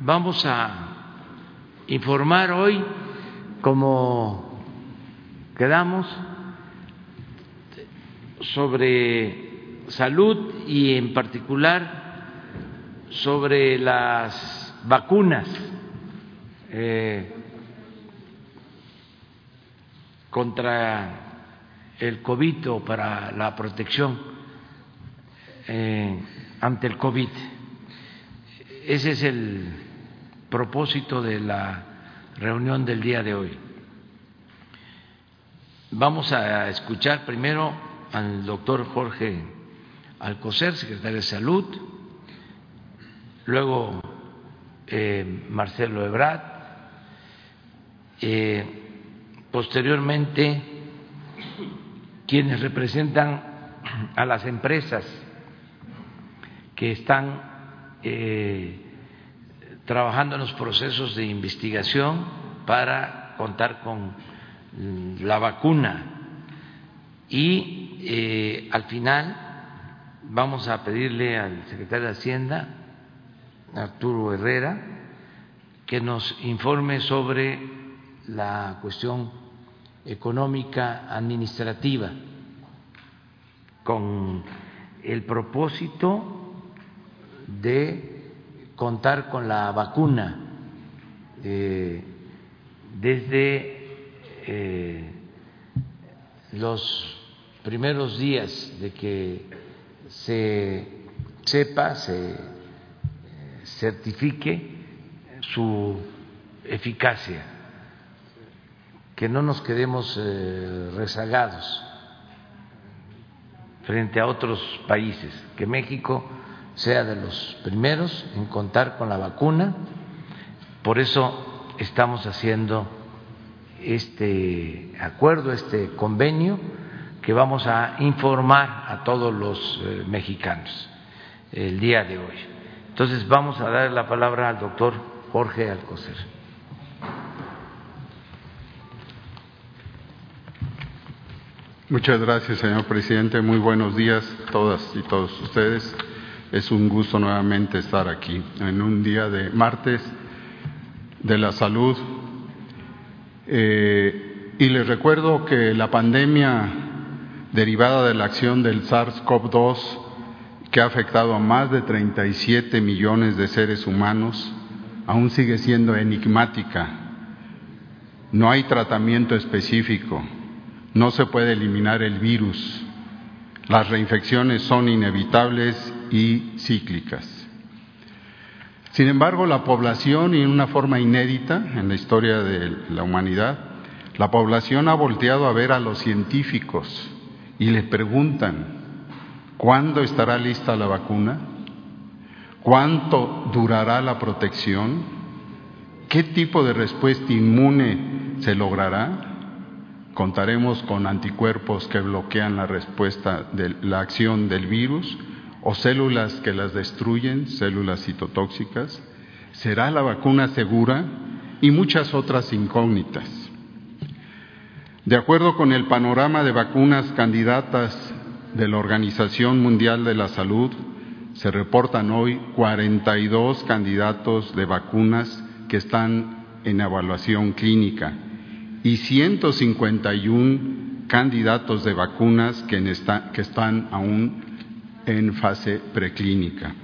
vamos a informar hoy, como quedamos, sobre salud y en particular sobre las vacunas eh, contra el COVID o para la protección eh, ante el COVID. Ese es el propósito de la reunión del día de hoy. Vamos a escuchar primero al doctor Jorge Alcocer, secretario de Salud, luego eh, Marcelo Ebrard, eh, posteriormente quienes representan a las empresas que están eh, trabajando en los procesos de investigación para contar con la vacuna. Y eh, al final vamos a pedirle al secretario de Hacienda, Arturo Herrera, que nos informe sobre la cuestión económica administrativa con el propósito de contar con la vacuna eh, desde eh, los primeros días de que se sepa, se eh, certifique su eficacia, que no nos quedemos rezagados frente a otros países, que México sea de los primeros en contar con la vacuna. Por eso estamos haciendo este acuerdo, este convenio, que vamos a informar a todos los eh, mexicanos el día de hoy. Entonces vamos a dar la palabra al doctor Jorge Alcocer. Muchas gracias, señor presidente. Muy buenos días a todas y todos ustedes. Es un gusto nuevamente estar aquí en un día de martes de la salud. Eh, y les recuerdo que la pandemia derivada de la acción del SARS-CoV-2, que ha afectado a más de 37 millones de seres humanos, aún sigue siendo enigmática. No hay tratamiento específico no se puede eliminar el virus. Las reinfecciones son inevitables y cíclicas. Sin embargo, la población, y en una forma inédita en la historia de la humanidad, la población ha volteado a ver a los científicos y le preguntan, ¿cuándo estará lista la vacuna? ¿Cuánto durará la protección? ¿Qué tipo de respuesta inmune se logrará? contaremos con anticuerpos que bloquean la respuesta de la acción del virus o células que las destruyen, células citotóxicas. ¿Será la vacuna segura? Y muchas otras incógnitas. De acuerdo con el panorama de vacunas candidatas de la Organización Mundial de la Salud, se reportan hoy 42 candidatos de vacunas que están en evaluación clínica y 151 candidatos de vacunas que, que están aún en fase preclínica.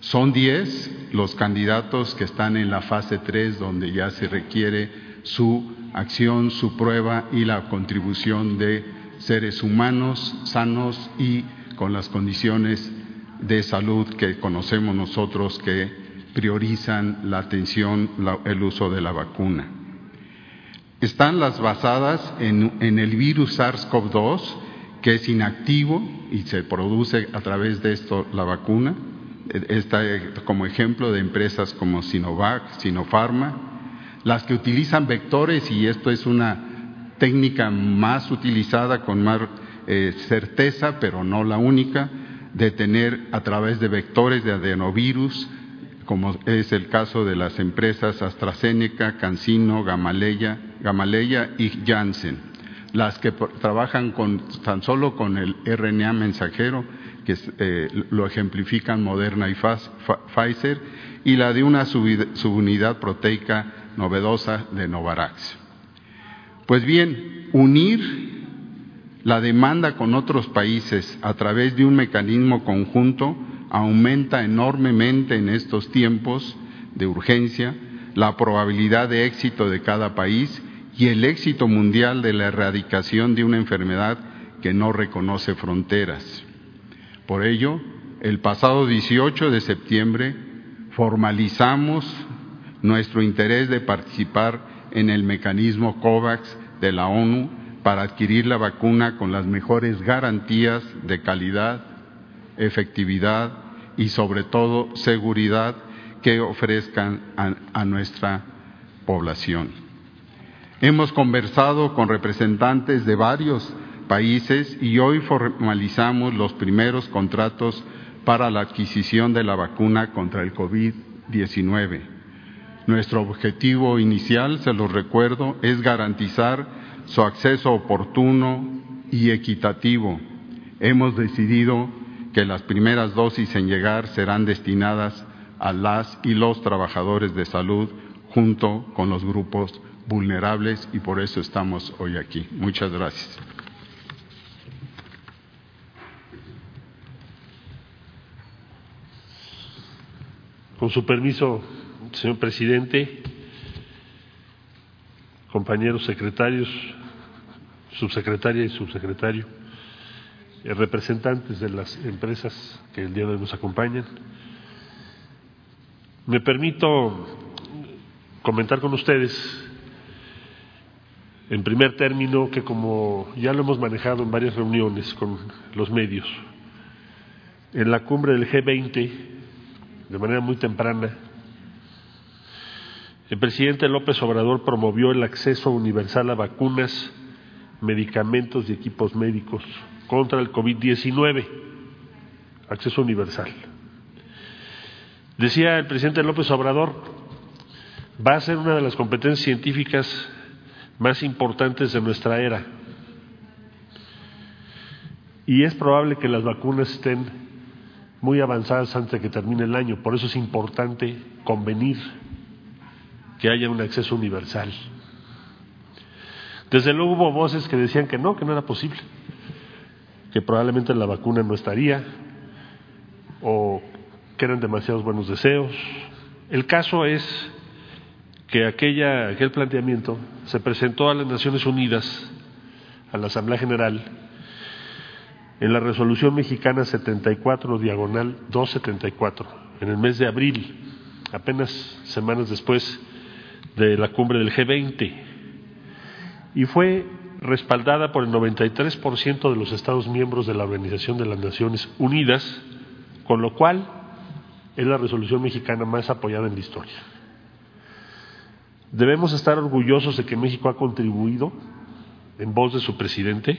Son 10 los candidatos que están en la fase 3, donde ya se requiere su acción, su prueba y la contribución de seres humanos sanos y con las condiciones de salud que conocemos nosotros que priorizan la atención, el uso de la vacuna están las basadas en, el virus SARS-CoV-2, que es inactivo y se produce a través de esto la vacuna. Está como ejemplo de empresas como Sinovac, Sinopharma, las que utilizan vectores y esto es una técnica más utilizada con más eh, certeza, pero no la única, de tener a través de vectores de adenovirus como es el caso de las empresas AstraZeneca, CanSino, Gamaleya, Gamaleya y Janssen, las que trabajan con, tan solo con el RNA mensajero que eh, lo ejemplifican Moderna y Pfizer, y la de una subunidad proteica novedosa de Novarax. Pues bien, unir la demanda con otros países a través de un mecanismo conjunto aumenta enormemente en estos tiempos de urgencia la probabilidad de éxito de cada país y el éxito mundial de la erradicación de una enfermedad que no reconoce fronteras. Por ello, el pasado 18 de septiembre formalizamos nuestro interés de participar en el mecanismo COVAX de la ONU para adquirir la vacuna con las mejores garantías de calidad, efectividad y sobre todo seguridad que ofrezcan a, nuestra población. Hemos conversado con representantes de varios países y hoy formalizamos los primeros contratos para la adquisición de la vacuna contra el COVID-19. Nuestro objetivo inicial, se lo recuerdo, es garantizar su acceso oportuno y equitativo. Hemos decidido que las primeras dosis en llegar serán destinadas a las y los trabajadores de salud junto con los grupos vulnerables y por eso estamos hoy aquí. Muchas gracias. Con su permiso, señor presidente, compañeros secretarios, subsecretaria y subsecretario, eh, representantes de las empresas que el día de hoy nos acompañan. Me permito comentar con ustedes, en primer término, que como ya lo hemos manejado en varias reuniones con los medios, en la cumbre del G20 de manera muy temprana, el presidente López Obrador promovió el acceso universal a vacunas, medicamentos y equipos médicos contra el COVID-19. Acceso universal. Decía el presidente López Obrador, va a ser una de las competencias científicas más importantes de nuestra era. Y es probable que las vacunas estén muy avanzadas antes de que termine el año. Por eso es importante convenir que haya un acceso universal. Desde luego hubo voces que decían que no, que no era posible, que probablemente la vacuna no estaría o que eran demasiados buenos deseos. El caso es que aquella, aquel planteamiento se presentó a las Naciones Unidas, a la Asamblea General, en la resolución mexicana 74 diagonal 274, en el mes de abril, apenas semanas después de la cumbre del G20, y fue respaldada por el 93% de los Estados miembros de la Organización de las Naciones Unidas, con lo cual es la resolución mexicana más apoyada en la historia. Debemos estar orgullosos de que México ha contribuido, en voz de su presidente,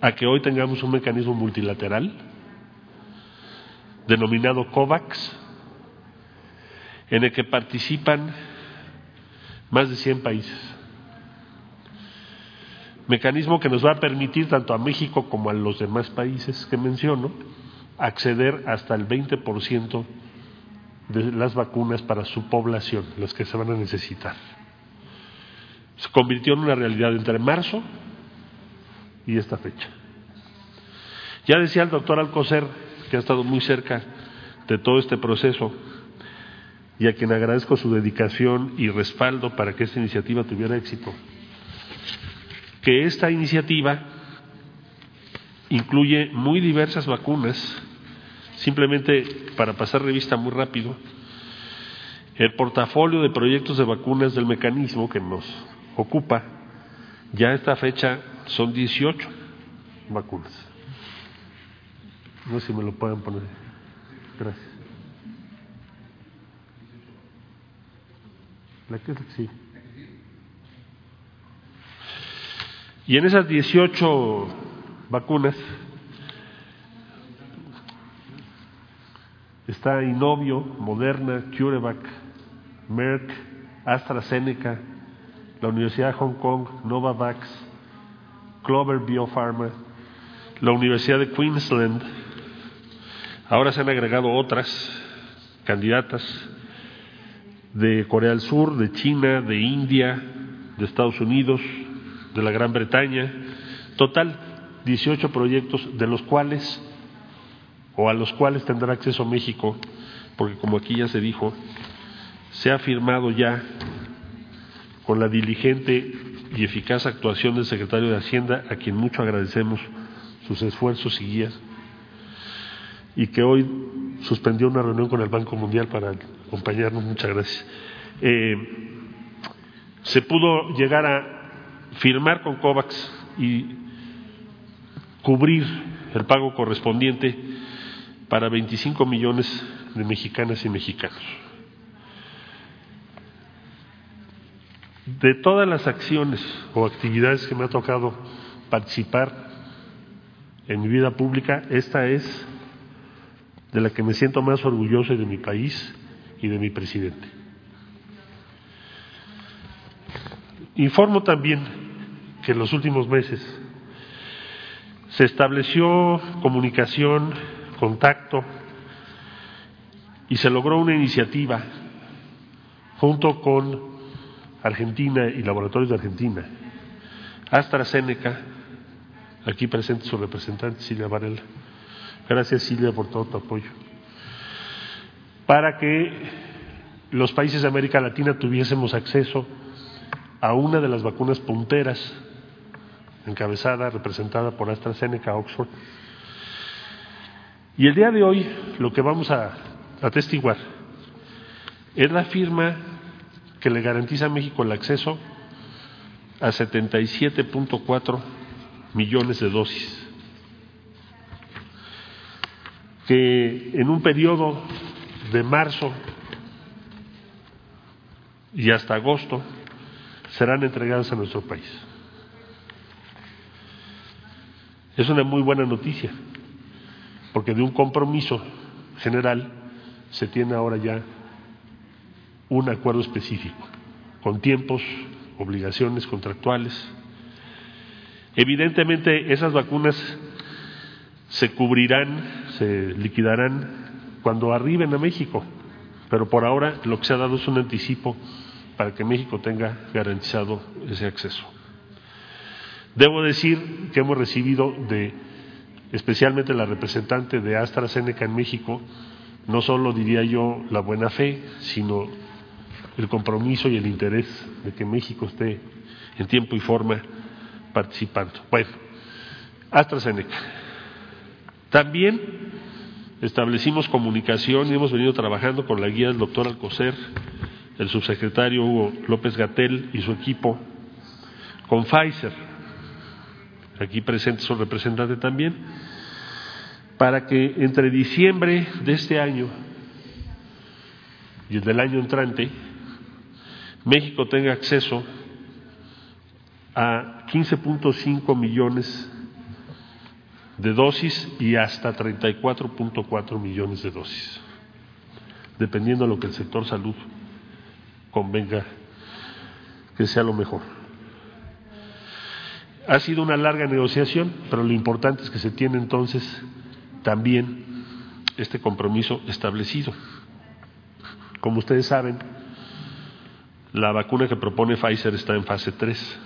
a que hoy tengamos un mecanismo multilateral denominado COVAX, en el que participan más de 100 países. Mecanismo que nos va a permitir tanto a México como a los demás países que menciono acceder hasta el 20% de las vacunas para su población, las que se van a necesitar. Se convirtió en una realidad entre marzo y esta fecha. Ya decía el doctor Alcocer, que ha estado muy cerca de todo este proceso y a quien agradezco su dedicación y respaldo para que esta iniciativa tuviera éxito, que esta iniciativa incluye muy diversas vacunas, simplemente para pasar revista muy rápido, el portafolio de proyectos de vacunas del mecanismo que nos ocupa, ya a esta fecha son 18 vacunas. No sé si me lo pueden poner. Gracias. ¿La que sí. Y en esas 18 vacunas está Inovio, Moderna, CureVac, Merck, AstraZeneca, la Universidad de Hong Kong, Novavax, Clover Biopharma, la Universidad de Queensland. Ahora se han agregado otras candidatas de Corea del Sur, de China, de India, de Estados Unidos, de la Gran Bretaña. Total, 18 proyectos de los cuales, o a los cuales tendrá acceso México, porque como aquí ya se dijo, se ha firmado ya con la diligente y eficaz actuación del secretario de Hacienda, a quien mucho agradecemos sus esfuerzos y guías, y que hoy suspendió una reunión con el Banco Mundial para acompañarnos. Muchas gracias. Eh, se pudo llegar a firmar con COVAX y cubrir el pago correspondiente para 25 millones de mexicanas y mexicanos. De todas las acciones o actividades que me ha tocado participar en mi vida pública, esta es de la que me siento más orgulloso de mi país y de mi presidente. Informo también que en los últimos meses se estableció comunicación, contacto y se logró una iniciativa junto con Argentina y Laboratorios de Argentina, AstraZeneca, aquí presente su representante Silvia Varela. Gracias Silvia por todo tu apoyo. Para que los países de América Latina tuviésemos acceso a una de las vacunas punteras, encabezada, representada por AstraZeneca Oxford. Y el día de hoy lo que vamos a atestiguar es la firma que le garantiza a México el acceso a 77.4 millones de dosis, que en un periodo de marzo y hasta agosto serán entregadas a nuestro país. Es una muy buena noticia, porque de un compromiso general se tiene ahora ya un acuerdo específico, con tiempos, obligaciones contractuales. Evidentemente esas vacunas se cubrirán, se liquidarán cuando arriben a México, pero por ahora lo que se ha dado es un anticipo para que México tenga garantizado ese acceso. Debo decir que hemos recibido de especialmente la representante de AstraZeneca en México, no solo diría yo la buena fe, sino el compromiso y el interés de que México esté en tiempo y forma participando. Bueno, AstraZeneca. También establecimos comunicación y hemos venido trabajando con la guía del doctor Alcocer, el subsecretario Hugo López Gatel y su equipo, con Pfizer, aquí presente su representante también, para que entre diciembre de este año y el del año entrante, México tenga acceso a 15.5 millones de dosis y hasta 34.4 millones de dosis, dependiendo de lo que el sector salud convenga que sea lo mejor. Ha sido una larga negociación, pero lo importante es que se tiene entonces también este compromiso establecido. Como ustedes saben, la vacuna que propone Pfizer está en fase 3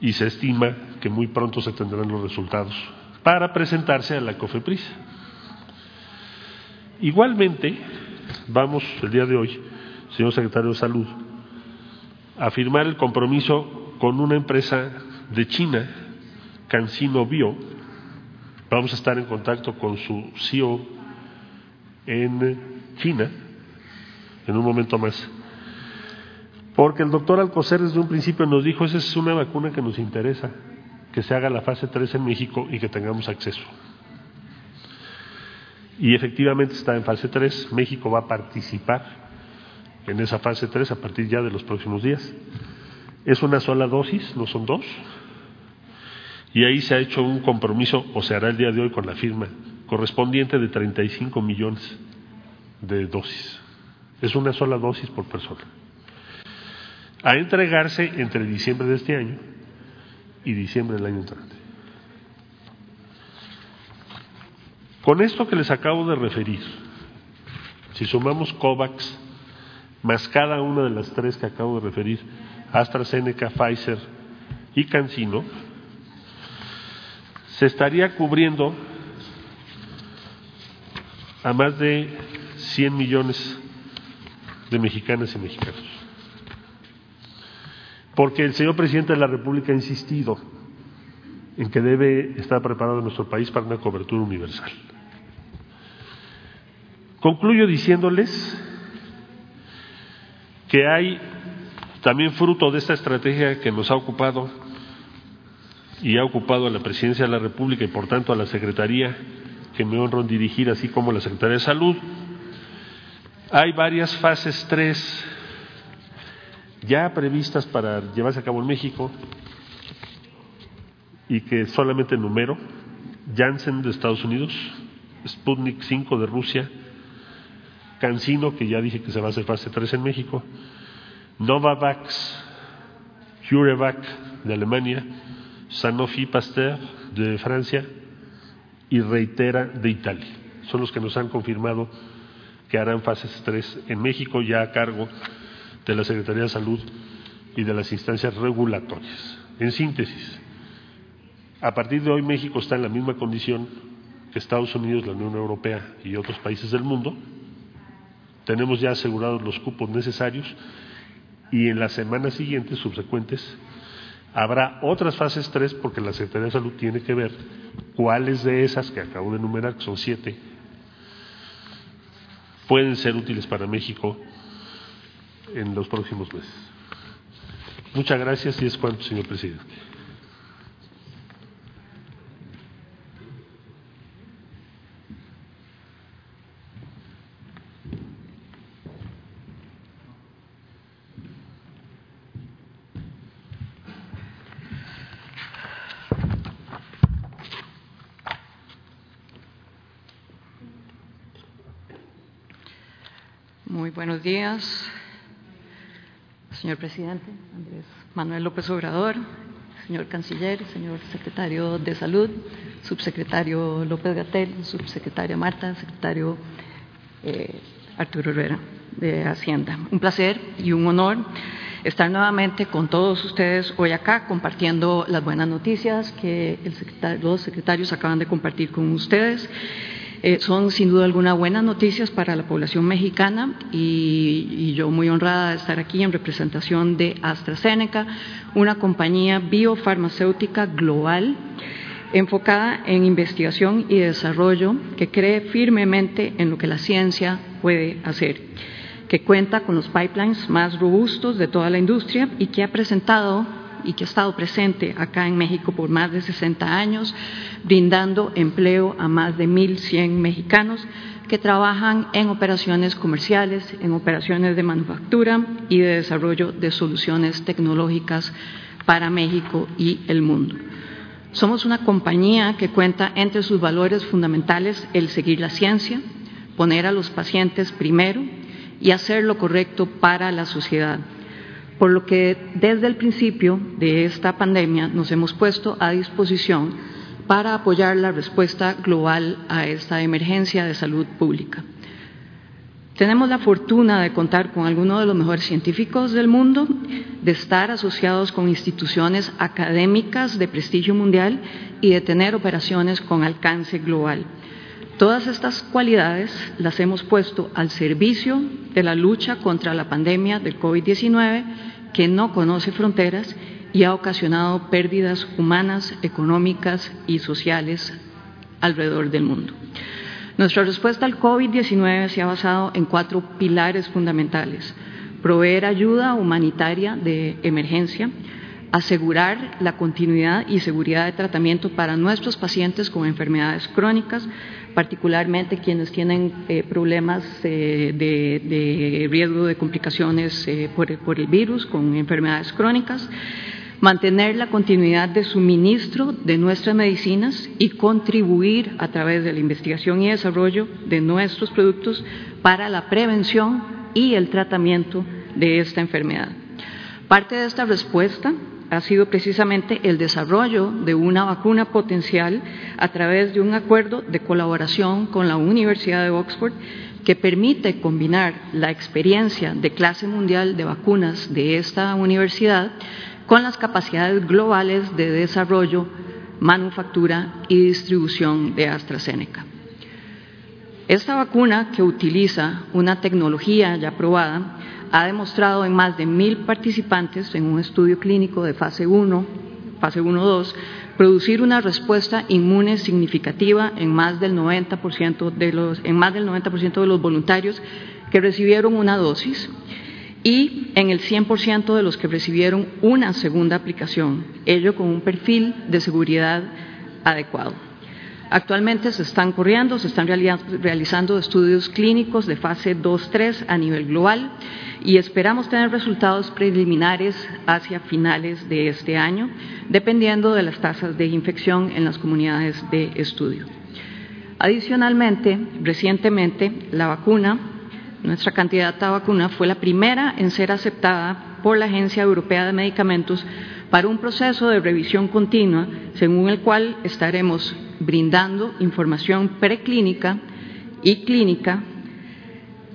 y se estima que muy pronto se tendrán los resultados para presentarse a la COFEPRIS. Igualmente, vamos el día de hoy, señor secretario de Salud, a firmar el compromiso con una empresa de China, CanSino Bio. Vamos a estar en contacto con su CEO en China en un momento más porque el doctor Alcocer desde un principio nos dijo, esa es una vacuna que nos interesa, que se haga la fase 3 en México y que tengamos acceso. Y efectivamente está en fase 3, México va a participar en esa fase 3 a partir ya de los próximos días. Es una sola dosis, no son dos. Y ahí se ha hecho un compromiso, o se hará el día de hoy con la firma correspondiente de 35 millones de dosis. Es una sola dosis por persona a entregarse entre diciembre de este año y diciembre del año entrante. Con esto que les acabo de referir, si sumamos COVAX, más cada una de las tres que acabo de referir, AstraZeneca, Pfizer y CanSino, se estaría cubriendo a más de 100 millones de mexicanas y mexicanos. Porque el señor presidente de la República ha insistido en que debe estar preparado nuestro país para una cobertura universal. Concluyo diciéndoles que hay también fruto de esta estrategia que nos ha ocupado y ha ocupado a la Presidencia de la República y por tanto a la Secretaría que me honro en dirigir, así como la Secretaría de Salud. Hay varias fases 3 ya previstas para llevarse a cabo en México y que solamente número, Janssen de Estados Unidos, Sputnik 5 de Rusia, Cancino, que ya dije que se va a hacer fase 3 en México, Novavax, CureVac de Alemania, Sanofi Pasteur de Francia y Reitera de Italia. Son los que nos han confirmado que harán fases 3 en México ya a cargo de la Secretaría de Salud y de las instancias regulatorias. En síntesis, a partir de hoy México está en la misma condición que Estados Unidos, la Unión Europea y otros países del mundo. Tenemos ya asegurados los cupos necesarios y en las semanas siguientes, subsecuentes, habrá otras fases 3 porque la Secretaría de Salud tiene que ver cuáles de esas que acabo de enumerar, que son siete, pueden ser útiles para México en los próximos meses. Muchas gracias y es cuanto, señor presidente. Muy buenos días, señor presidente Andrés Manuel López Obrador, señor canciller, señor secretario de Salud, subsecretario López Gatel, subsecretaria Marta, secretario eh, Arturo Herrera de Hacienda. Un placer y un honor estar nuevamente con todos ustedes hoy acá compartiendo las buenas noticias que el los secretarios acaban de compartir con ustedes. Eh, son sin duda alguna buenas noticias para la población mexicana y, y, yo muy honrada de estar aquí en representación de AstraZeneca, una compañía biofarmacéutica global enfocada en investigación y desarrollo que cree firmemente en lo que la ciencia puede hacer, que cuenta con los pipelines más robustos de toda la industria y que ha presentado y que ha estado presente acá en México por más de 60 años, brindando empleo a más de 1.100 mexicanos que trabajan en operaciones comerciales, en operaciones de manufactura y de desarrollo de soluciones tecnológicas para México y el mundo. Somos una compañía que cuenta entre sus valores fundamentales el seguir la ciencia, poner a los pacientes primero y hacer lo correcto para la sociedad por lo que desde el principio de esta pandemia nos hemos puesto a disposición para apoyar la respuesta global a esta emergencia de salud pública. Tenemos la fortuna de contar con algunos de los mejores científicos del mundo, de estar asociados con instituciones académicas de prestigio mundial y de tener operaciones con alcance global. Todas estas cualidades las hemos puesto al servicio de la lucha contra la pandemia del COVID-19 que no conoce fronteras y ha ocasionado pérdidas humanas, económicas y sociales alrededor del mundo. Nuestra respuesta al COVID-19 se ha basado en cuatro pilares fundamentales. Proveer ayuda humanitaria de emergencia, asegurar la continuidad y seguridad de tratamiento para nuestros pacientes con enfermedades crónicas, particularmente quienes tienen eh, problemas eh, de, riesgo de complicaciones eh, por, por el virus, con enfermedades crónicas, mantener la continuidad de suministro de nuestras medicinas y contribuir a través de la investigación y desarrollo de nuestros productos para la prevención y el tratamiento de esta enfermedad. Parte de esta respuesta ha sido precisamente el desarrollo de una vacuna potencial a través de un acuerdo de colaboración con la Universidad de Oxford que permite combinar la experiencia de clase mundial de vacunas de esta universidad con las capacidades globales de desarrollo, manufactura y distribución de AstraZeneca. Esta vacuna, que utiliza una tecnología ya probada, ha demostrado en más de mil participantes en un estudio clínico de fase 1, fase 1-2, producir una respuesta inmune significativa en más del 90% de los, en más del 90% de los voluntarios que recibieron una dosis y en el 100% de los que recibieron una segunda aplicación, ello con un perfil de seguridad adecuado. Actualmente se están corriendo, se están realizando estudios clínicos de fase 2-3 a nivel global y esperamos tener resultados preliminares hacia finales de este año, dependiendo de las tasas de infección en las comunidades de estudio. Adicionalmente, recientemente, la vacuna, nuestra candidata a vacuna, fue la primera en ser aceptada por la Agencia Europea de Medicamentos para un proceso de revisión continua, según el cual estaremos brindando información preclínica y clínica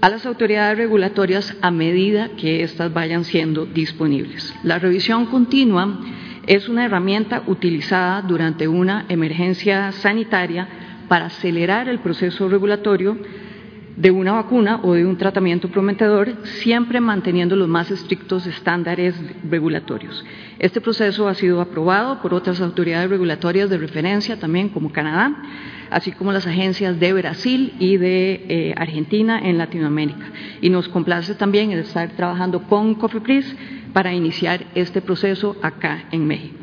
a las autoridades regulatorias a medida que éstas vayan siendo disponibles. La revisión continua es una herramienta utilizada durante una emergencia sanitaria para acelerar el proceso regulatorio de una vacuna o de un tratamiento prometedor, siempre manteniendo los más estrictos estándares regulatorios. Este proceso ha sido aprobado por otras autoridades regulatorias de referencia, también como Canadá, así como las agencias de Brasil y de eh, Argentina en Latinoamérica. Y nos complace también estar trabajando con COFEPRIS para iniciar este proceso acá en México.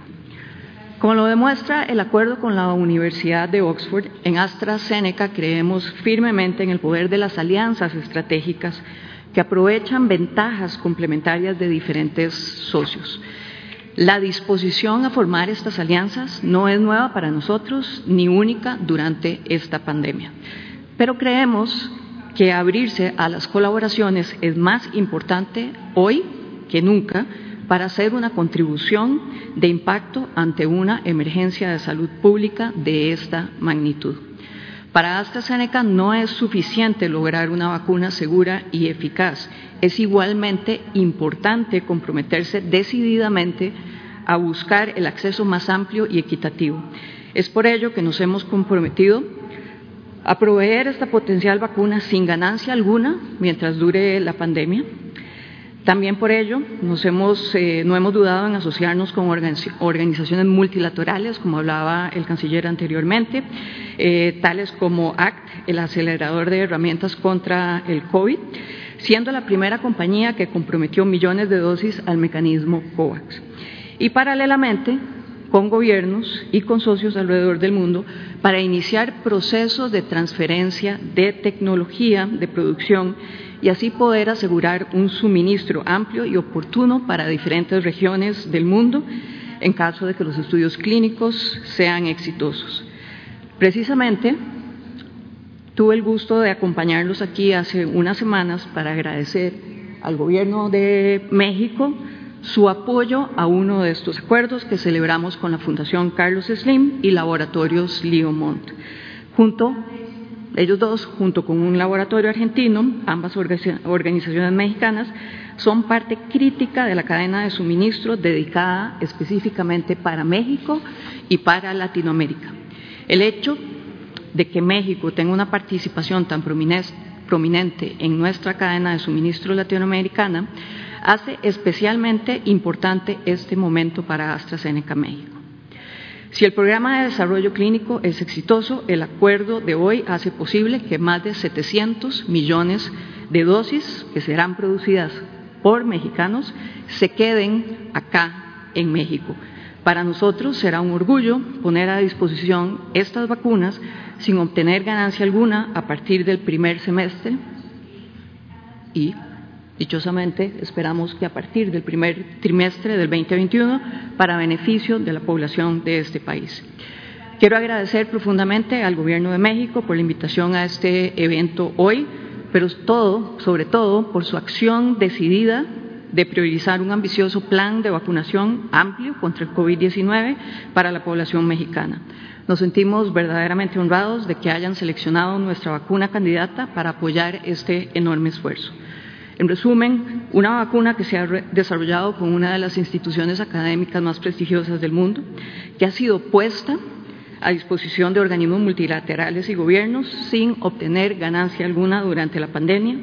Como lo demuestra el acuerdo con la Universidad de Oxford, en AstraZeneca creemos firmemente en el poder de las alianzas estratégicas que aprovechan ventajas complementarias de diferentes socios. La disposición a formar estas alianzas no es nueva para nosotros ni única durante esta pandemia, pero creemos que abrirse a las colaboraciones es más importante hoy que nunca para hacer una contribución de impacto ante una emergencia de salud pública de esta magnitud. Para AstraZeneca no es suficiente lograr una vacuna segura y eficaz, es igualmente importante comprometerse decididamente a buscar el acceso más amplio y equitativo. Es por ello que nos hemos comprometido a proveer esta potencial vacuna sin ganancia alguna mientras dure la pandemia, también por ello eh, no hemos dudado en asociarnos con organizaciones multilaterales, como hablaba el canciller anteriormente, eh, tales como ACT, el acelerador de herramientas contra el COVID, siendo la primera compañía que comprometió millones de dosis al mecanismo COVAX. Y paralelamente, con gobiernos y con socios alrededor del mundo para iniciar procesos de transferencia de tecnología de producción y así poder asegurar un suministro amplio y oportuno para diferentes regiones del mundo en caso de que los estudios clínicos sean exitosos. Precisamente, tuve el gusto de acompañarlos aquí hace unas semanas para agradecer al Gobierno de México su apoyo a uno de estos acuerdos que celebramos con la Fundación Carlos Slim y Laboratorios Liomont, junto ellos dos, junto con un laboratorio argentino, ambas organizaciones mexicanas, son parte crítica de la cadena de suministro dedicada específicamente para México y para Latinoamérica. El hecho de que México tenga una participación tan prominente en nuestra cadena de suministro latinoamericana hace especialmente importante este momento para AstraZeneca México. Si el programa de desarrollo clínico es exitoso, el acuerdo de hoy hace posible que más de 700 millones de dosis que serán producidas por mexicanos se queden acá en México. Para nosotros será un orgullo poner a disposición estas vacunas sin obtener ganancia alguna a partir del primer semestre y Dichosamente, esperamos que a partir del primer trimestre del 2021, para beneficio de la población de este país. Quiero agradecer profundamente al Gobierno de México por la invitación a este evento hoy, pero sobre todo, por su acción decidida de priorizar un ambicioso plan de vacunación amplio contra el COVID-19 para la población mexicana. Nos sentimos verdaderamente honrados de que hayan seleccionado nuestra vacuna candidata para apoyar este enorme esfuerzo. En resumen, una vacuna que se ha desarrollado con una de las instituciones académicas más prestigiosas del mundo, que ha sido puesta a disposición de organismos multilaterales y gobiernos sin obtener ganancia alguna durante la pandemia,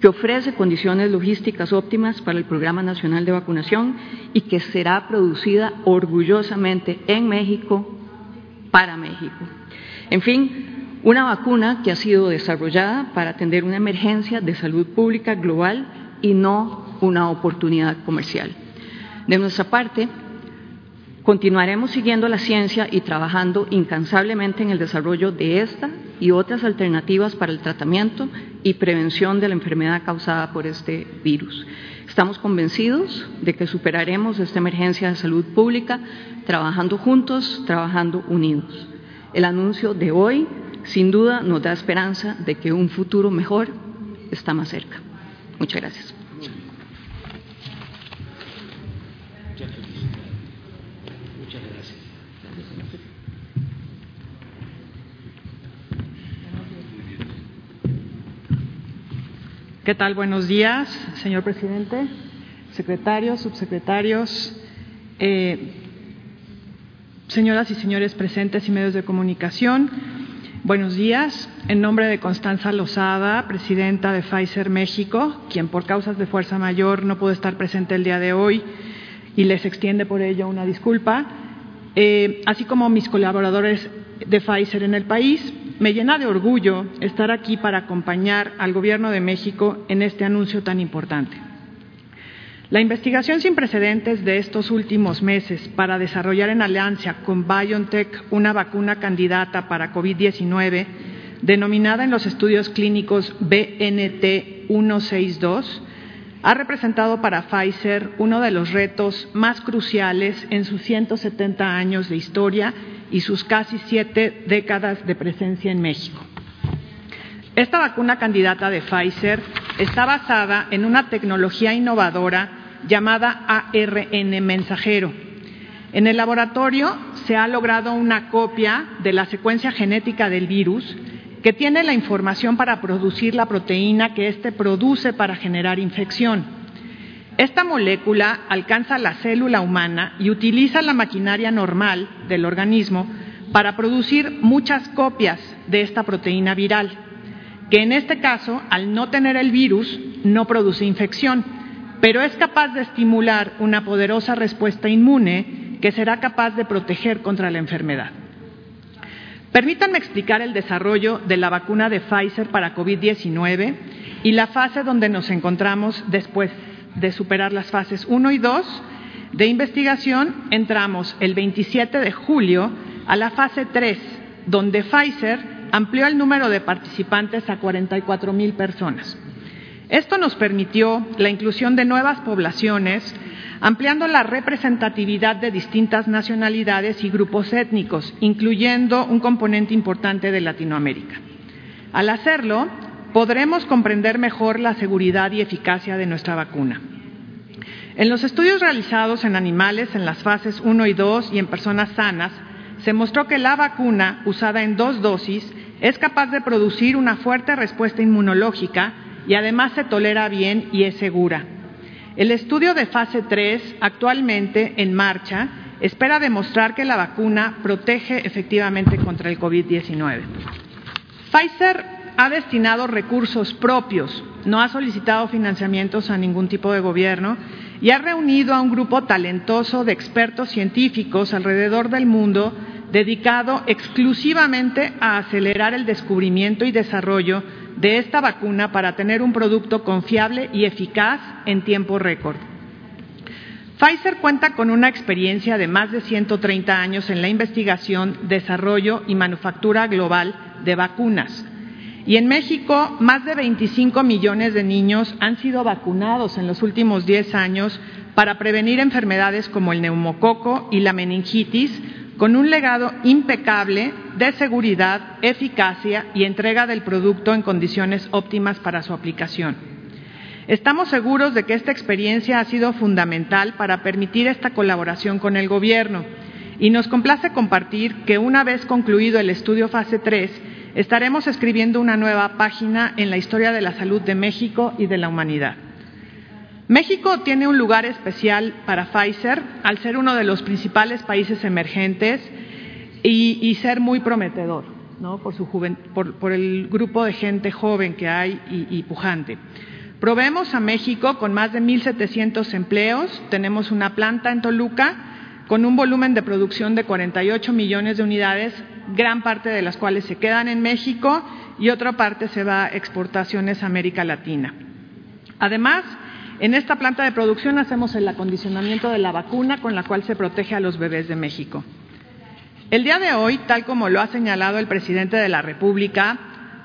que ofrece condiciones logísticas óptimas para el Programa Nacional de Vacunación y que será producida orgullosamente en México para México. En fin, una vacuna que ha sido desarrollada para atender una emergencia de salud pública global y no una oportunidad comercial. De nuestra parte, continuaremos siguiendo la ciencia y trabajando incansablemente en el desarrollo de esta y otras alternativas para el tratamiento y prevención de la enfermedad causada por este virus. Estamos convencidos de que superaremos esta emergencia de salud pública trabajando juntos, trabajando unidos. El anuncio de hoy sin duda nos da esperanza de que un futuro mejor está más cerca. Muchas gracias. ¿Qué tal? Buenos días, señor presidente, secretarios, subsecretarios, eh, señoras y señores presentes y medios de comunicación. Buenos días. En nombre de Constanza Lozada, presidenta de Pfizer México, quien por causas de fuerza mayor no pudo estar presente el día de hoy y les extiende por ello una disculpa, eh, así como mis colaboradores de Pfizer en el país, me llena de orgullo estar aquí para acompañar al Gobierno de México en este anuncio tan importante. La investigación sin precedentes de estos últimos meses para desarrollar en alianza con BioNTech una vacuna candidata para COVID-19, denominada en los estudios clínicos BNT 162, ha representado para Pfizer uno de los retos más cruciales en sus 170 años de historia y sus casi siete décadas de presencia en México. Esta vacuna candidata de Pfizer está basada en una tecnología innovadora llamada ARN mensajero. En el laboratorio se ha logrado una copia de la secuencia genética del virus que tiene la información para producir la proteína que éste produce para generar infección. Esta molécula alcanza la célula humana y utiliza la maquinaria normal del organismo para producir muchas copias de esta proteína viral, que en este caso, al no tener el virus, no produce infección pero es capaz de estimular una poderosa respuesta inmune que será capaz de proteger contra la enfermedad. Permítanme explicar el desarrollo de la vacuna de Pfizer para COVID-19 y la fase donde nos encontramos después de superar las fases 1 y 2 de investigación. Entramos el 27 de julio a la fase 3, donde Pfizer amplió el número de participantes a 44 mil personas. Esto nos permitió la inclusión de nuevas poblaciones, ampliando la representatividad de distintas nacionalidades y grupos étnicos, incluyendo un componente importante de Latinoamérica. Al hacerlo, podremos comprender mejor la seguridad y eficacia de nuestra vacuna. En los estudios realizados en animales en las fases 1 y 2 y en personas sanas, se mostró que la vacuna, usada en dos dosis, es capaz de producir una fuerte respuesta inmunológica y además se tolera bien y es segura. El estudio de fase 3, actualmente en marcha, espera demostrar que la vacuna protege efectivamente contra el COVID-19. Pfizer ha destinado recursos propios, no ha solicitado financiamientos a ningún tipo de gobierno y ha reunido a un grupo talentoso de expertos científicos alrededor del mundo dedicado exclusivamente a acelerar el descubrimiento y desarrollo de esta vacuna para tener un producto confiable y eficaz en tiempo récord. Pfizer cuenta con una experiencia de más de 130 años en la investigación, desarrollo y manufactura global de vacunas. Y en México, más de 25 millones de niños han sido vacunados en los últimos 10 años para prevenir enfermedades como el neumococo y la meningitis, con un legado impecable de seguridad, eficacia y entrega del producto en condiciones óptimas para su aplicación. Estamos seguros de que esta experiencia ha sido fundamental para permitir esta colaboración con el Gobierno y nos complace compartir que una vez concluido el estudio fase 3, estaremos escribiendo una nueva página en la historia de la salud de México y de la humanidad. México tiene un lugar especial para Pfizer al ser uno de los principales países emergentes y, ser muy prometedor por, su por, el grupo de gente joven que hay y, y pujante. Proveemos a México con más de 1.700 empleos, tenemos una planta en Toluca con un volumen de producción de 48 millones de unidades, gran parte de las cuales se quedan en México y otra parte se va a exportaciones a América Latina. Además, en esta planta de producción hacemos el acondicionamiento de la vacuna con la cual se protege a los bebés de México. El día de hoy, tal como lo ha señalado el presidente de la República,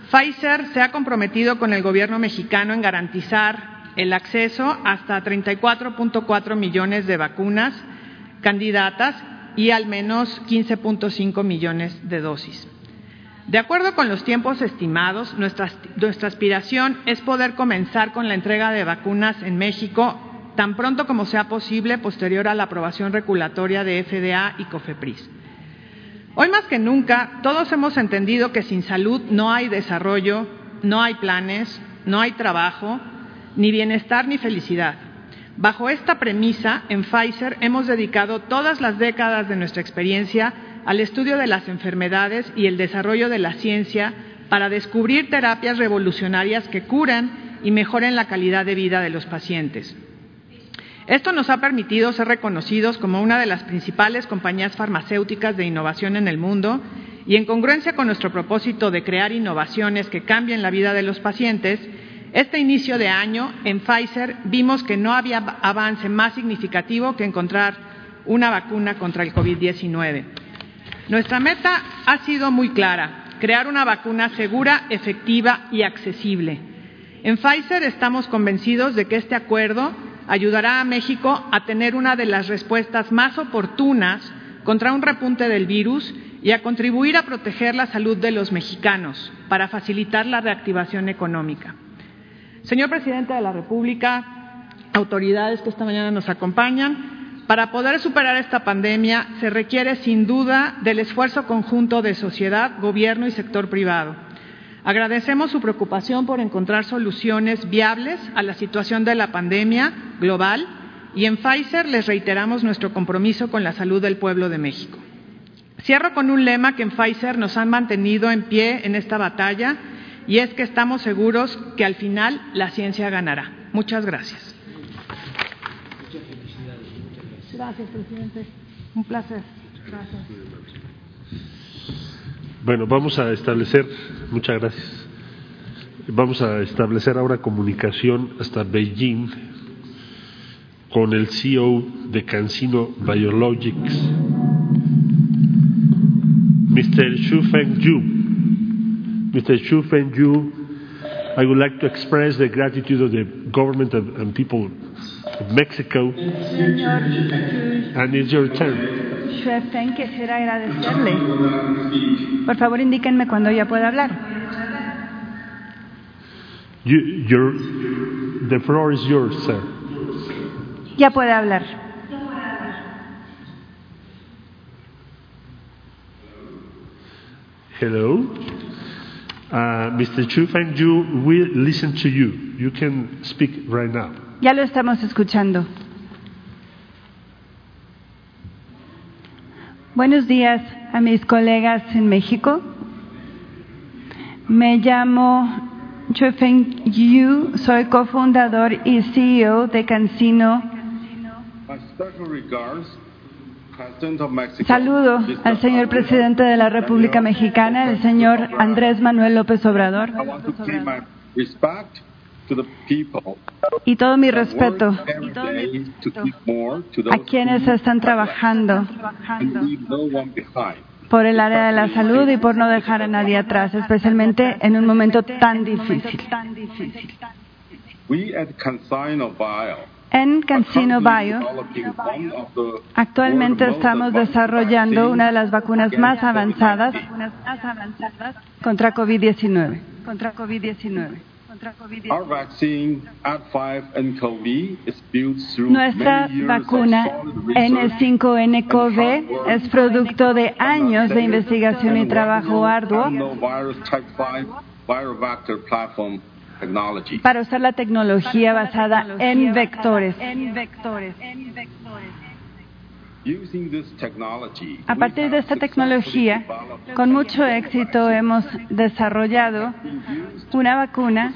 Pfizer se ha comprometido con el gobierno mexicano en garantizar el acceso hasta 34.4 millones de vacunas candidatas y al menos 15.5 millones de dosis. De acuerdo con los tiempos estimados, nuestra, aspiración es poder comenzar con la entrega de vacunas en México tan pronto como sea posible posterior a la aprobación regulatoria de FDA y COFEPRIS. Hoy más que nunca, todos hemos entendido que sin salud no hay desarrollo, no hay planes, no hay trabajo, ni bienestar ni felicidad. Bajo esta premisa, en Pfizer hemos dedicado todas las décadas de nuestra experiencia al estudio de las enfermedades y el desarrollo de la ciencia para descubrir terapias revolucionarias que curan y mejoren la calidad de vida de los pacientes. Esto nos ha permitido ser reconocidos como una de las principales compañías farmacéuticas de innovación en el mundo y en congruencia con nuestro propósito de crear innovaciones que cambien la vida de los pacientes, este inicio de año en Pfizer vimos que no había avance más significativo que encontrar una vacuna contra el COVID-19. Nuestra meta ha sido muy clara, crear una vacuna segura, efectiva y accesible. En Pfizer estamos convencidos de que este acuerdo ayudará a México a tener una de las respuestas más oportunas contra un repunte del virus y a contribuir a proteger la salud de los mexicanos para facilitar la reactivación económica. Señor presidente de la República, autoridades que esta mañana nos acompañan, para poder superar esta pandemia se requiere sin duda del esfuerzo conjunto de sociedad, gobierno y sector privado. Agradecemos su preocupación por encontrar soluciones viables a la situación de la pandemia global y en Pfizer les reiteramos nuestro compromiso con la salud del pueblo de México. Cierro con un lema que en Pfizer nos han mantenido en pie en esta batalla y es que estamos seguros que al final la ciencia ganará. Muchas gracias. Gracias, presidente. Un placer. Gracias. Bueno, vamos a establecer, muchas gracias. Vamos a establecer ahora comunicación hasta Beijing con el CEO de Cancino Biologics, Mr. Xu Fengju. Mr. Xu Fengju, I would like to express the gratitude of the government and people Mexico. And it's your turn. Feng, quisiera agradecerle. Por favor, indíquenme cuando ya pueda hablar. You, your, the floor is yours, sir. Ya puede hablar. Hello. Uh, Mr. Chu Fengju we listen to you. You can speak right now. Ya lo estamos escuchando. Buenos días a mis colegas en México. Me llamo Chu Feng Yu, soy cofundador y CEO de Cancino. Saludo al señor presidente de la República Mexicana, el señor Andrés Manuel López Obrador. Y todo mi respeto a quienes están trabajando por el área de la salud y por no dejar a nadie atrás, especialmente en un momento tan difícil. En Cancino Bio, actualmente estamos desarrollando una de las vacunas más avanzadas contra COVID-19. Contra COVID-19. contra Our COVID-19. vaccine, Ad5-nCoV, is built through Nuestra vacuna of solid research N5NCoV es producto de años de investigación y trabajo arduo Adenovirus type 5 viral vector platform technology. para usar la tecnología basada en vectores. A partir de esta tecnología, con mucho éxito hemos desarrollado una vacuna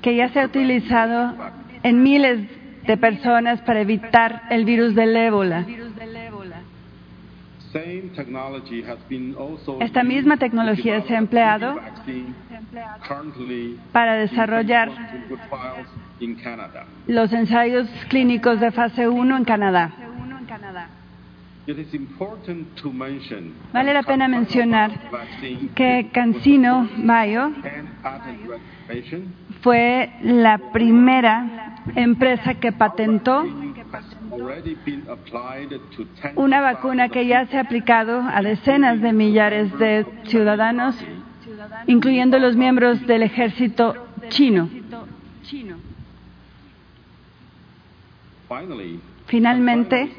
que ya se ha utilizado en miles de personas para evitar el virus del ébola. Esta misma tecnología se ha empleado para desarrollar los ensayos clínicos de fase 1 en Canadá. Vale la pena mencionar que Cancino registration. fue la primera empresa que patentó una vacuna que ya se ha aplicado a decenas de millares de ciudadanos, incluyendo los miembros del ejército chino. Finalmente,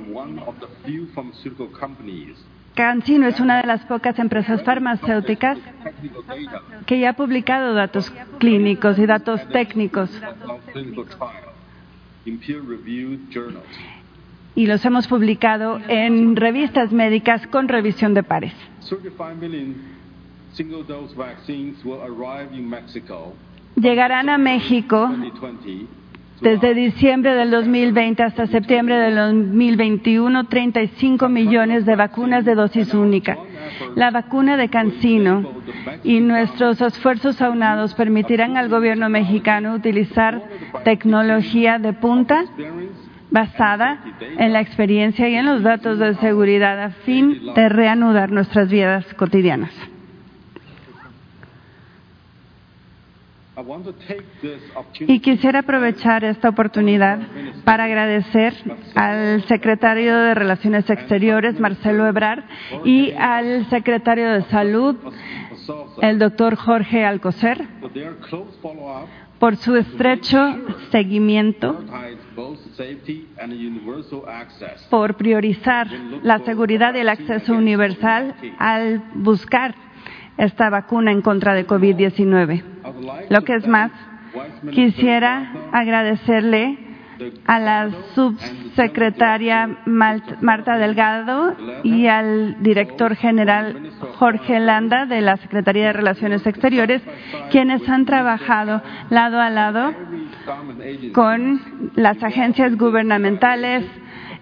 Cancino es una de las pocas empresas farmacéuticas que ya ha publicado datos clínicos y datos técnicos y los hemos publicado en revistas médicas con revisión de pares. 35 million single-dose vaccines will arrive in Mexico Llegarán a México 2020 desde diciembre del 2020 hasta septiembre del 2021 35 millones de vacunas de dosis única. La vacuna de Cancino y nuestros esfuerzos aunados permitirán al gobierno mexicano utilizar tecnología de punta basada en la experiencia y en los datos de seguridad a fin de reanudar nuestras vidas cotidianas. Y quisiera aprovechar esta oportunidad para agradecer al secretario de Relaciones Exteriores, Marcelo Ebrard, y al secretario de Salud, el doctor Jorge Alcocer, por su estrecho seguimiento, por priorizar la seguridad y el acceso universal al buscar esta vacuna en contra de COVID-19. I would like Lo que es más, quisiera agradecerle a la subsecretaria Marta Delgado y al director general Jorge Landa de la Secretaría de Relaciones Exteriores, quienes han trabajado lado a lado con las agencias gubernamentales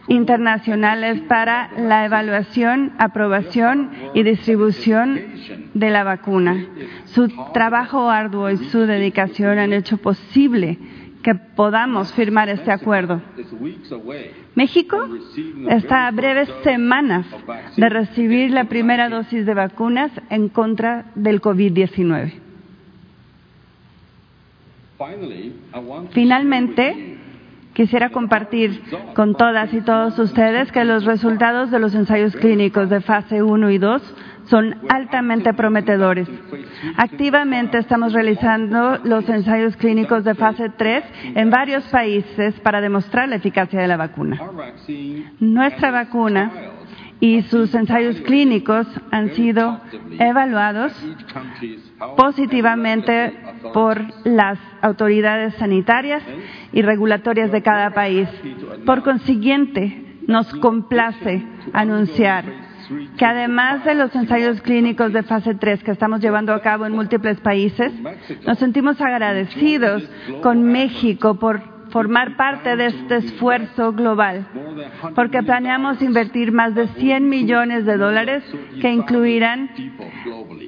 internacionales para la evaluación, aprobación y distribución de la vacuna. Su trabajo arduo y su dedicación han hecho posible que podamos firmar este acuerdo. México está a breves semanas de recibir la primera dosis de vacunas en contra del COVID-19. Finally, I want to Finalmente, quisiera compartir con todas y todos ustedes que los resultados de los ensayos clínicos de fase 1 y 2 son altamente prometedores. Activamente estamos realizando los ensayos clínicos de fase 3 en varios países para demostrar la eficacia de la vacuna. Nuestra vacuna y sus ensayos clínicos han sido evaluados positivamente por las autoridades sanitarias y regulatorias de cada país. Por consiguiente, nos complace anunciar que además de los ensayos clínicos de fase 3 que estamos llevando a cabo en múltiples países, nos sentimos agradecidos con México por formar parte de este esfuerzo global, more than 100 porque planeamos invertir más de 100 millones de dólares que incluirán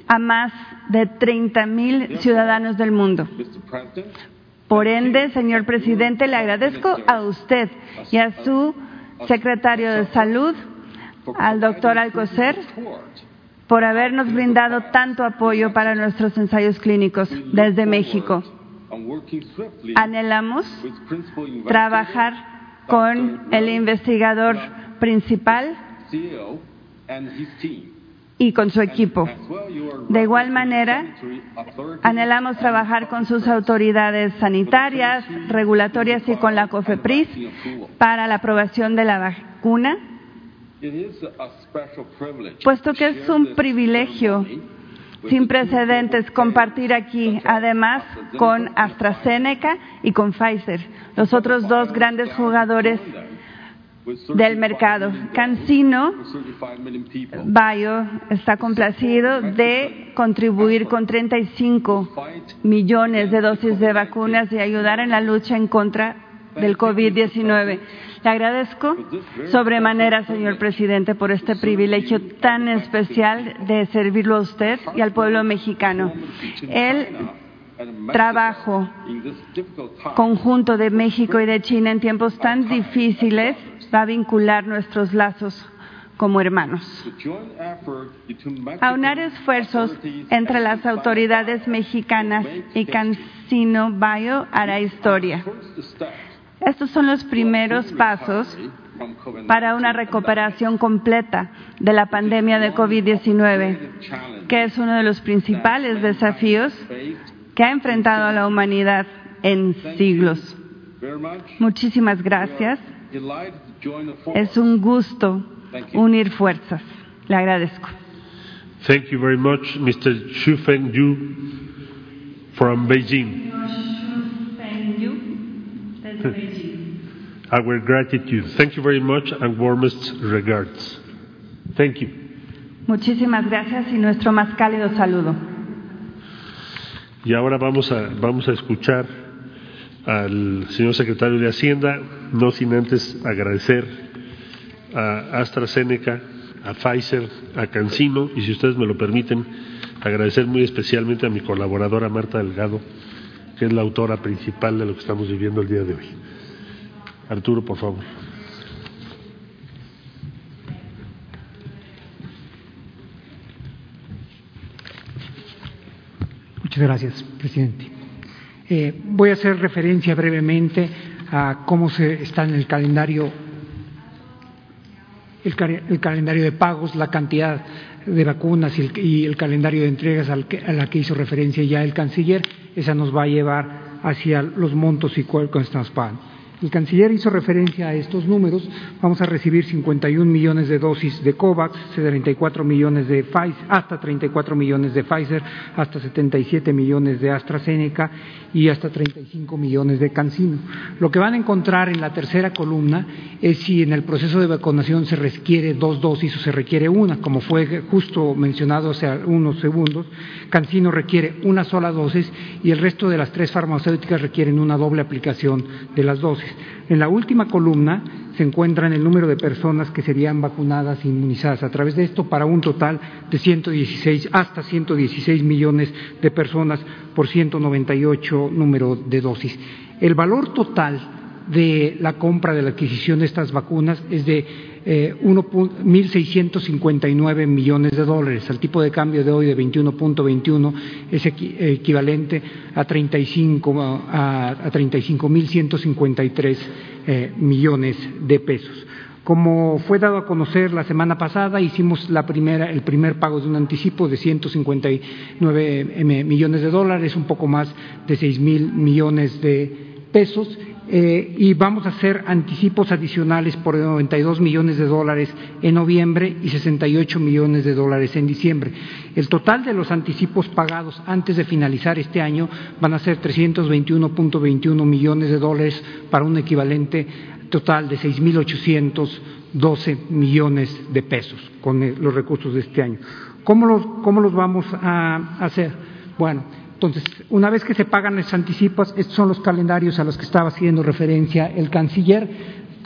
a más de 30 mil ciudadanos del mundo. Por ende, señor presidente, le agradezco a usted y a su secretario de Salud, al doctor Alcocer, por habernos brindado tanto apoyo para nuestros ensayos clínicos desde México. Anhelamos trabajar con el investigador principal team. y con su equipo. De igual manera, anhelamos trabajar con sus autoridades sanitarias, regulatorias y con la COFEPRIS para la aprobación de la vacuna, puesto que es un privilegio sin precedentes compartir aquí, además con AstraZeneca y con Pfizer, los otros dos grandes jugadores del mercado. Cancino Bio está complacido de contribuir con 35 millones de dosis de vacunas y ayudar en la lucha en contra del COVID-19. Le agradezco sobremanera, señor presidente, por este privilegio tan especial de servirlo a usted y al pueblo mexicano. El trabajo conjunto de México y de China en tiempos tan difíciles va a vincular nuestros lazos como hermanos. Aunar esfuerzos entre las autoridades mexicanas y Cancino Bio hará historia. Estos son los primeros pasos para una recuperación completa de la pandemia de COVID-19, que es uno de los principales desafíos que ha enfrentado a la humanidad en siglos. Muchísimas gracias. Es un gusto unir fuerzas. Le agradezco. Thank you very much, Mr. Fengyu from Beijing. Our gratitude. Thank you very much and warmest regards. Thank you. Muchísimas gracias y nuestro más cálido saludo. Y ahora vamos a, vamos a escuchar al señor secretario de Hacienda, no sin antes agradecer a AstraZeneca, a Pfizer, a Cancino y si ustedes me lo permiten, agradecer muy especialmente a mi colaboradora Marta Delgado, es la autora principal de lo que estamos viviendo el día de hoy. Arturo, por favor. Muchas gracias, presidente. Eh, voy a hacer referencia brevemente a cómo se está en el calendario, el, el calendario de pagos, la cantidad de vacunas y el, y el calendario de entregas al que, a la que hizo referencia ya el canciller. Esa nos va a llevar hacia los montos y estamos pagando. El canciller hizo referencia a estos números. Vamos a recibir 51 millones de dosis de COVAX, 34 millones de Pfizer, hasta 34 millones de Pfizer, hasta 77 millones de AstraZeneca y hasta 35 millones de Cancino. Lo que van a encontrar en la tercera columna es si en el proceso de vacunación se requiere dos dosis o se requiere una, como fue justo mencionado hace unos segundos. Cancino requiere una sola dosis y el resto de las tres farmacéuticas requieren una doble aplicación de las dosis. En la última columna se encuentran el número de personas que serían vacunadas e inmunizadas a través de esto para un total de 116 hasta 116 millones de personas por 198 número de dosis. El valor total de la compra de la adquisición de estas vacunas es de eh, 1.659 millones de dólares. Al tipo de cambio de hoy de 21.21 es equi equivalente a 35 a, a 35.153 eh, millones de pesos. Como fue dado a conocer la semana pasada, hicimos la primera, el primer pago de un anticipo de 159 millones de dólares, un poco más de 6 mil millones de pesos eh, y vamos a hacer anticipos adicionales por 92 millones de dólares en noviembre y 68 millones de dólares en diciembre. El total de los anticipos pagados antes de finalizar este año van a ser 321.21 millones de dólares para un equivalente total de 6.812 millones de pesos con los recursos de este año. ¿Cómo los, cómo los vamos a hacer? Bueno, entonces, una vez que se pagan los anticipos, estos son los calendarios a los que estaba haciendo referencia el canciller,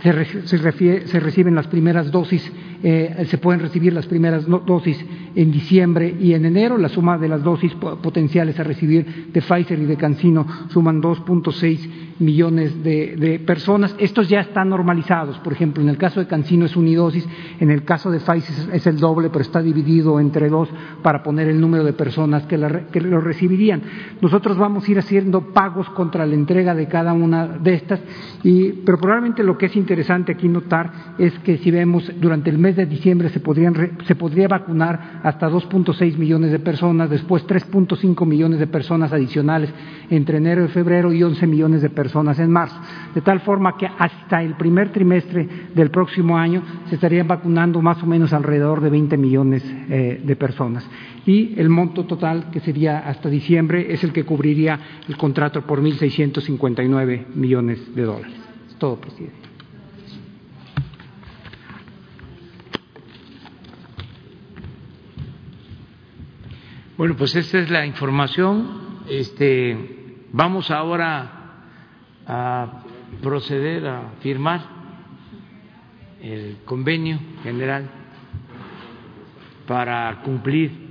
se, se reciben las primeras dosis, eh, se pueden recibir las primeras dosis en diciembre y en enero. La suma de las dosis potenciales a recibir de Pfizer y de Cancino suman 2.6 millones de, personas. Estos ya están normalizados. Por ejemplo, en el caso de Cancino es unidosis, en el caso de Pfizer es el doble, pero está dividido entre dos para poner el número de personas que lo recibirían. Nosotros vamos a ir haciendo pagos contra la entrega de cada una de estas, y, pero probablemente lo que es interesante aquí notar es que si vemos durante el mes de diciembre se, podrían, se podría vacunar hasta 2.6 millones de personas, después 3.5 millones de personas adicionales entre enero y febrero y 11 millones de personas en marzo. De tal forma que hasta el primer trimestre del próximo año se estarían vacunando más o menos alrededor de 20 millones eh, de personas. Y el monto total, que sería hasta diciembre, es el que cubriría el contrato por 1.659 millones de dólares. Es todo, presidente. Bueno, pues esta es la información. Este, vamos ahora a proceder a firmar el convenio general para cumplir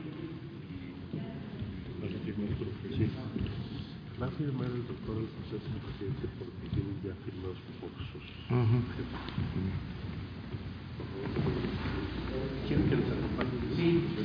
Va a firmar el doctor el proceso de presidente porque tienen ya firmados por sus. ¿Quieren que les acompañe? Sí,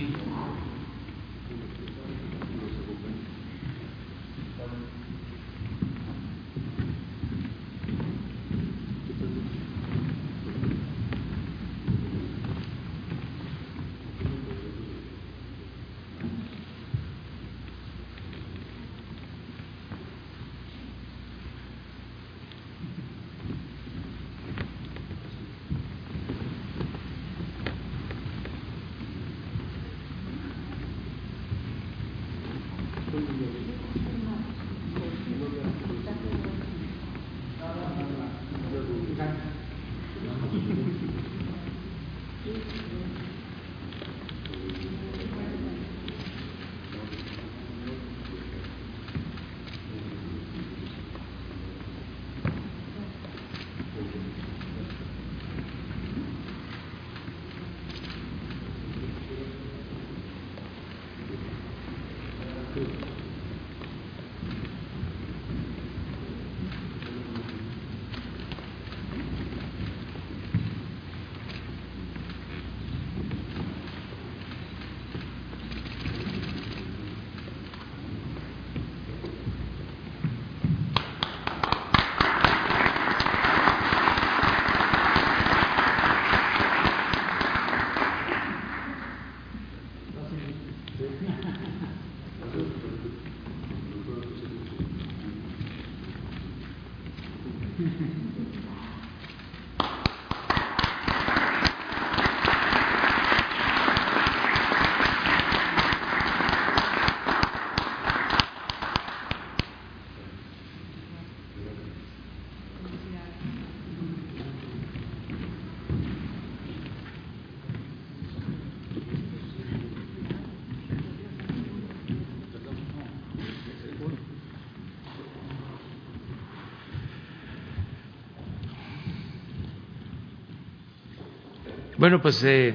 Bueno, pues eh,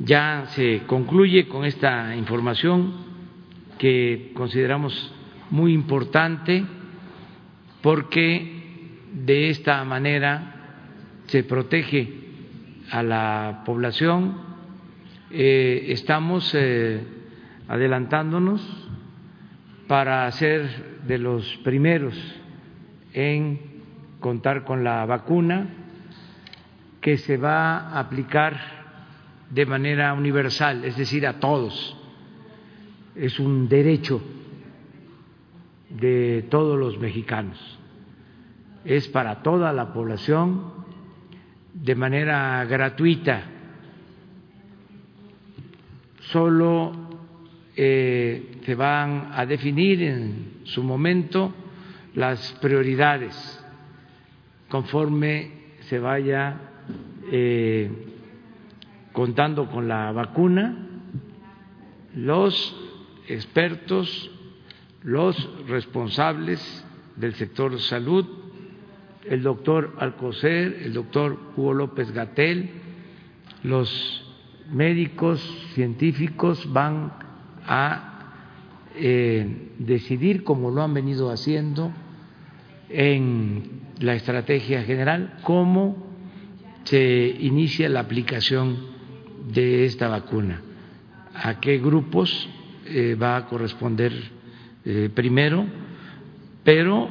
ya se concluye con esta información que consideramos muy importante porque de esta manera se protege a la población. Eh, estamos eh, adelantándonos para ser de los primeros en contar con la vacuna que se va a aplicar de manera universal, es decir, a todos. Es un derecho de todos los mexicanos. Es para toda la población de manera gratuita. Solo eh, se van a definir en su momento las prioridades conforme se vaya eh, contando con la vacuna, los expertos, los responsables del sector salud, el doctor Alcocer, el doctor Hugo López Gatel, los médicos científicos van a eh, decidir, como lo han venido haciendo en la estrategia general, cómo se inicia la aplicación de esta vacuna, a qué grupos eh, va a corresponder eh, primero, pero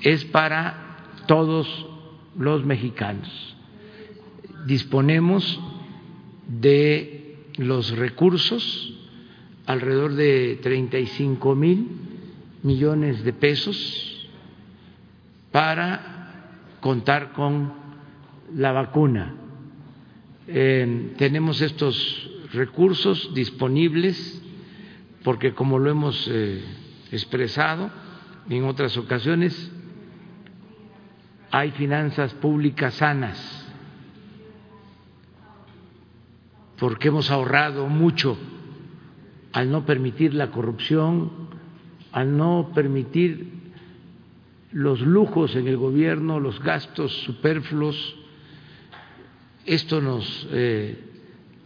es para todos los mexicanos. Disponemos de los recursos, alrededor de 35 mil millones de pesos, para contar con la vacuna. Eh, tenemos estos recursos disponibles porque, como lo hemos eh, expresado en otras ocasiones, hay finanzas públicas sanas, porque hemos ahorrado mucho al no permitir la corrupción, al no permitir los lujos en el gobierno, los gastos superfluos. Esto nos eh,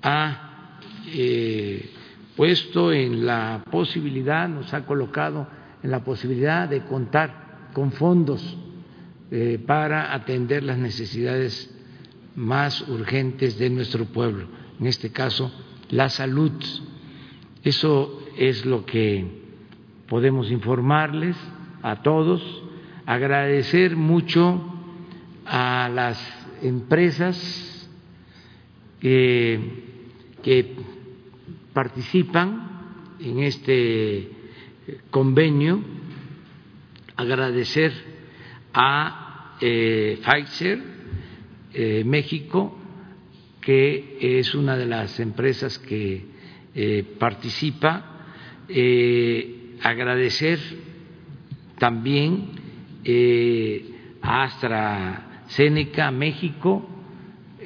ha eh, puesto en la posibilidad, nos ha colocado en la posibilidad de contar con fondos eh, para atender las necesidades más urgentes de nuestro pueblo, en este caso la salud. Eso es lo que podemos informarles a todos, agradecer mucho a las empresas que participan en este convenio, agradecer a eh, Pfizer eh, México, que es una de las empresas que eh, participa, agradecer también a AstraZeneca México,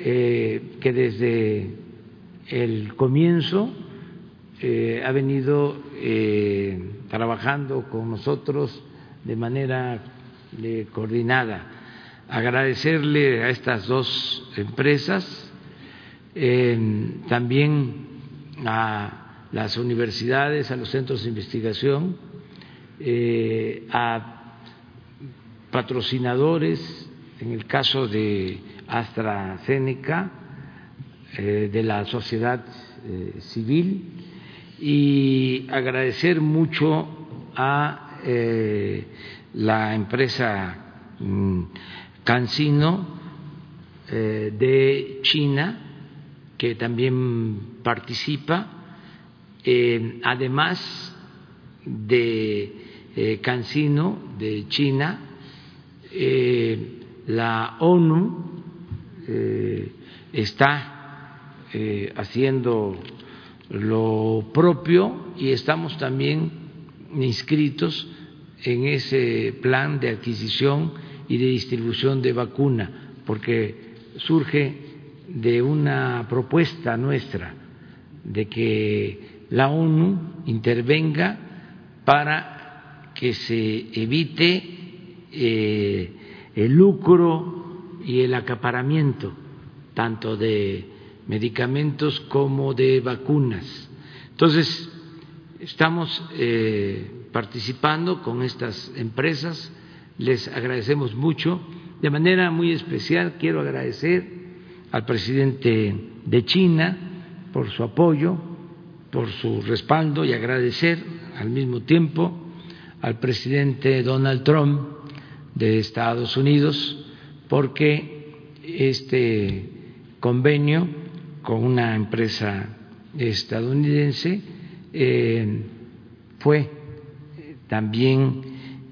que desde el comienzo ha venido trabajando con nosotros de manera coordinada. Agradecerle a estas dos empresas, también a las universidades, a los centros de investigación, eh, a patrocinadores, en el caso de AstraZeneca, eh, de la sociedad eh, civil, y agradecer mucho a la empresa mm, Cancino eh, de China, que también participa, eh, además de eh, Cancino de China, la ONU está haciendo lo propio y estamos también inscritos en ese plan de adquisición y de distribución de vacuna, porque surge de una propuesta nuestra de que la ONU intervenga para que se evite eh, el lucro y el acaparamiento tanto de medicamentos como de vacunas. Entonces, estamos eh, participando con estas empresas les agradecemos mucho. De manera muy especial quiero agradecer al presidente de China por su apoyo, por su respaldo y agradecer al mismo tiempo al presidente Donald Trump de Estados Unidos porque este convenio con una empresa estadounidense eh, fue también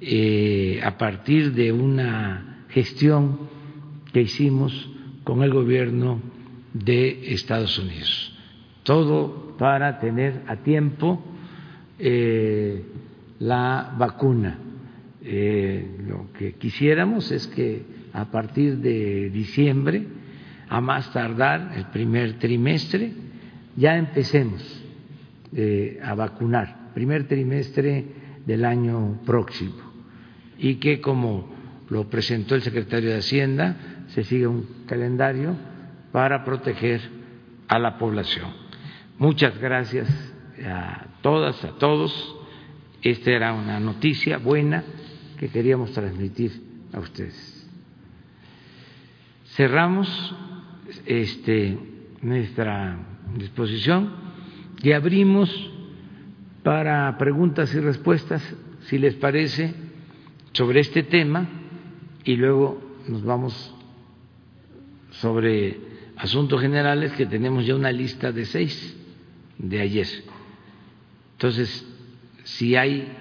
eh, a partir de una gestión que hicimos con el gobierno de Estados Unidos. Todo para tener a tiempo eh, la vacuna. Eh, lo que quisiéramos es que a partir de diciembre, a más tardar el primer trimestre, ya empecemos a vacunar, primer trimestre del año próximo y que, como lo presentó el secretario de Hacienda, se siga un calendario para proteger a la población. Muchas gracias a todas, a todos. Esta era una noticia buena que queríamos transmitir a ustedes. Cerramos este, nuestra disposición y abrimos para preguntas y respuestas, si les parece sobre este tema y luego nos vamos sobre asuntos generales que tenemos ya una lista de seis de ayer. Entonces, si hay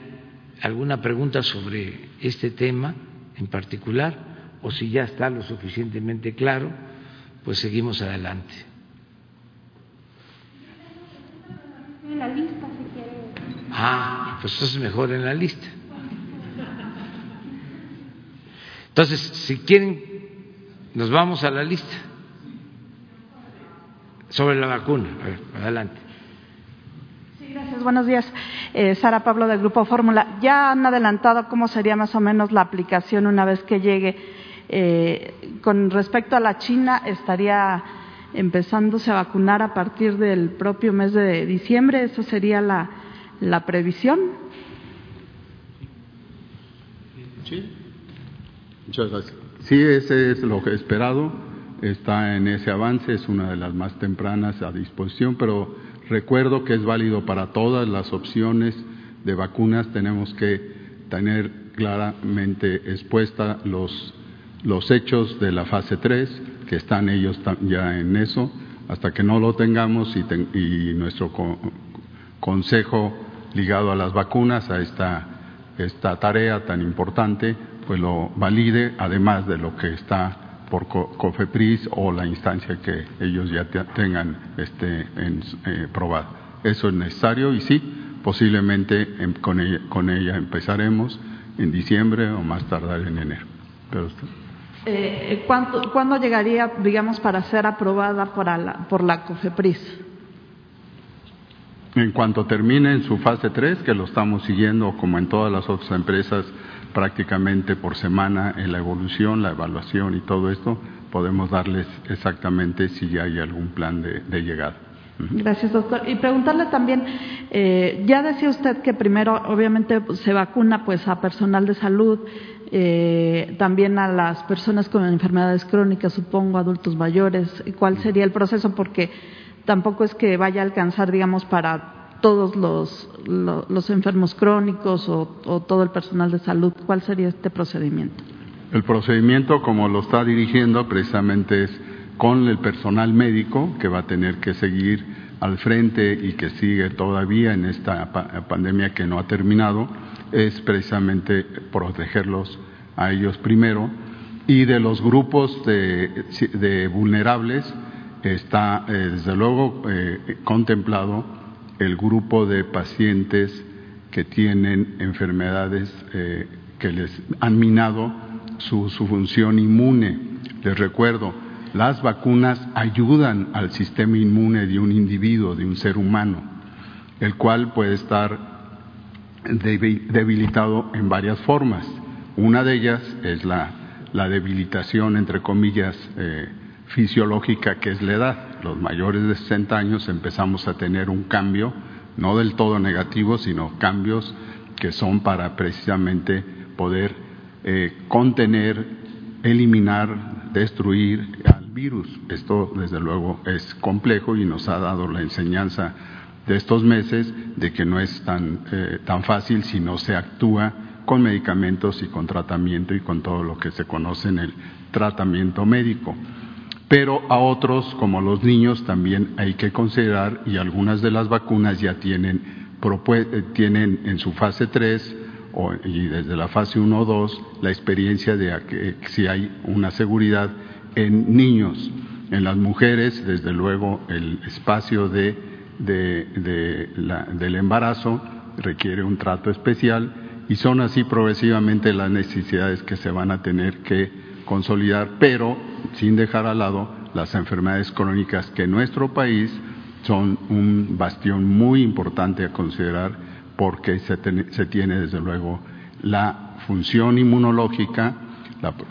alguna pregunta sobre este tema en particular o si ya está lo suficientemente claro, pues seguimos adelante. En la lista, si quiere. Ah, pues eso es mejor en la lista. Entonces, si quieren, nos vamos a la lista sobre la vacuna. A ver, adelante. Gracias. Buenos días. Eh, Sara Pablo del Grupo Fórmula. ¿Ya han adelantado cómo sería más o menos la aplicación una vez que llegue? Eh, con respecto a la China, ¿estaría empezándose a vacunar a partir del propio mes de diciembre? ¿Esa sería la, la previsión? Sí. Muchas gracias. Sí, ese es lo que he esperado. Está en ese avance, es una de las más tempranas a disposición, pero recuerdo que es válido para todas las opciones de vacunas. Tenemos que tener claramente expuesta los, los hechos de la fase 3, que están ellos ya en eso. Hasta que no lo tengamos y, ten, y nuestro co consejo ligado a las vacunas, a esta, esta tarea tan importante, pues lo valide, además de lo que está por COFEPRIS o la instancia que ellos ya tengan este, en, eh, probado. Eso es necesario y sí, posiblemente en, con, ella, con, ella, empezaremos en diciembre o más tardar en enero. Pero, eh, ¿cuánto, ¿Cuándo llegaría, digamos, para ser aprobada por la, por la COFEPRIS? En cuanto termine en su fase 3, que lo estamos siguiendo como en todas las otras empresas prácticamente por semana en la evolución, la evaluación y todo esto, podemos darles exactamente si ya hay algún plan de, de llegada. Gracias, doctor. Y preguntarle también, eh, ya decía usted que primero, obviamente, se vacuna pues a personal de salud, eh, también a las personas con enfermedades crónicas, supongo, adultos mayores. ¿Cuál sería el proceso? Porque tampoco es que vaya a alcanzar, digamos, para todos los, los, enfermos crónicos o, todo el personal de salud. ¿Cuál sería este procedimiento? El procedimiento, como lo está dirigiendo, precisamente es con el personal médico que va a tener que seguir al frente y que sigue todavía en esta pa pandemia que no ha terminado, es precisamente protegerlos a ellos primero y de los grupos de, de vulnerables está eh, desde luego eh, contemplado el grupo de pacientes que tienen enfermedades eh, que les han minado su, función inmune. Les recuerdo, las vacunas ayudan al sistema inmune de un individuo, de un ser humano, el cual puede estar debilitado en varias formas. Una de ellas es la, la debilitación, entre comillas, eh, fisiológica que es la edad. Los mayores de 60 años empezamos a tener un cambio, no del todo negativo, sino cambios que son para precisamente poder eh, contener, eliminar, destruir al virus. Esto desde luego es complejo y nos ha dado la enseñanza de estos meses de que no es tan, eh, tan fácil si no se actúa con medicamentos y con tratamiento y con todo lo que se conoce en el tratamiento médico pero a otros, como los niños, también hay que considerar, y algunas de las vacunas ya tienen, tienen en su fase 3 o, y desde la fase 1 o 2 la experiencia de que si hay una seguridad en niños. En las mujeres, desde luego, el espacio de, de, de la, del embarazo requiere un trato especial y son así progresivamente las necesidades que se van a tener que consolidar, pero sin dejar al lado las enfermedades crónicas que en nuestro país son un bastión muy importante a considerar porque se, ten, se tiene desde luego la función inmunológica,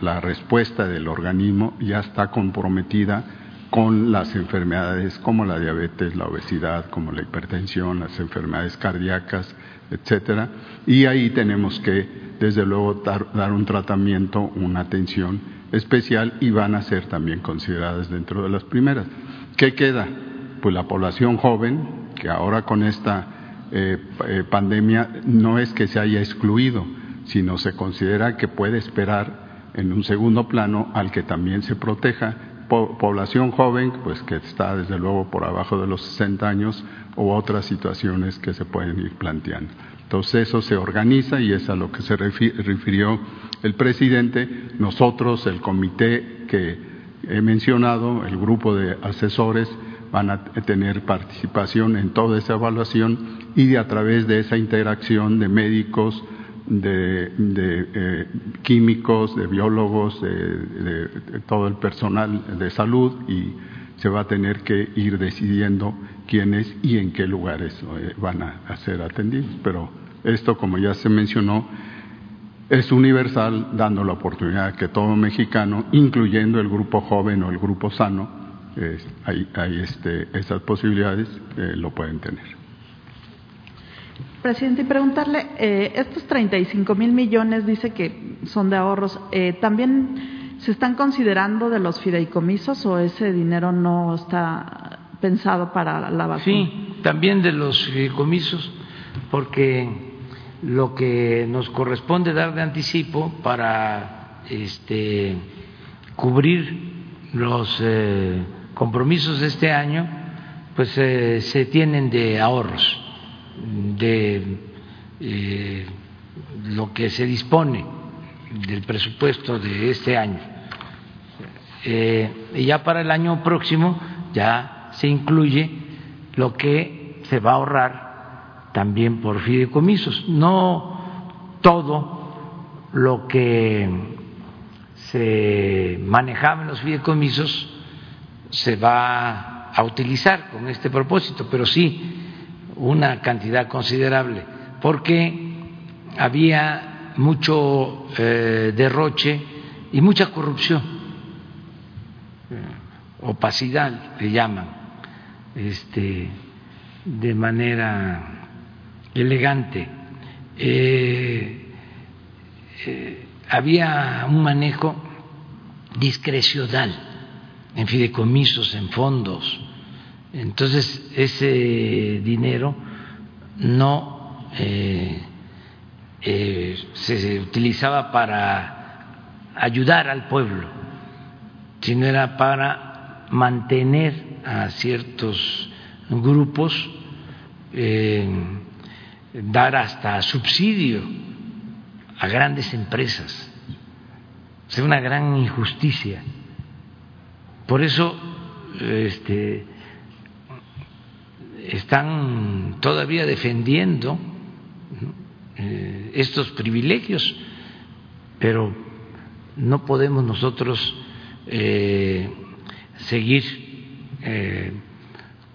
la, respuesta del organismo ya está comprometida con las enfermedades como la diabetes, la obesidad, como la hipertensión, las enfermedades cardíacas, etcétera, y ahí tenemos que desde luego dar, dar un tratamiento, una atención especial y van a ser también consideradas dentro de las primeras. ¿Qué queda? Pues la población joven, que ahora con esta eh, eh, pandemia no es que se haya excluido, sino se considera que puede esperar en un segundo plano al que también se proteja po- población joven, pues que está desde luego por abajo de los 60 años, u otras situaciones que se pueden ir planteando. Entonces eso se organiza y es a lo que se refi- refirió el presidente. Nosotros, el comité que he mencionado, el grupo de asesores, van a tener participación en toda esa evaluación y de, a través de esa interacción de médicos, de, eh, químicos, de biólogos, de, todo el personal de salud y se va a tener que ir decidiendo quiénes y en qué lugares eh, van a ser atendidos. Pero esto, como ya se mencionó, es universal, dando la oportunidad que todo mexicano, incluyendo el grupo joven o el grupo sano, hay, hay, este, esas posibilidades, eh, lo pueden tener. Presidente, y preguntarle, eh, estos 35 mil millones dice que son de ahorros, eh, ¿también se están considerando de los fideicomisos o ese dinero no está pensado para la vacuna? Sí, también de los fideicomisos, porque lo que nos corresponde dar de anticipo para este, cubrir los eh, compromisos de este año, pues eh, se tienen de ahorros, de eh, lo que se dispone del presupuesto de este año. Y ya para el año próximo ya se incluye lo que se va a ahorrar también por fideicomisos. No todo lo que se manejaba en los fideicomisos se va a utilizar con este propósito, pero sí una cantidad considerable, porque había mucho eh, derroche y mucha corrupción, eh, opacidad le llaman, este, de manera elegante. Eh, eh, había un manejo discrecional en fideicomisos, en fondos. Entonces, ese dinero no eh, se utilizaba para ayudar al pueblo, sino era para mantener a ciertos grupos, dar hasta subsidio a grandes empresas. Es una gran injusticia. Por eso este, están todavía defendiendo eh, estos privilegios, pero no podemos nosotros eh, seguir eh,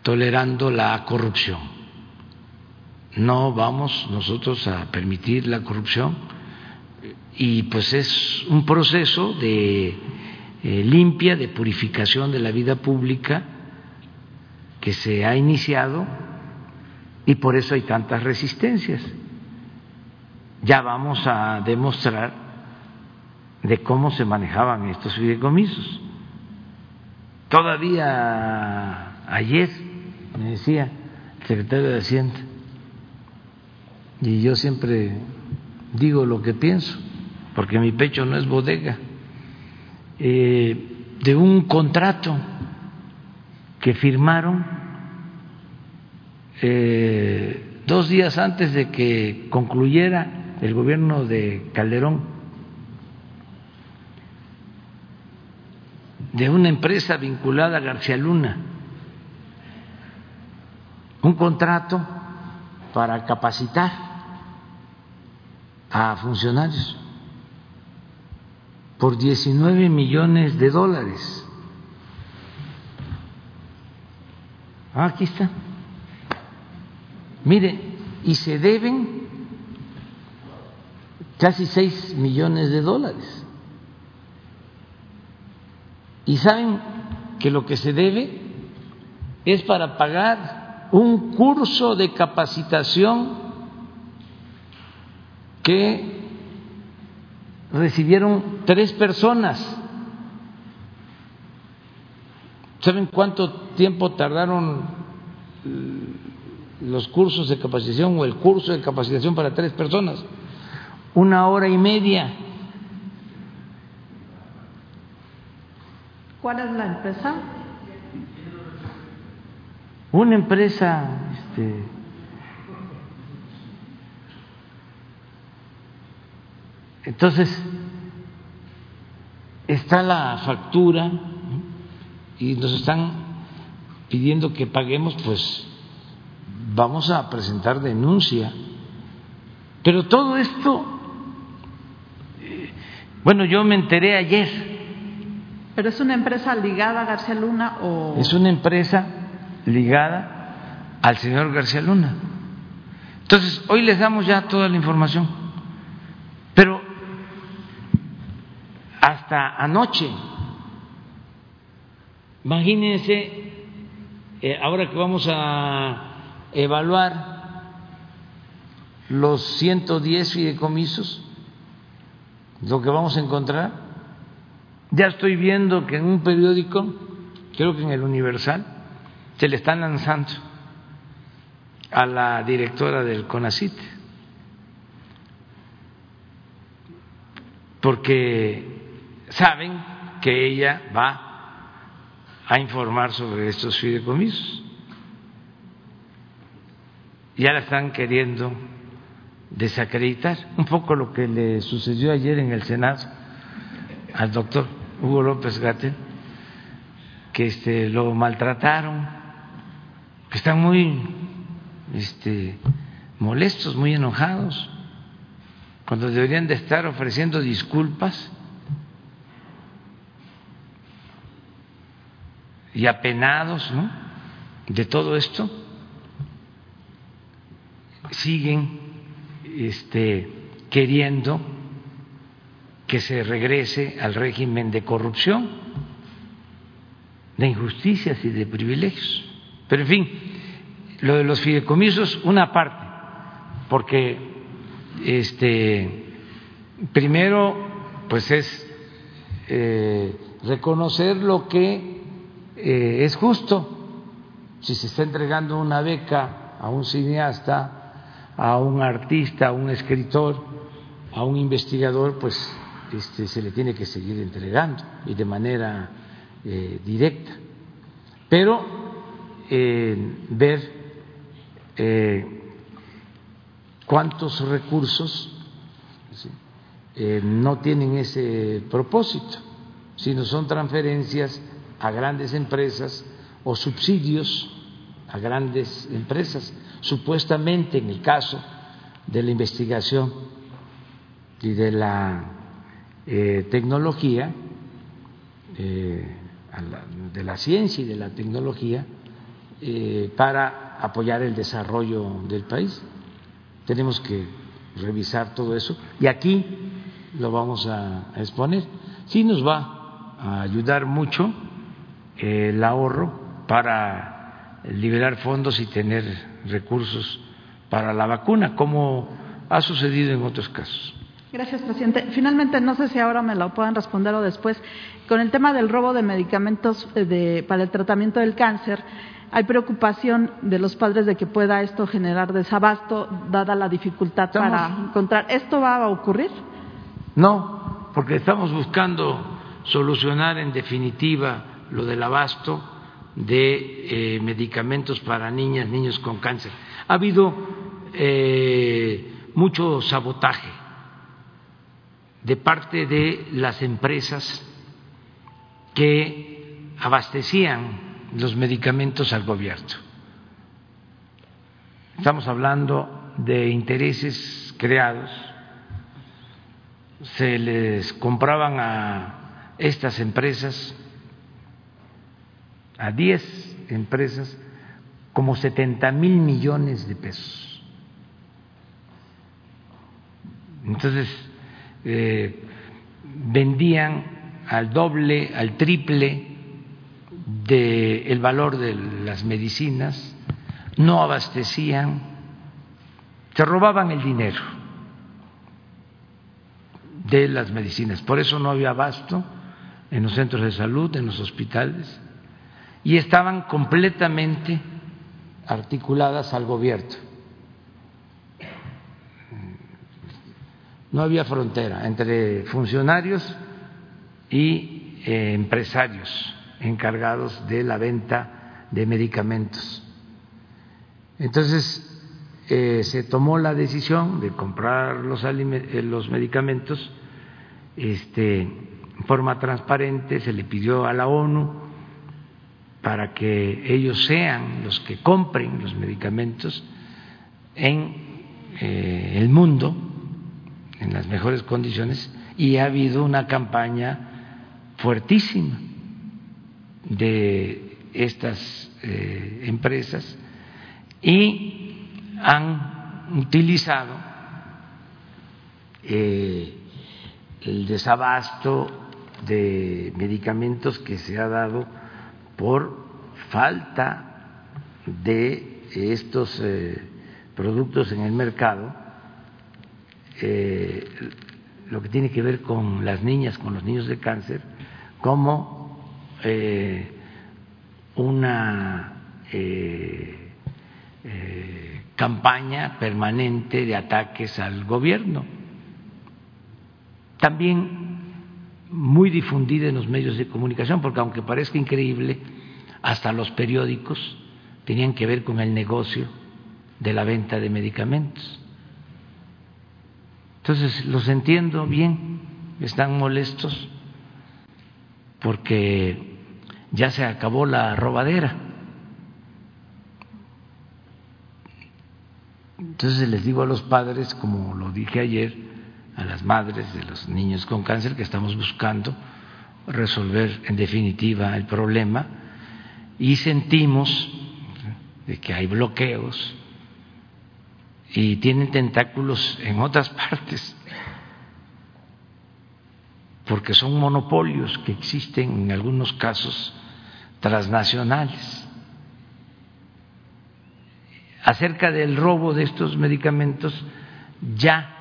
tolerando la corrupción. No vamos nosotros a permitir la corrupción y pues es un proceso de eh, limpia, de purificación de la vida pública que se ha iniciado y por eso hay tantas resistencias. Ya vamos a demostrar de cómo se manejaban estos fideicomisos. Todavía ayer me decía el secretario de Hacienda, y yo siempre digo lo que pienso, porque mi pecho no es bodega, eh, de un contrato que firmaron eh, dos días antes de que concluyera el gobierno de Calderón, de una empresa vinculada a García Luna, un contrato para capacitar a funcionarios por 19 millones de dólares. Ah, aquí está. Mire, y se deben casi 6 millones de dólares. Y saben que lo que se debe es para pagar un curso de capacitación que recibieron tres personas. ¿Saben cuánto tiempo tardaron los cursos de capacitación o el curso de capacitación para tres personas? Una hora y media. ¿Cuál es la empresa? Una empresa, este, entonces está la factura y nos están pidiendo que paguemos, pues vamos a presentar denuncia. Pero todo esto, eh, bueno, yo me enteré ayer. ¿Pero es una empresa ligada a García Luna o...? Es una empresa ligada al señor García Luna. Entonces, hoy les damos ya toda la información. Pero hasta anoche, imagínense, eh, ahora que vamos a evaluar los 110 fideicomisos, lo que vamos a encontrar. Ya estoy viendo que en un periódico, creo que en el Universal, se le están lanzando a la directora del CONACIT, porque saben que ella va a informar sobre estos fideicomisos. Ya la están queriendo desacreditar, un poco lo que le sucedió ayer en el Senado al doctor Hugo López Gatel, que este, lo maltrataron, que están muy este, molestos, muy enojados, cuando deberían de estar ofreciendo disculpas y apenados ¿no? de todo esto, siguen este, queriendo que se regrese al régimen de corrupción, de injusticias y de privilegios. Pero en fin, lo de los fideicomisos, una parte, porque este, primero, pues es eh, reconocer lo que eh, es justo. Si se está entregando una beca a un cineasta, a un artista, a un escritor, a un investigador, pues este, se le tiene que seguir entregando y de manera eh, directa. Pero ver eh, cuántos recursos no tienen ese propósito, sino son transferencias a grandes empresas o subsidios a grandes empresas, supuestamente en el caso de la investigación y de la eh, tecnología, eh, de la ciencia y de la tecnología, eh, para apoyar el desarrollo del país. Tenemos que revisar todo eso y aquí lo vamos a, exponer. Sí nos va a ayudar mucho el ahorro para liberar fondos y tener recursos para la vacuna, como ha sucedido en otros casos. Gracias, presidente. Finalmente, no sé si ahora me lo puedan responder o después, con el tema del robo de medicamentos eh, de, para el tratamiento del cáncer, hay preocupación de los padres de que pueda esto generar desabasto, dada la dificultad Estamos- para encontrar. ¿Esto va a ocurrir? No, porque estamos buscando solucionar en definitiva lo del abasto de eh, medicamentos para niñas, niños con cáncer. Ha habido eh, mucho sabotaje de parte de las empresas que abastecían los medicamentos al gobierno. Estamos hablando de intereses creados se les compraban a estas empresas, a 10 empresas, como 70 mil millones de pesos. Entonces, eh, vendían al doble, al triple del valor de las medicinas, no abastecían, se robaban el dinero de las medicinas. Por eso no había abasto en los centros de salud, en los hospitales, y estaban completamente articuladas al gobierno. No había frontera entre funcionarios y eh, empresarios encargados de la venta de medicamentos. Entonces, eh, se tomó la decisión de comprar los, eh, los medicamentos este, en forma transparente, se le pidió a la ONU para que ellos sean los que compren los medicamentos en eh, el mundo en las mejores condiciones y ha habido una campaña fuertísima de estas eh, empresas y han utilizado eh, el desabasto de medicamentos que se ha dado por falta de estos eh, productos en el mercado, eh, lo que tiene que ver con las niñas, con los niños de cáncer, como eh, una campaña permanente de ataques al gobierno. También muy difundida en los medios de comunicación, porque aunque parezca increíble, hasta los periódicos tenían que ver con el negocio de la venta de medicamentos. Entonces, los entiendo bien, están molestos porque ya se acabó la robadera. Entonces les digo a los padres, como lo dije ayer, a las madres de los niños con cáncer, que estamos buscando resolver en definitiva el problema y sentimos de que hay bloqueos y tienen tentáculos en otras partes, porque son monopolios que existen en algunos casos transnacionales. Acerca del robo de estos medicamentos, ya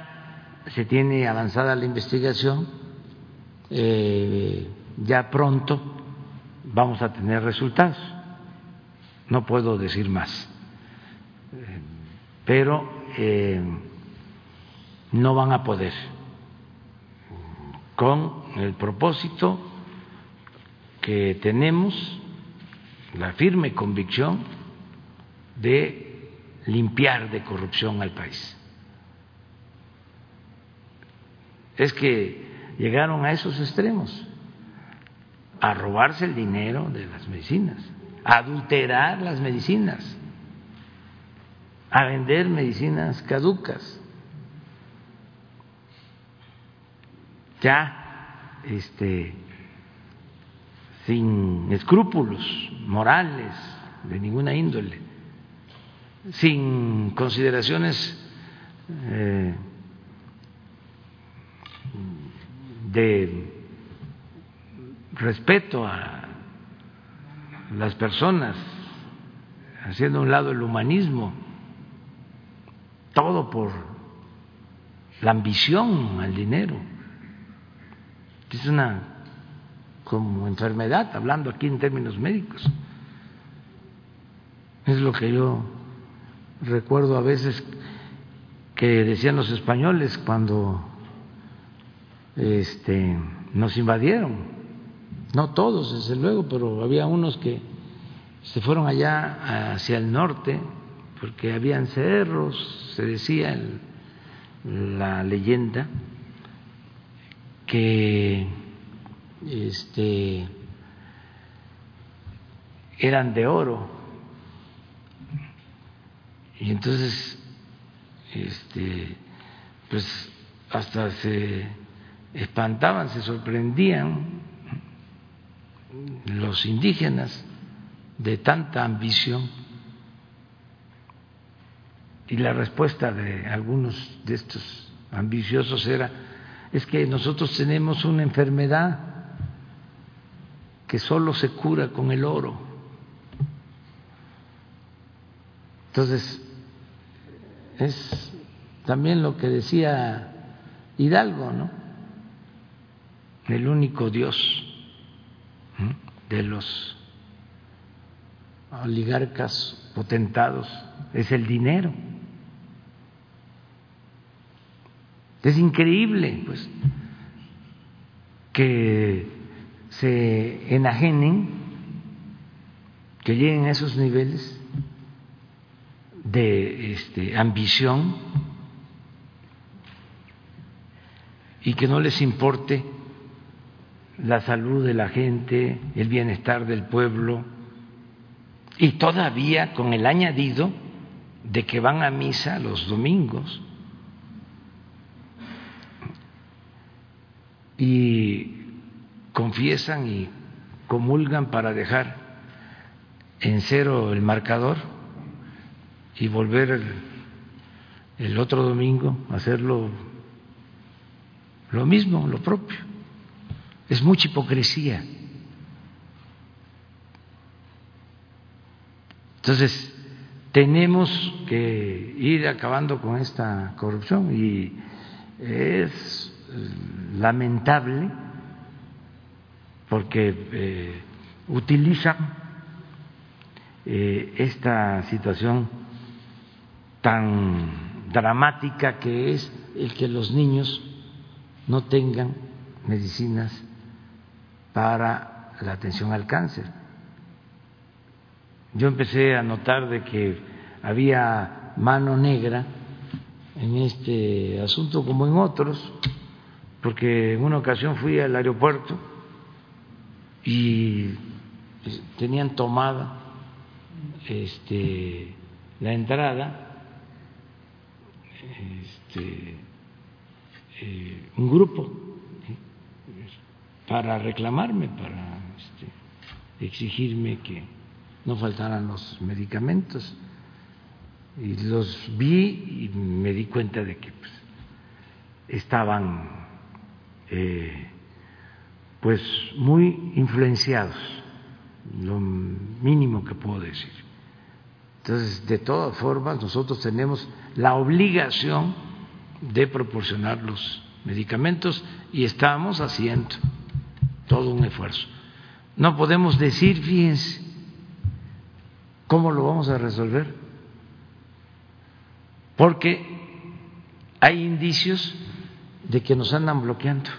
se tiene avanzada la investigación, eh, ya pronto vamos a tener resultados. No puedo decir más, pero eh, no van a poder con el propósito que tenemos, la firme convicción de limpiar de corrupción al país. Es que llegaron a esos extremos a robarse el dinero de las medicinas, a adulterar las medicinas, a vender medicinas caducas. Ya, este, sin escrúpulos morales de ninguna índole, sin consideraciones eh, de respeto a las personas, haciendo a un lado el humanismo, todo por la ambición al dinero. Es una como enfermedad, hablando aquí en términos médicos. Es lo que yo recuerdo a veces que decían los españoles cuando este, nos invadieron. No todos, desde luego, pero había unos que se fueron allá hacia el norte porque habían cerros, se decía la leyenda que este, eran de oro. Y entonces este, pues hasta se espantaban, se sorprendían los indígenas de tanta ambición y la respuesta de algunos de estos ambiciosos era es que nosotros tenemos una enfermedad que solo se cura con el oro. Entonces, es también lo que decía Hidalgo, ¿no? El único Dios de los oligarcas potentados es el dinero. Es increíble, pues, que se enajenen que lleguen a esos niveles de este, ambición y que no les importe la salud de la gente, el bienestar del pueblo, y todavía con el añadido de que van a misa los domingos y confiesan y comulgan para dejar en cero el marcador y volver el, otro domingo a hacerlo lo mismo, lo propio. Es mucha hipocresía. Entonces, tenemos que ir acabando con esta corrupción y es lamentable porque eh, utilizan eh, esta situación tan dramática que es el que los niños no tengan medicinas para la atención al cáncer. Yo empecé a notar de que había mano negra en este asunto como en otros, porque en una ocasión fui al aeropuerto y tenían tomada este, la entrada este, eh, un grupo para reclamarme, para este, exigirme que no faltaran los medicamentos. Y los vi y me di cuenta de que pues, estaban eh, pues muy influenciados, lo mínimo que puedo decir. Entonces, de todas formas, nosotros tenemos la obligación de proporcionar los medicamentos y estamos haciendo todo un esfuerzo. No podemos decir, fíjense, cómo lo vamos a resolver, porque hay indicios de que nos andan bloqueando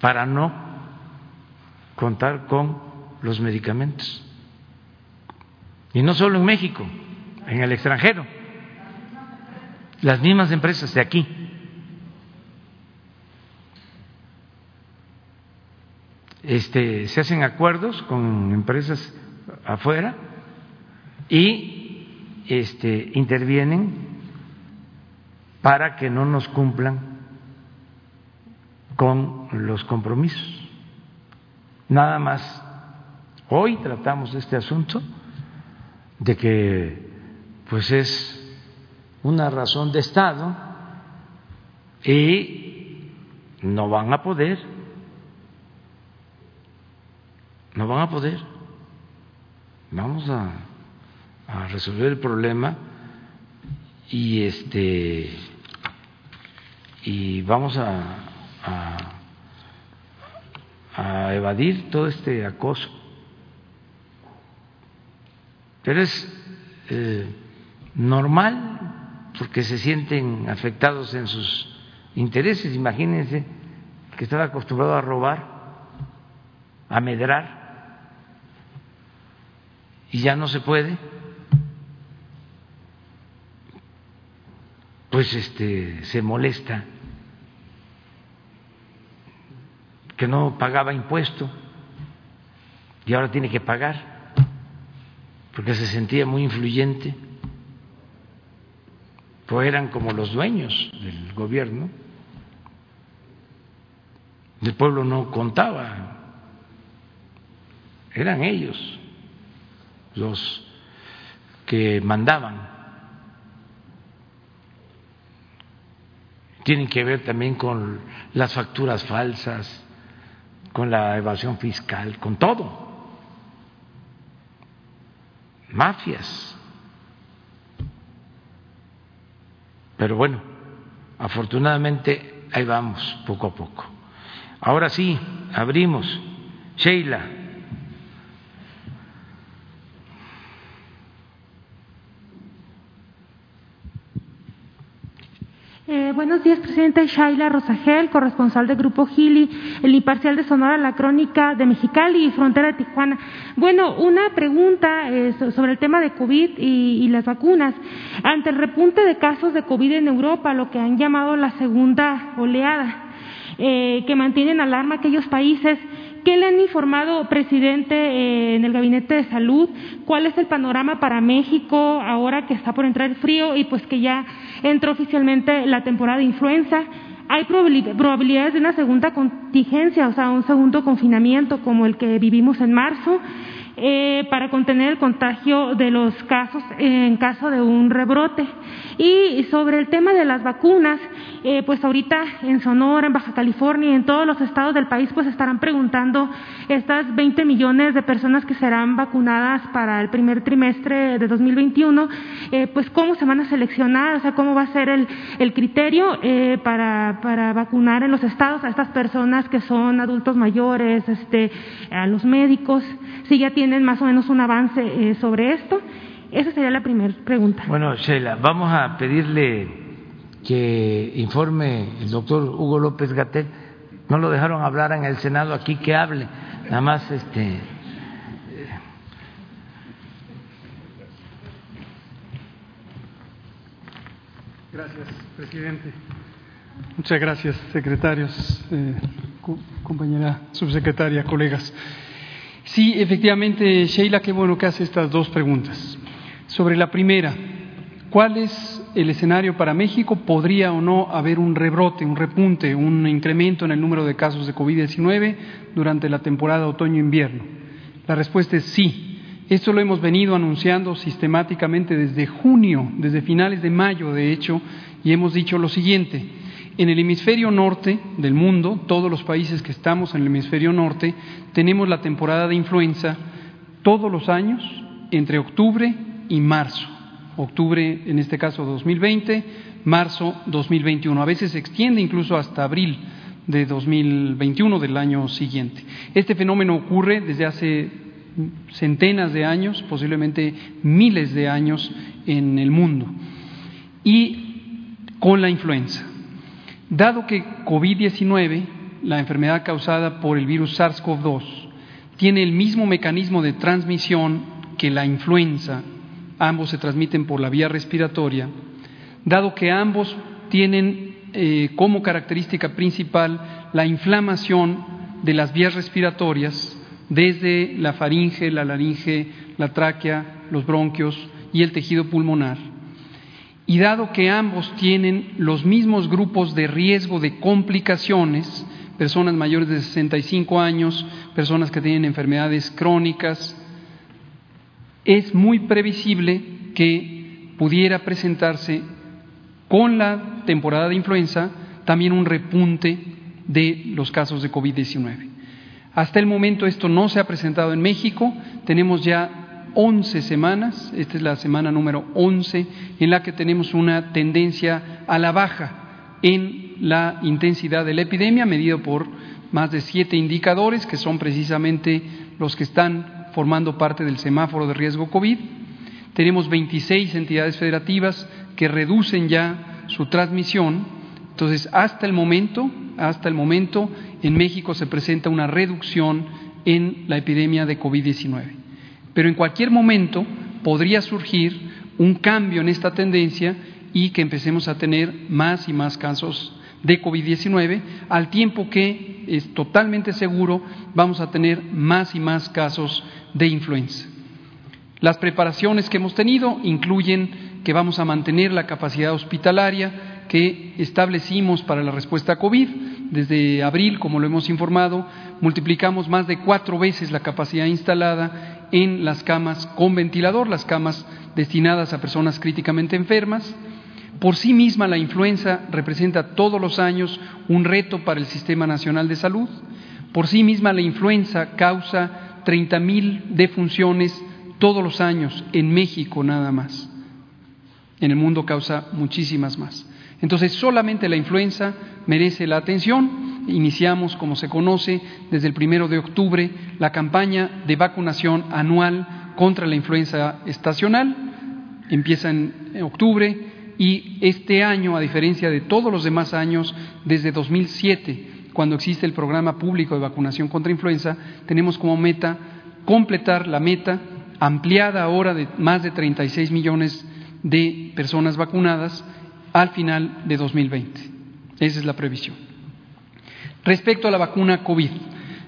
para no contar con los medicamentos. Y no solo en México, en el extranjero. Las mismas empresas de aquí. Este, se hacen acuerdos con empresas afuera y este, intervienen para que no nos cumplan con los compromisos. Nada más, hoy tratamos este asunto de que pues es una razón de Estado y no van a poder, no van a poder. Vamos a, a resolver el problema y este y vamos a, a, evadir todo este acoso. Pero es eh, normal porque se sienten afectados en sus intereses. Imagínense que estaba acostumbrado a robar, a medrar, y ya no se puede. pues este se molesta que no pagaba impuesto y ahora tiene que pagar porque se sentía muy influyente pues eran como los dueños del gobierno el pueblo no contaba eran ellos los que mandaban tienen que ver también con las facturas falsas, con la evasión fiscal, con todo. Mafias. Pero bueno, afortunadamente ahí vamos poco a poco. Ahora sí, abrimos. Sheila. Eh, buenos días, presidente Shaila Rosagel, corresponsal del Grupo Gili, el imparcial de Sonora, la crónica de Mexicali y Frontera de Tijuana. Bueno, una pregunta eh, sobre el tema de COVID y, las vacunas. Ante el repunte de casos de COVID en Europa, lo que han llamado la segunda oleada, eh, que mantienen alarma aquellos países, ¿Qué le han informado, presidente, eh, en el Gabinete de Salud? ¿Cuál es el panorama para México ahora que está por entrar el frío y pues que ya entró oficialmente la temporada de influenza? ¿Hay probabilidades de una segunda contingencia, o sea, un segundo confinamiento como el que vivimos en marzo? Eh, para contener el contagio de los casos en caso de un rebrote. Y sobre el tema de las vacunas, eh, pues ahorita en Sonora, en Baja California y en todos los estados del país, pues estarán preguntando estas 20 millones de personas que serán vacunadas para el primer trimestre de 2021, eh, pues cómo se van a seleccionar, o sea, cómo va a ser el, el criterio eh, para, para vacunar en los estados a estas personas que son adultos mayores, este, a los médicos, si ya tienen más o menos un avance eh, sobre esto. Esa sería la primera pregunta. Bueno, Sheila, vamos a pedirle que informe el doctor Hugo López Gatel. No lo dejaron hablar en el Senado aquí que hable. Nada más este Gracias, presidente. Muchas gracias, secretarios, eh, compañera subsecretaria, colegas. Sí, efectivamente, Sheila, qué bueno que hace estas dos preguntas. Sobre la primera, ¿cuál es el escenario para México? ¿Podría o no haber un rebrote, un repunte, un incremento en el número de casos de COVID-19 durante la temporada otoño-invierno? La respuesta es sí. Esto lo hemos venido anunciando sistemáticamente desde junio, desde finales de mayo, de hecho, y hemos dicho lo siguiente. En el hemisferio norte del mundo, todos los países que estamos en el hemisferio norte, tenemos la temporada de influenza todos los años entre octubre y marzo. Octubre, en este caso 2020, marzo 2021. A veces se extiende incluso hasta abril de 2021 del año siguiente. Este fenómeno ocurre desde hace centenas de años, posiblemente miles de años en el mundo. Y con la influenza. Dado que COVID-19, la enfermedad causada por el virus SARS-CoV-2, tiene el mismo mecanismo de transmisión que la influenza, ambos se transmiten por la vía respiratoria, dado que ambos tienen eh, como característica principal la inflamación de las vías respiratorias, desde la faringe, la laringe, la tráquea, los bronquios y el tejido pulmonar, y dado que ambos tienen los mismos grupos de riesgo de complicaciones, personas mayores de 65 años, personas que tienen enfermedades crónicas, es muy previsible que pudiera presentarse con la temporada de influenza también un repunte de los casos de COVID-19. Hasta el momento esto no se ha presentado en México, tenemos ya 11 semanas, esta es la semana número 11, en la que tenemos una tendencia a la baja en la intensidad de la epidemia, medido por más de siete indicadores, que son precisamente los que están formando parte del semáforo de riesgo COVID. Tenemos 26 entidades federativas que reducen ya su transmisión. Entonces, hasta el momento, hasta el momento, en México se presenta una reducción en la epidemia de COVID-19 pero en cualquier momento podría surgir un cambio en esta tendencia y que empecemos a tener más y más casos de COVID-19, al tiempo que es totalmente seguro vamos a tener más y más casos de influenza. Las preparaciones que hemos tenido incluyen que vamos a mantener la capacidad hospitalaria que establecimos para la respuesta a COVID. Desde abril, como lo hemos informado, multiplicamos más de cuatro veces la capacidad instalada en las camas con ventilador, las camas destinadas a personas críticamente enfermas. Por sí misma la influenza representa todos los años un reto para el Sistema Nacional de Salud. Por sí misma la influenza causa 30 mil defunciones todos los años en México nada más. En el mundo causa muchísimas más. Entonces solamente la influenza merece la atención iniciamos, como se conoce, desde el primero de octubre la campaña de vacunación anual contra la influenza estacional. Empieza en octubre y este año, a diferencia de todos los demás años, desde 2007, cuando existe el programa público de vacunación contra influenza, tenemos como meta completar la meta ampliada ahora de más de 36 millones de personas vacunadas al final de 2020. Esa es la previsión. Respecto a la vacuna COVID,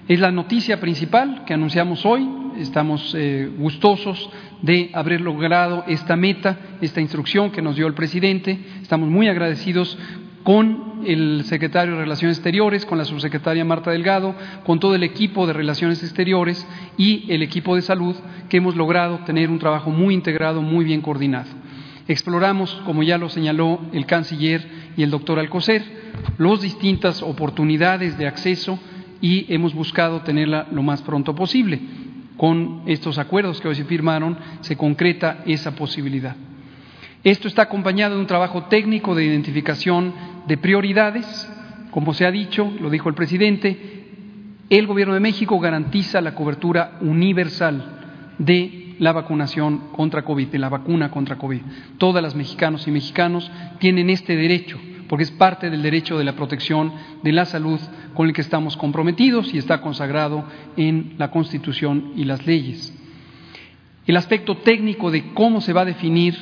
es la noticia principal que anunciamos hoy. Estamos eh, gustosos de haber logrado esta meta, esta instrucción que nos dio el presidente. Estamos muy agradecidos con el secretario de Relaciones Exteriores, con la subsecretaria Marta Delgado, con todo el equipo de Relaciones Exteriores y el equipo de salud, que hemos logrado tener un trabajo muy integrado, muy bien coordinado. Exploramos, como ya lo señaló el canciller y el doctor Alcocer, las distintas oportunidades de acceso y hemos buscado tenerla lo más pronto posible. Con estos acuerdos que hoy se firmaron se concreta esa posibilidad. Esto está acompañado de un trabajo técnico de identificación de prioridades. Como se ha dicho, lo dijo el presidente, el Gobierno de México garantiza la cobertura universal de la vacunación contra COVID, de la vacuna contra COVID. Todas las mexicanos y mexicanos tienen este derecho, porque es parte del derecho de la protección de la salud con el que estamos comprometidos y está consagrado en la Constitución y las leyes. El aspecto técnico de cómo se va a definir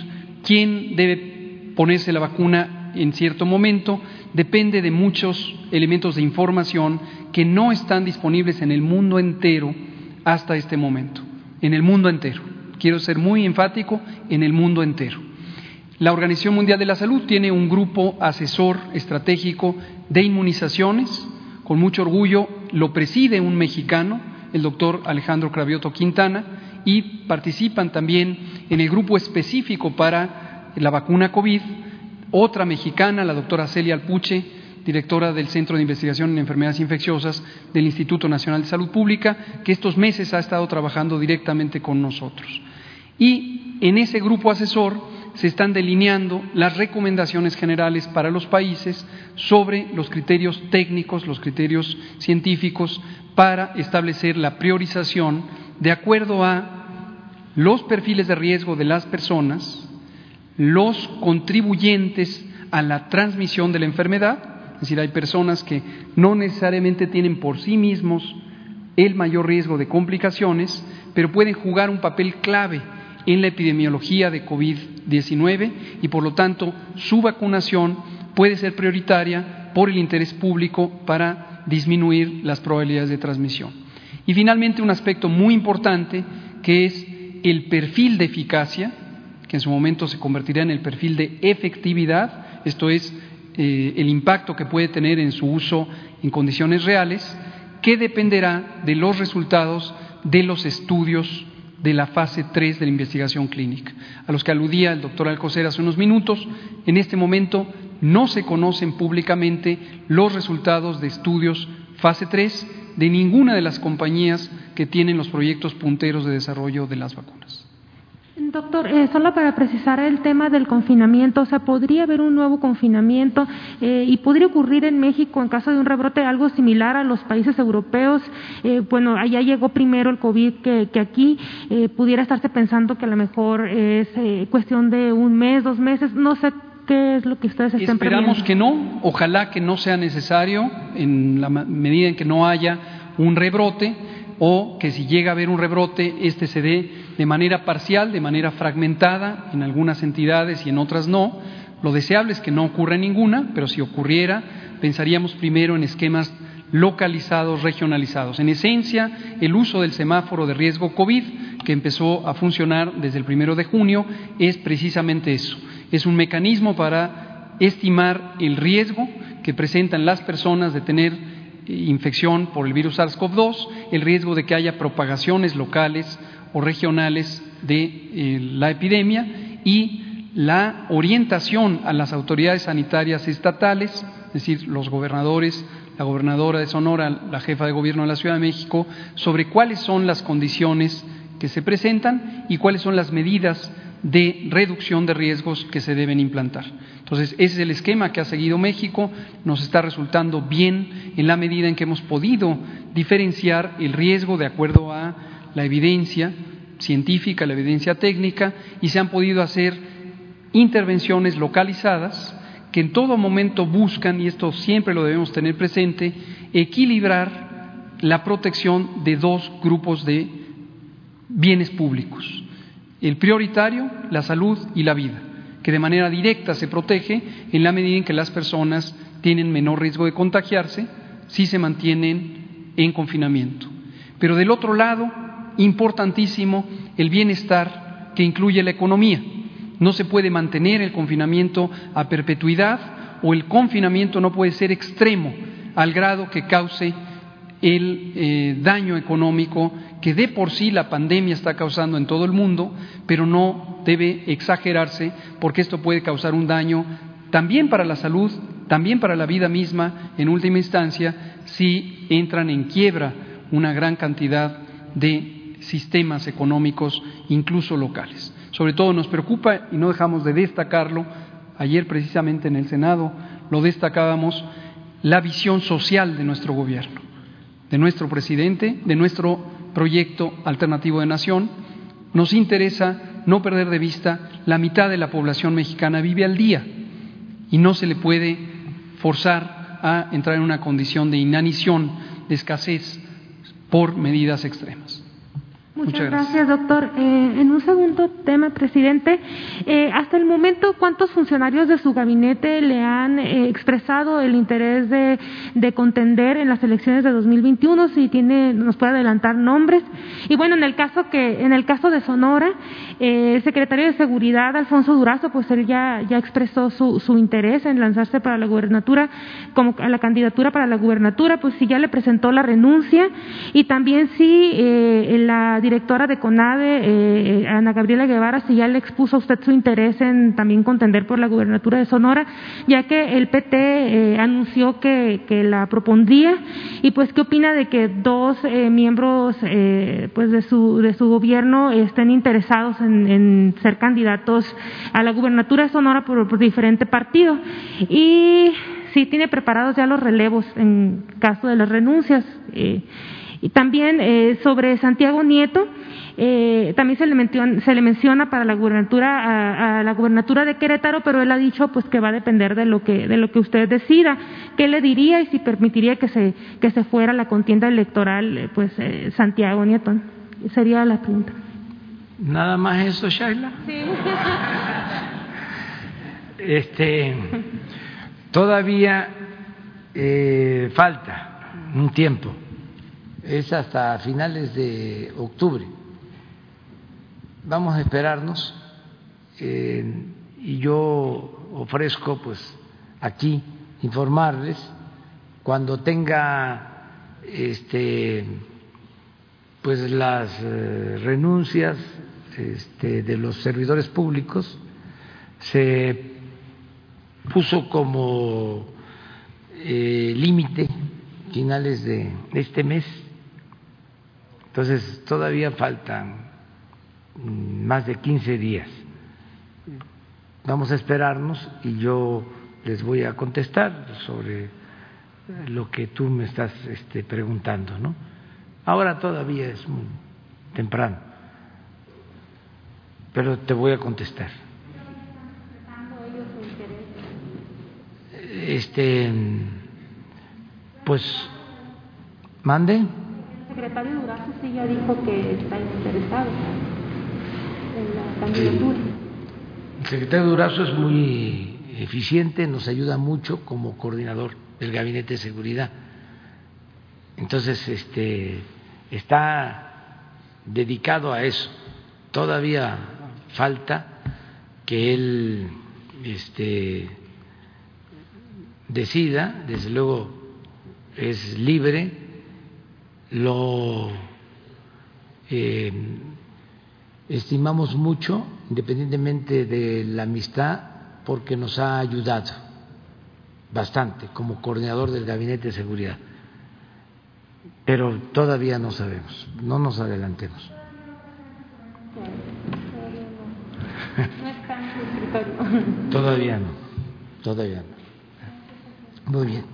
quién debe ponerse la vacuna en cierto momento depende de muchos elementos de información que no están disponibles en el mundo entero hasta este momento, en el mundo entero. Quiero ser muy enfático, en el mundo entero. La Organización Mundial de la Salud tiene un grupo asesor estratégico de inmunizaciones, con mucho orgullo lo preside un mexicano, el doctor Alejandro Cravioto Quintana, y participan también en el grupo específico para la vacuna COVID, otra mexicana, la doctora Celia Alpuche, directora del Centro de Investigación en Enfermedades Infecciosas del Instituto Nacional de Salud Pública, que estos meses ha estado trabajando directamente con nosotros. Y en ese grupo asesor se están delineando las recomendaciones generales para los países sobre los criterios técnicos, los criterios científicos para establecer la priorización de acuerdo a los perfiles de riesgo de las personas, los contribuyentes a la transmisión de la enfermedad, es decir, hay personas que no necesariamente tienen por sí mismos el mayor riesgo de complicaciones, pero pueden jugar un papel clave en la epidemiología de COVID-19 y por lo tanto su vacunación puede ser prioritaria por el interés público para disminuir las probabilidades de transmisión. Y finalmente un aspecto muy importante que es el perfil de eficacia, que en su momento se convertirá en el perfil de efectividad, esto es eh, el impacto que puede tener en su uso en condiciones reales, que dependerá de los resultados de los estudios de la fase 3 de la investigación clínica, a los que aludía el doctor Alcocer hace unos minutos. En este momento no se conocen públicamente los resultados de estudios fase 3 de ninguna de las compañías que tienen los proyectos punteros de desarrollo de las vacunas. Doctor, eh, solo para precisar el tema del confinamiento, o sea, ¿podría haber un nuevo confinamiento eh, y podría ocurrir en México en caso de un rebrote algo similar a los países europeos? Eh, bueno, allá llegó primero el COVID que, que aquí, eh, pudiera estarse pensando que a lo mejor es cuestión de un mes, dos meses, no sé qué es lo que ustedes están Esperamos que no, ojalá que no sea necesario en la medida en que no haya un rebrote o que si llega a haber un rebrote, este se dé de manera parcial, de manera fragmentada, en algunas entidades y en otras no. Lo deseable es que no ocurra ninguna, pero si ocurriera, pensaríamos primero en esquemas localizados, regionalizados. En esencia, el uso del semáforo de riesgo COVID, que empezó a funcionar desde el primero de junio, es precisamente eso. Es un mecanismo para estimar el riesgo que presentan las personas de tener infección por el virus SARS-CoV-2, el riesgo de que haya propagaciones locales o regionales de eh, la epidemia y la orientación a las autoridades sanitarias estatales, es decir, los gobernadores, la gobernadora de Sonora, la jefa de gobierno de la Ciudad de México, sobre cuáles son las condiciones que se presentan y cuáles son las medidas de reducción de riesgos que se deben implantar. Entonces, ese es el esquema que ha seguido México, nos está resultando bien en la medida en que hemos podido diferenciar el riesgo de acuerdo a la evidencia científica, la evidencia técnica, y se han podido hacer intervenciones localizadas que en todo momento buscan, y esto siempre lo debemos tener presente, equilibrar la protección de dos grupos de bienes públicos. El prioritario, la salud y la vida, que de manera directa se protege en la medida en que las personas tienen menor riesgo de contagiarse si se mantienen en confinamiento. Pero del otro lado, importantísimo, el bienestar que incluye la economía. No se puede mantener el confinamiento a perpetuidad o el confinamiento no puede ser extremo al grado que cause el eh, daño económico que de por sí la pandemia está causando en todo el mundo, pero no debe exagerarse porque esto puede causar un daño también para la salud, también para la vida misma, en última instancia, si entran en quiebra una gran cantidad de sistemas económicos, incluso locales. Sobre todo nos preocupa, y no dejamos de destacarlo, ayer precisamente en el Senado lo destacábamos, la visión social de nuestro gobierno, de nuestro presidente, de nuestro proyecto alternativo de nación. Nos interesa no perder de vista la mitad de la población mexicana vive al día y no se le puede forzar a entrar en una condición de inanición, de escasez por medidas extremas. Muchas, gracias. doctor. Eh, en un segundo tema, presidente, eh, hasta el momento, ¿cuántos funcionarios de su gabinete le han eh, expresado el interés de, de, contender en las elecciones de 2021? Si tiene, nos puede adelantar nombres. Y bueno, en el caso que, en el caso de Sonora, el secretario de Seguridad, Alfonso Durazo, pues él ya, ya expresó su, su interés en lanzarse para la gubernatura, como a la candidatura para la gubernatura, pues si ya le presentó la renuncia y también si la directora de CONADE, eh, Ana Gabriela Guevara, si ya le expuso a usted su interés en también contender por la gubernatura de Sonora, ya que el PT eh, anunció que, la propondría y pues qué opina de que dos eh, miembros eh, pues de su de su gobierno estén interesados en, ser candidatos a la gubernatura de Sonora por, por diferente partido y si tiene preparados ya los relevos en caso de las renuncias. Eh, y también eh, sobre Santiago Nieto, eh, también se le, menciona, se le, menciona, para la gubernatura a, a, la gubernatura de Querétaro, pero él ha dicho pues que va a depender de lo que de lo que usted decida. ¿Qué le diría y si permitiría que se que se fuera la contienda electoral eh, pues eh, Santiago Nieto? Sería la pregunta. Nada más eso, Shaila. Sí. Este todavía eh, falta un tiempo es hasta finales de octubre. Vamos a esperarnos eh, y yo ofrezco pues aquí informarles cuando tenga este pues las eh, renuncias este, de los servidores públicos se puso como eh, límite finales de este mes entonces, todavía faltan más de 15 días. Vamos a esperarnos y yo les voy a contestar sobre lo que tú me estás este, preguntando, ¿no? Ahora todavía es muy temprano, pero te voy a contestar. Este, pues, mande secretario Durazo sí ya dijo que está interesado en la candidatura. El secretario Durazo es muy eficiente, nos ayuda mucho como coordinador del Gabinete de Seguridad. Entonces, este, está dedicado a eso. Todavía falta que él este, decida, desde luego es libre lo eh, estimamos mucho, independientemente de la amistad, porque nos ha ayudado bastante como coordinador del Gabinete de Seguridad. Pero todavía no sabemos, no nos adelantemos. todavía no, todavía no. Muy bien.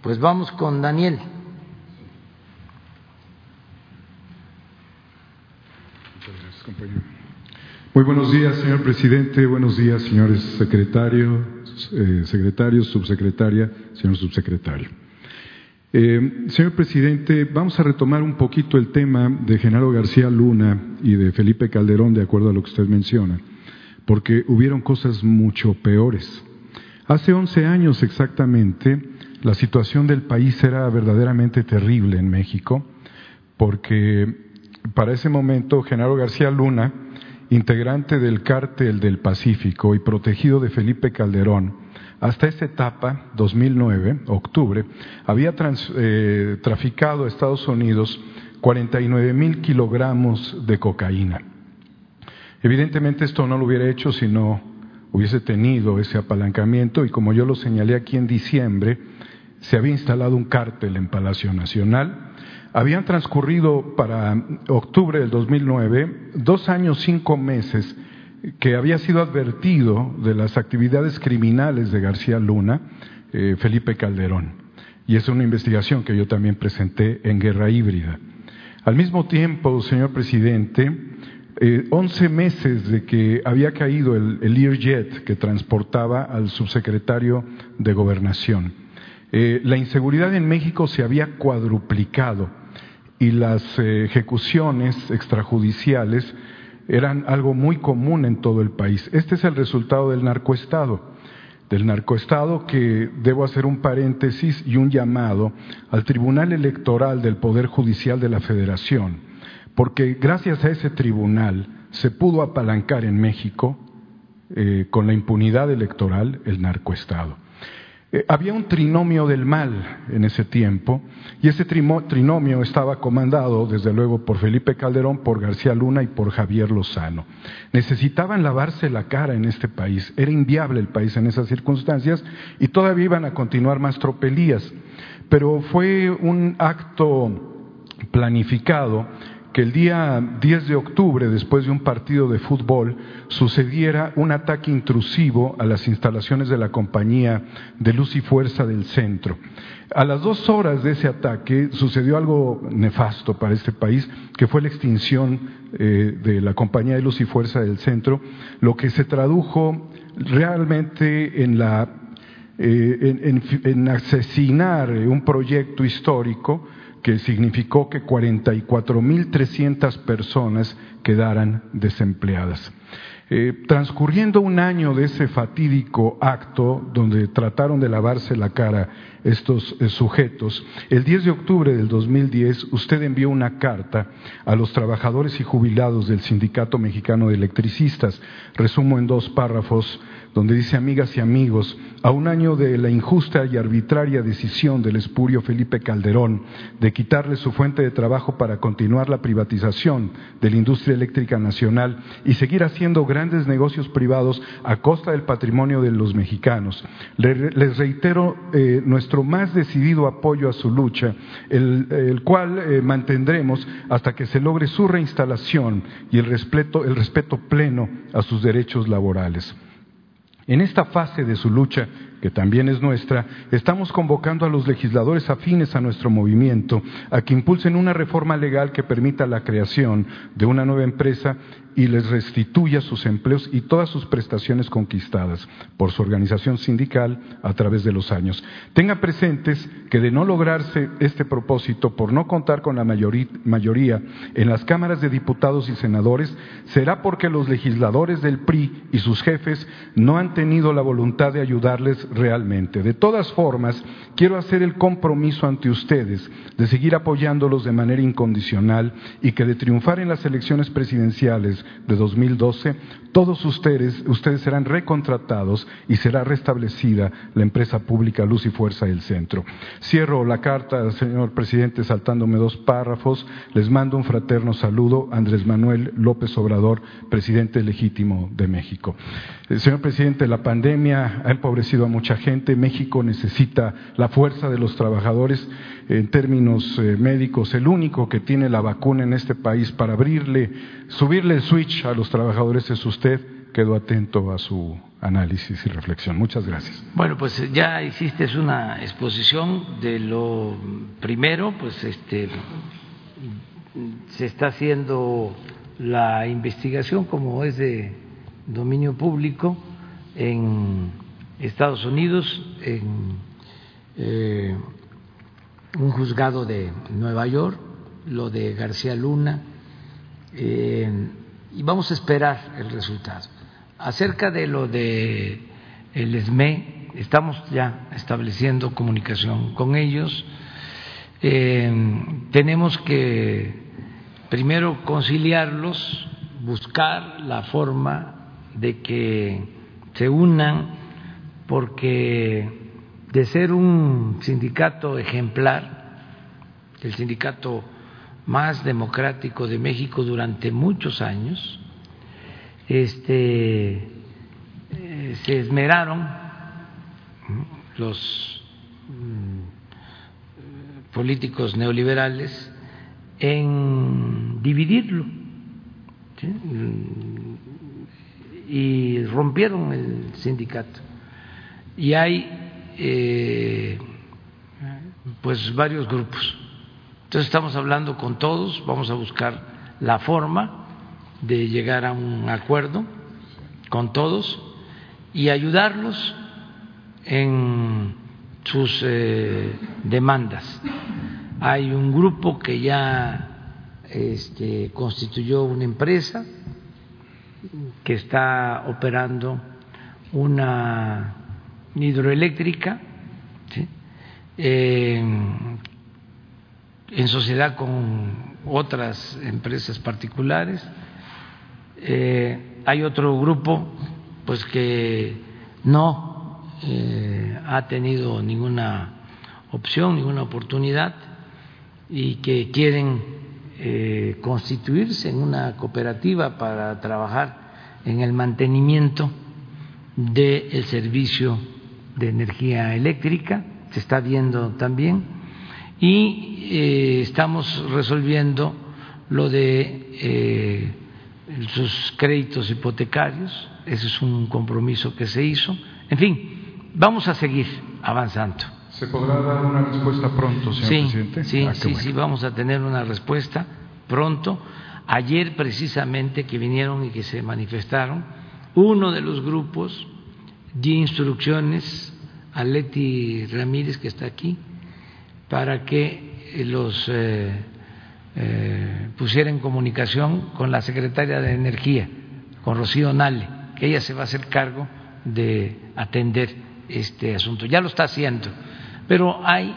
Pues vamos con Daniel. gracias, Muy buenos días, señor presidente. Buenos días, señores secretarios, eh, subsecretaria, señor subsecretario. Eh, señor presidente, vamos a retomar un poquito el tema de Genaro García Luna y de Felipe Calderón, de acuerdo a lo que usted menciona, porque hubieron cosas mucho peores. Hace 11 años exactamente, la situación del país era verdaderamente terrible en México, porque para ese momento Genaro García Luna, integrante del cártel del Pacífico y protegido de Felipe Calderón, hasta esa etapa, 2009, octubre, había eh, traficado a Estados Unidos 49 mil kilogramos de cocaína. Evidentemente esto no lo hubiera hecho si no hubiese tenido ese apalancamiento y como yo lo señalé aquí en diciembre, se había instalado un cártel en Palacio Nacional habían transcurrido para octubre del 2009 dos años, cinco meses que había sido advertido de las actividades criminales de García Luna, eh, Felipe Calderón. Y es una investigación que yo también presenté en Guerra Híbrida. Al mismo tiempo, señor presidente, eh, once meses de que había caído el, el Learjet que transportaba al subsecretario de Gobernación. Eh, la inseguridad en México se había cuadruplicado y las eh, ejecuciones extrajudiciales eran algo muy común en todo el país. Este es el resultado del narcoestado, del narcoestado que debo hacer un paréntesis y un llamado al Tribunal Electoral del Poder Judicial de la Federación, porque gracias a ese tribunal se pudo apalancar en México eh, con la impunidad electoral el narcoestado. Eh, había un trinomio del mal en ese tiempo y ese trinomio estaba comandado desde luego por Felipe Calderón, por García Luna y por Javier Lozano. Necesitaban lavarse la cara en este país, era inviable el país en esas circunstancias y todavía iban a continuar más tropelías, pero fue un acto planificado que el día 10 de octubre, después de un partido de fútbol, sucediera un ataque intrusivo a las instalaciones de la compañía de luz y fuerza del centro. A las dos horas de ese ataque sucedió algo nefasto para este país, que fue la extinción eh, de la compañía de luz y fuerza del centro, lo que se tradujo realmente en la eh, en, asesinar un proyecto histórico que significó que 44.300 personas quedaran desempleadas. Eh, transcurriendo un año de ese fatídico acto donde trataron de lavarse la cara estos eh, sujetos, el 10 de octubre del 2010 usted envió una carta a los trabajadores y jubilados del Sindicato Mexicano de Electricistas. Resumo en dos párrafos donde dice, amigas y amigos, a un año de la injusta y arbitraria decisión del espurio Felipe Calderón de quitarle su fuente de trabajo para continuar la privatización de la industria eléctrica nacional y seguir haciendo grandes negocios privados a costa del patrimonio de los mexicanos. Les reitero eh, nuestro más decidido apoyo a su lucha, el, cual eh, mantendremos hasta que se logre su reinstalación y el respeto, el respeto pleno a sus derechos laborales. En esta fase de su lucha, que también es nuestra, estamos convocando a los legisladores afines a nuestro movimiento a que impulsen una reforma legal que permita la creación de una nueva empresa y les restituya sus empleos y todas sus prestaciones conquistadas por su organización sindical a través de los años. Tenga presentes que de no lograrse este propósito por no contar con la mayoría en las cámaras de diputados y senadores, será porque los legisladores del PRI y sus jefes no han tenido la voluntad de ayudarles realmente. De todas formas, quiero hacer el compromiso ante ustedes de seguir apoyándolos de manera incondicional y que de triunfar en las elecciones presidenciales de 2012, todos ustedes, ustedes serán recontratados y será restablecida la empresa pública Luz y Fuerza del Centro. Cierro la carta, señor presidente, saltándome dos párrafos. Les mando un fraterno saludo, Andrés Manuel López Obrador, presidente legítimo de México. Eh, señor presidente, la pandemia ha empobrecido a mucha gente. México necesita la fuerza de los trabajadores en términos eh, médicos, el único que tiene la vacuna en este país para abrirle, subirle el switch a los trabajadores es usted. Quedo atento a su análisis y reflexión. Muchas gracias. Bueno, pues ya hiciste una exposición de lo primero, pues este se está haciendo la investigación, como es de dominio público, en Estados Unidos, eh, un juzgado de Nueva York, lo de García Luna, eh, y vamos a esperar el resultado. Acerca de lo de el ESME, estamos ya estableciendo comunicación con ellos. Eh, tenemos que primero conciliarlos, buscar la forma de que se unan, porque de ser un sindicato ejemplar, el sindicato más democrático de México durante muchos años, este, eh, se esmeraron los mm, políticos neoliberales en dividirlo y rompieron el sindicato. Y hay eh, pues varios grupos. Entonces estamos hablando con todos vamos a buscar la forma de llegar a un acuerdo con todos y ayudarlos en sus eh, demandas. Hay un grupo que ya este, constituyó una empresa que está operando una hidroeléctrica en sociedad con otras empresas particulares. Eh, hay otro grupo pues que no eh, ha tenido ninguna opción, ninguna oportunidad y que quieren eh, constituirse en una cooperativa para trabajar en el mantenimiento del servicio de energía eléctrica, se está viendo también, y eh, estamos resolviendo lo de eh, sus créditos hipotecarios, ese es un compromiso que se hizo, en fin, vamos a seguir avanzando. ¿Se podrá dar una respuesta pronto, señor presidente? Sí, ah, sí, sí, vamos a tener una respuesta pronto. Ayer precisamente que vinieron y que se manifestaron, uno de los grupos dio instrucciones a Leti Ramírez, que está aquí, para que los eh, eh, pusiera en comunicación con la secretaria de Energía, con Rocío Nale, que ella se va a hacer cargo de atender este asunto. Ya lo está haciendo pero hay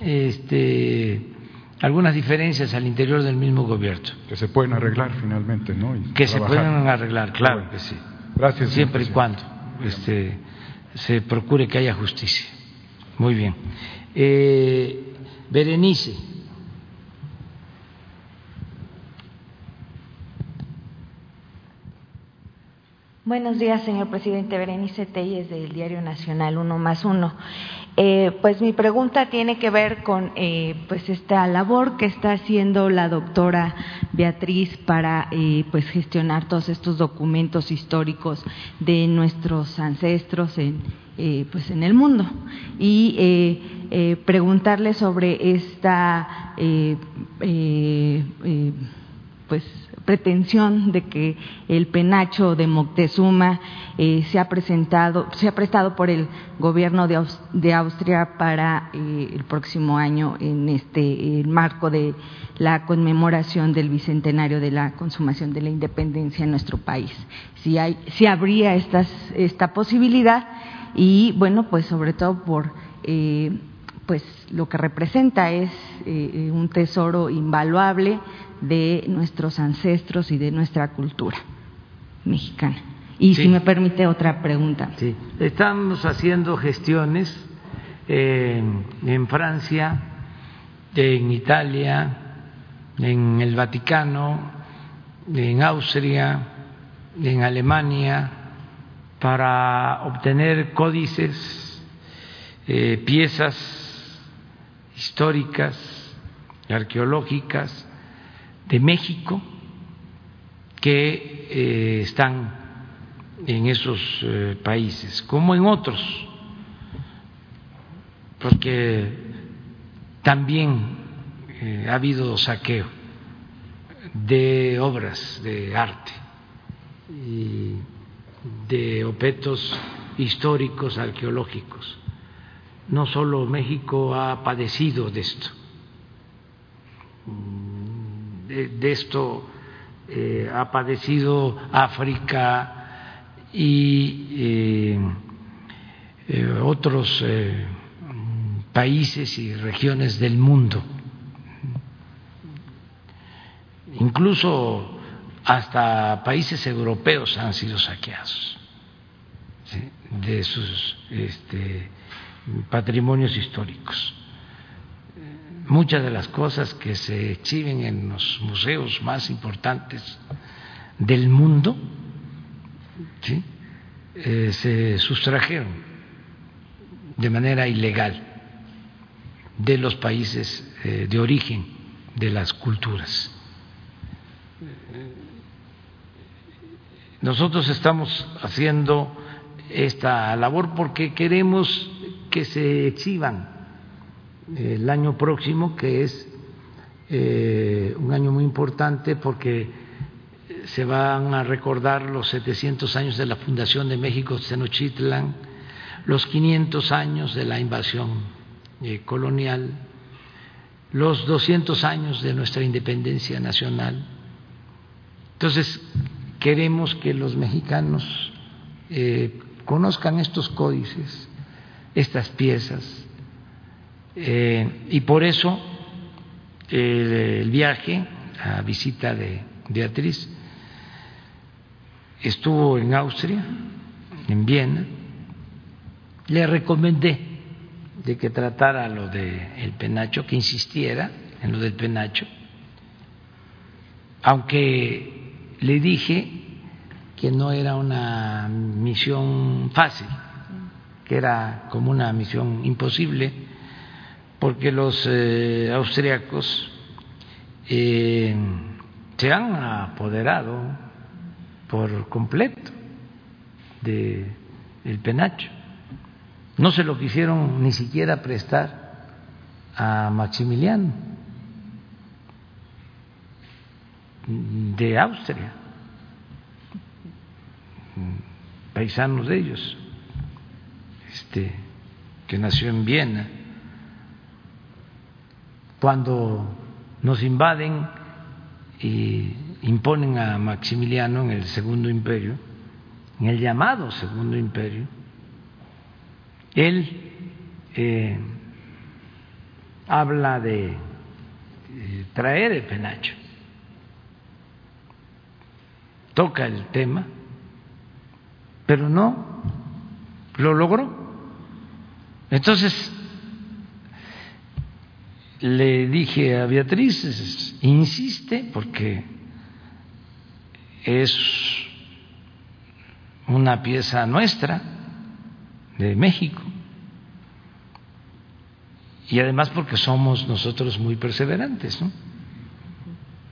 este, algunas diferencias al interior del mismo gobierno. Que se pueden arreglar finalmente, ¿no? que se pueden arreglar, claro que sí. Gracias. Siempre y cuando este, se procure que haya justicia. Muy bien. Eh, Berenice. Buenos días, señor presidente. Berenice Telles del Diario Nacional, uno más uno. Eh, pues mi pregunta tiene que ver con eh, pues esta labor que está haciendo la doctora Beatriz para eh, pues gestionar todos estos documentos históricos de nuestros ancestros en pues en el mundo. Y preguntarle sobre esta pues pretensión de que el penacho de Moctezuma eh, se ha presentado, se ha prestado por el gobierno de, Austria para eh, el próximo año en este marco de la conmemoración del bicentenario de la consumación de la independencia en nuestro país. Si hay, si habría estas, esta posibilidad y bueno, pues sobre todo por eh, pues lo que representa es un tesoro invaluable de nuestros ancestros y de nuestra cultura mexicana. Y si me permite otra pregunta. Sí, estamos haciendo gestiones en Francia, en Italia, en el Vaticano, en Austria, en Alemania, para obtener códices, eh, piezas históricas, arqueológicas, de México que eh, están en esos eh, países, como en otros, porque también eh, ha habido saqueo de obras de arte y de objetos históricos, arqueológicos. No solo México ha padecido de esto, de, esto eh, ha padecido África y eh, eh, otros países y regiones del mundo. Incluso hasta países europeos han sido saqueados de sus este, patrimonios históricos. Muchas de las cosas que se exhiben en los museos más importantes del mundo eh, se sustrajeron de manera ilegal de los países eh, de origen de las culturas. Nosotros estamos haciendo esta labor porque queremos que se exhiban el año próximo, que es eh, un año muy importante porque se van a recordar los 700 años de la fundación de México Tenochtitlan, los 500 años de la invasión eh, colonial, los 200 años de nuestra independencia nacional. Entonces, queremos que los mexicanos eh, conozcan estos códices, estas piezas, eh, y por eso el, viaje, a visita de Beatriz, estuvo en Austria, en Viena, le recomendé de que tratara lo del penacho, que insistiera en lo del penacho, aunque le dije que no era una misión fácil, que era como una misión imposible, porque los eh, austriacos eh, se han apoderado por completo de el penacho. No se lo quisieron ni siquiera prestar a Maximiliano de Austria, paisanos de ellos, este, que nació en Viena. Cuando nos invaden y imponen a Maximiliano en el Segundo Imperio, en el llamado Segundo Imperio, él eh, habla de eh, traer el penacho toca el tema, pero no lo logró. Entonces, le dije a Beatriz, insiste porque es una pieza nuestra, de México, y además porque somos nosotros muy perseverantes, ¿no?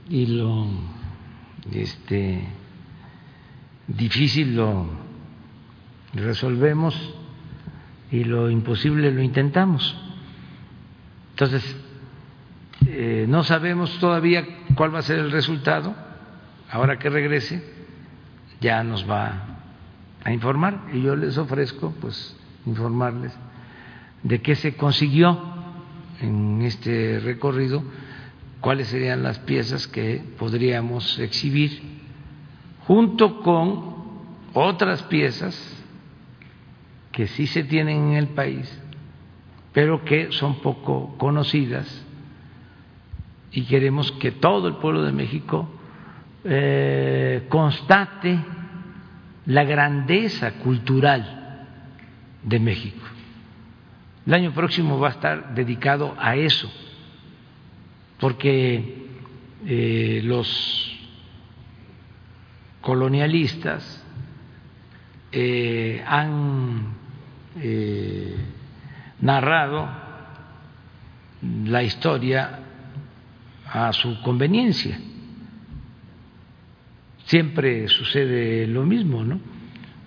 Y lo, este, difícil lo resolvemos y lo imposible lo intentamos. Entonces, eh, no sabemos todavía cuál va a ser el resultado. Ahora que regrese, ya nos va a informar y yo les ofrezco, pues, informarles de qué se consiguió en este recorrido, cuáles serían las piezas que podríamos exhibir junto con otras piezas que sí se tienen en el país, pero que son poco conocidas y queremos que todo el pueblo de México eh, constate la grandeza cultural de México. El año próximo va a estar dedicado a eso, porque eh, los colonialistas eh, han narrado la historia a su conveniencia. Siempre sucede lo mismo, ¿no?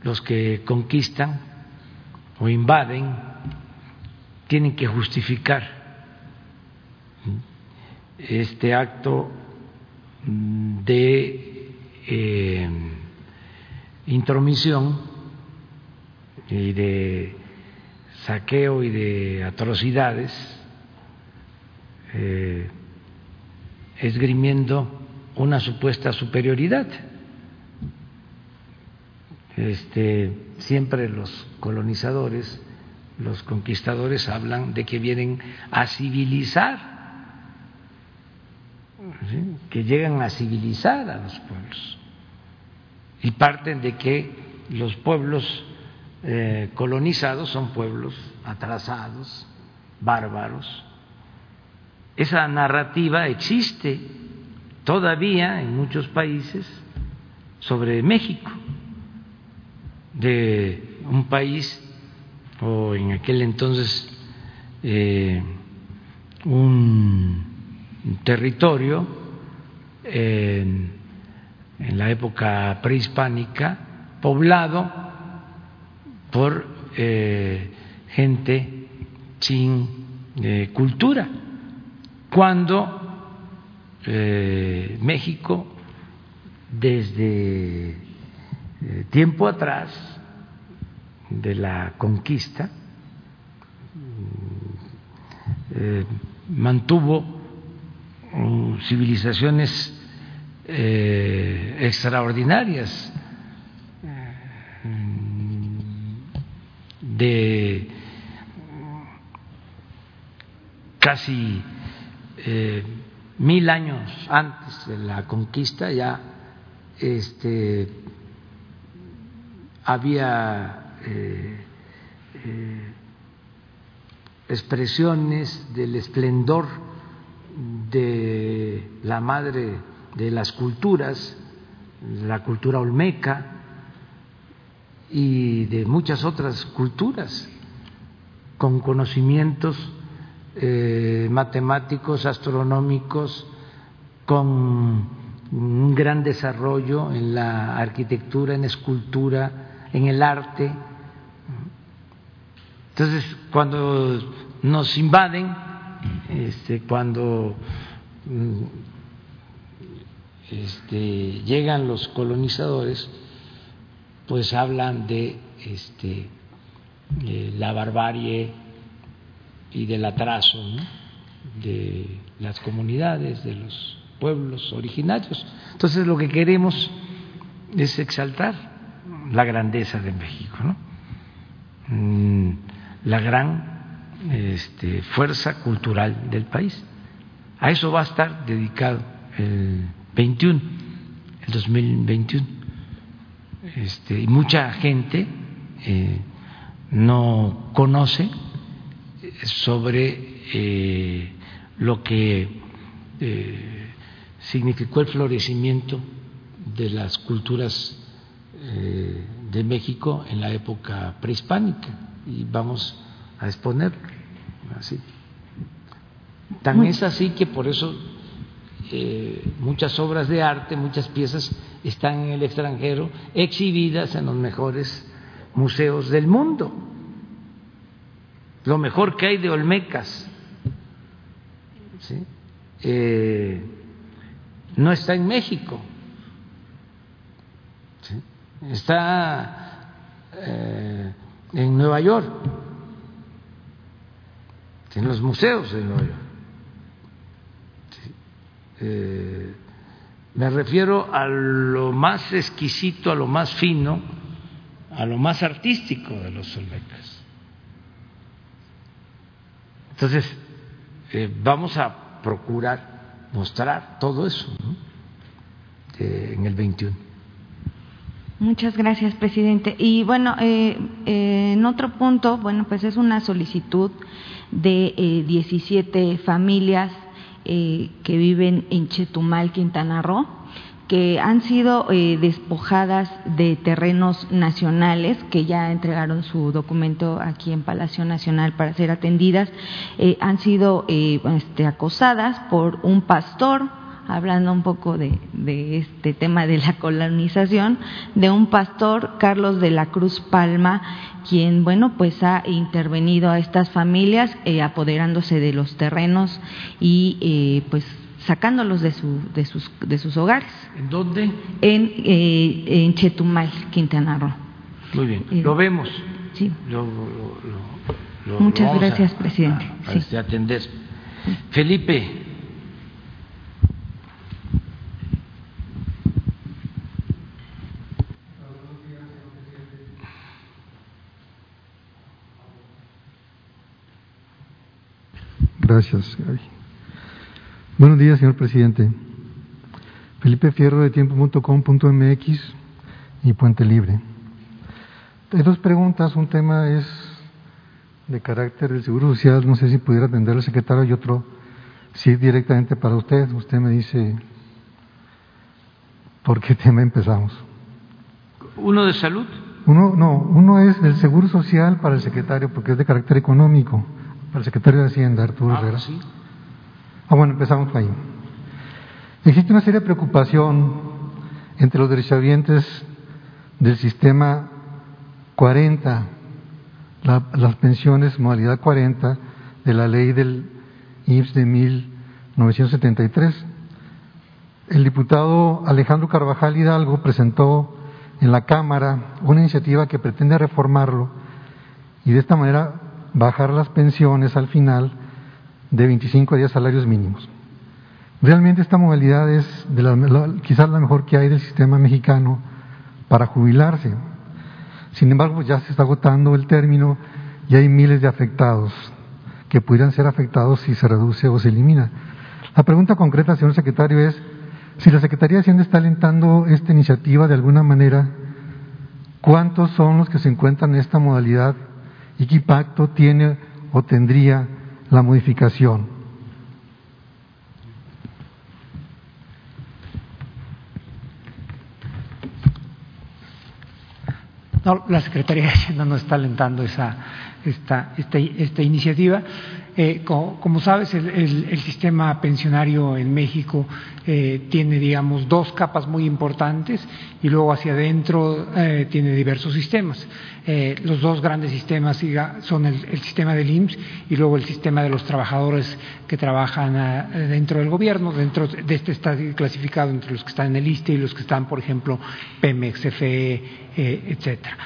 Los que conquistan o invaden tienen que justificar este acto de eh, intromisión y de saqueo y de atrocidades, eh, esgrimiendo una supuesta superioridad. Este, siempre los colonizadores, los conquistadores hablan de que vienen a civilizar, que llegan a civilizar a los pueblos y parten de que los pueblos eh, colonizados son pueblos atrasados, bárbaros. Esa narrativa existe todavía en muchos países sobre México, de un país o en aquel entonces eh, un territorio en la época prehispánica poblado por eh, gente sin eh, cultura, cuando México desde tiempo atrás de la conquista, eh, mantuvo mm, civilizaciones eh, extraordinarias mm, de casi eh, mil años antes de la conquista ya este había eh, eh, expresiones del esplendor de la madre de las culturas, la cultura olmeca y de muchas otras culturas con conocimientos eh, matemáticos, astronómicos, con un gran desarrollo en la arquitectura, en escultura, en el arte. Entonces, cuando nos invaden, este, cuando mm, este, llegan los colonizadores, pues hablan de este, la barbarie y del atraso de las comunidades, de los pueblos originarios. Entonces lo que queremos es exaltar la grandeza de México. Mm, la gran este, fuerza cultural del país. A eso va a estar dedicado el 21, el 2021. Este, y mucha gente eh, no conoce sobre eh, lo que eh, significó el florecimiento de las culturas eh, de México en la época prehispánica y vamos a exponerlo así. Tan es así que por eso muchas obras de arte, muchas piezas están en el extranjero exhibidas en los mejores museos del mundo. Lo mejor que hay de Olmecas. Eh, no está en México. Está eh, en Nueva York, en los museos de Nueva York. Eh, me refiero a lo más exquisito, a lo más fino, a lo más artístico de los Olmecas. Entonces, eh, vamos a procurar mostrar todo eso en el 21. Muchas gracias, presidente. Y bueno, eh, eh, en otro punto, bueno, pues es una solicitud de eh, 17 familias eh, que viven en Chetumal, Quintana Roo, que han sido eh, despojadas de terrenos nacionales, que ya entregaron su documento aquí en Palacio Nacional para ser atendidas, eh, han sido este, acosadas por un pastor hablando un poco de, este tema de la colonización, de un pastor, Carlos de la Cruz Palma, quien, bueno, pues ha intervenido a estas familias eh, apoderándose de los terrenos y, eh, pues, sacándolos de, su, de, sus, de sus hogares. ¿En dónde? En, eh, en Chetumal, Quintana Roo. Muy bien, Eh, lo vemos. Sí. Lo- lo- lo- lo- Muchas lo vamos a- gracias, presidente. a- a Sí. este, atender. Felipe. Gracias, Gaby. Buenos días, señor presidente. Felipe Fierro de tiempo.com.mx y Puente Libre. Hay dos preguntas. Un tema es de carácter del Seguro Social. No sé si pudiera atender el secretario y otro sí directamente para usted. Usted me dice por qué tema empezamos. ¿Uno de salud? Uno, no, uno es del Seguro Social para el secretario porque es de carácter económico. Para el secretario de Hacienda, Arturo Ah, Herrera. sí. Ah, bueno, empezamos por ahí. Existe una seria preocupación entre los derechohabientes del sistema 40, la- las pensiones modalidad 40 de la ley del IMSS de 1973. El diputado Alejandro Carvajal Hidalgo presentó en la Cámara una iniciativa que pretende reformarlo y de esta manera bajar las pensiones al final de 25 a 10 salarios mínimos. Realmente esta modalidad es quizás la mejor que hay del sistema mexicano para jubilarse. Sin embargo, ya se está agotando el término y hay miles de afectados que pudieran ser afectados si se reduce o se elimina. La pregunta concreta, señor secretario, es si la Secretaría de Hacienda está alentando esta iniciativa de alguna manera, ¿cuántos son los que se encuentran en esta modalidad y qué impacto tiene o tendría la modificación? No, la Secretaría de Hacienda no está alentando esa, esta, esta, esta iniciativa. Eh, co- como, sabes, el, el- el sistema pensionario en México eh, tiene, digamos, dos capas muy importantes y luego hacia adentro eh, tiene diversos sistemas. Eh, los dos grandes sistemas son el, sistema del IMSS y luego el sistema de los trabajadores que trabajan ah, dentro del gobierno. Dentro de este está clasificado entre los que están en el ISTE y los que están, por ejemplo, Pemex, eh, etcétera.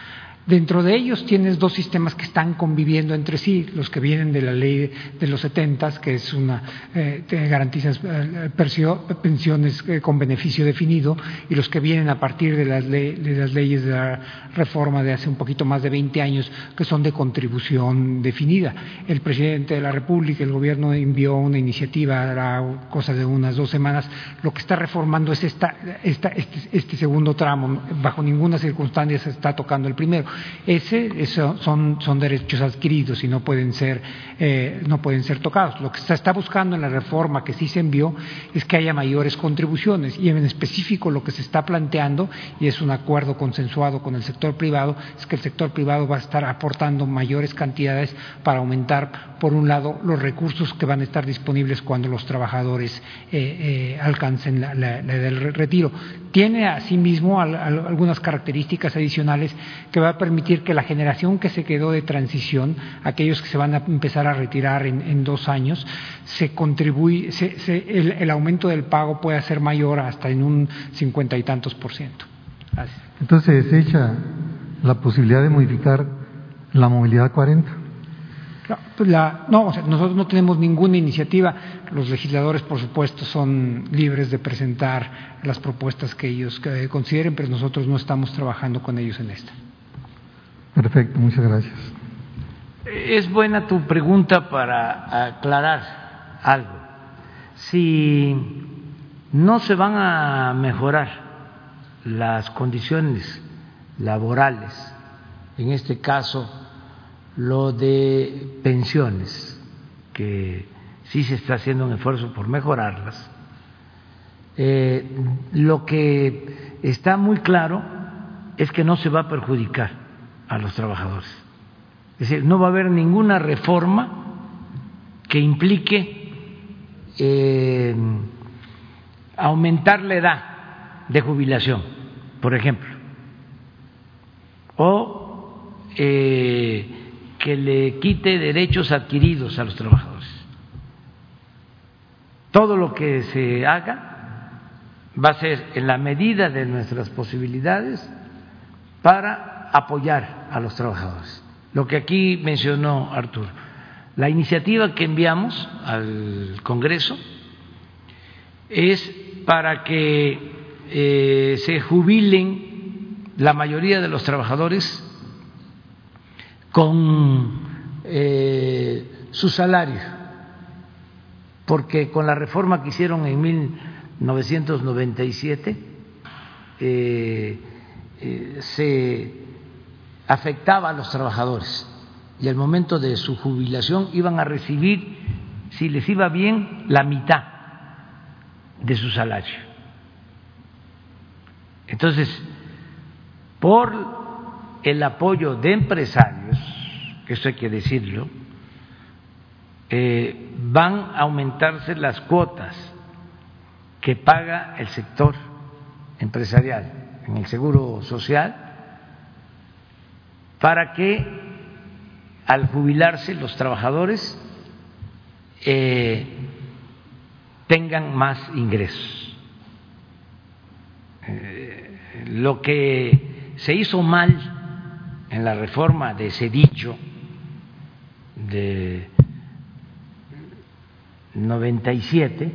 Dentro de ellos tienes dos sistemas que están conviviendo entre sí, los que vienen de la ley de los setentas, que es una eh, eh, pensiones eh, con beneficio definido, y los que vienen a partir de las, de las leyes de la reforma de hace un poquito más de 20 años, que son de contribución definida. El presidente de la República, el gobierno envió una iniciativa, hará cosa de unas dos semanas, lo que está reformando es esta, esta- este, este segundo tramo, bajo ninguna circunstancia se está tocando el primero. Ese son, son derechos adquiridos y no pueden ser eh, no pueden ser tocados. Lo que se está buscando en la reforma que sí se envió es que haya mayores contribuciones y en específico lo que se está planteando y es un acuerdo consensuado con el sector privado es que el sector privado va a estar aportando mayores cantidades para aumentar por un lado los recursos que van a estar disponibles cuando los trabajadores eh, eh, alcancen la, edad del retiro. Tiene asimismo al- al- algunas características adicionales que va a permitir que la generación que se quedó de transición, aquellos que se van a empezar a retirar en, en dos años, se contribuye, se- se- el, el aumento del pago pueda ser mayor hasta en un cincuenta y tantos por ciento. Entonces se desecha la posibilidad de modificar la movilidad 40. No, pues la- no, o sea, nosotros no tenemos ninguna iniciativa. Los legisladores, por supuesto, son libres de presentar las propuestas que ellos consideren, pero nosotros no estamos trabajando con ellos en esta. Perfecto, muchas gracias. Es buena tu pregunta para aclarar algo. Si no se van a mejorar las condiciones laborales, en este caso lo de pensiones, que sí se está haciendo un esfuerzo por mejorarlas, eh, lo que está muy claro es que no se va a perjudicar a los trabajadores. Es decir, no va a haber ninguna reforma que implique eh, aumentar la edad de jubilación, por ejemplo, o eh, que le quite derechos adquiridos a los trabajadores. todo lo que se haga va a ser en la medida de nuestras posibilidades para apoyar a los trabajadores. Lo que aquí mencionó Arturo, la iniciativa que enviamos al Congreso es para que eh, se jubilen la mayoría de los trabajadores con eh, su salario, porque con la reforma que hicieron en 1997 eh, eh, se afectaba a los trabajadores y al momento de su jubilación iban a recibir, si les iba bien, la mitad de su salario. Entonces, por el apoyo de empresarios, esto hay que decirlo, eh, van a aumentarse las cuotas que paga el sector empresarial en el seguro social para que al jubilarse los trabajadores eh, tengan más ingresos. Eh, lo que se hizo mal en la reforma de ese dicho de 97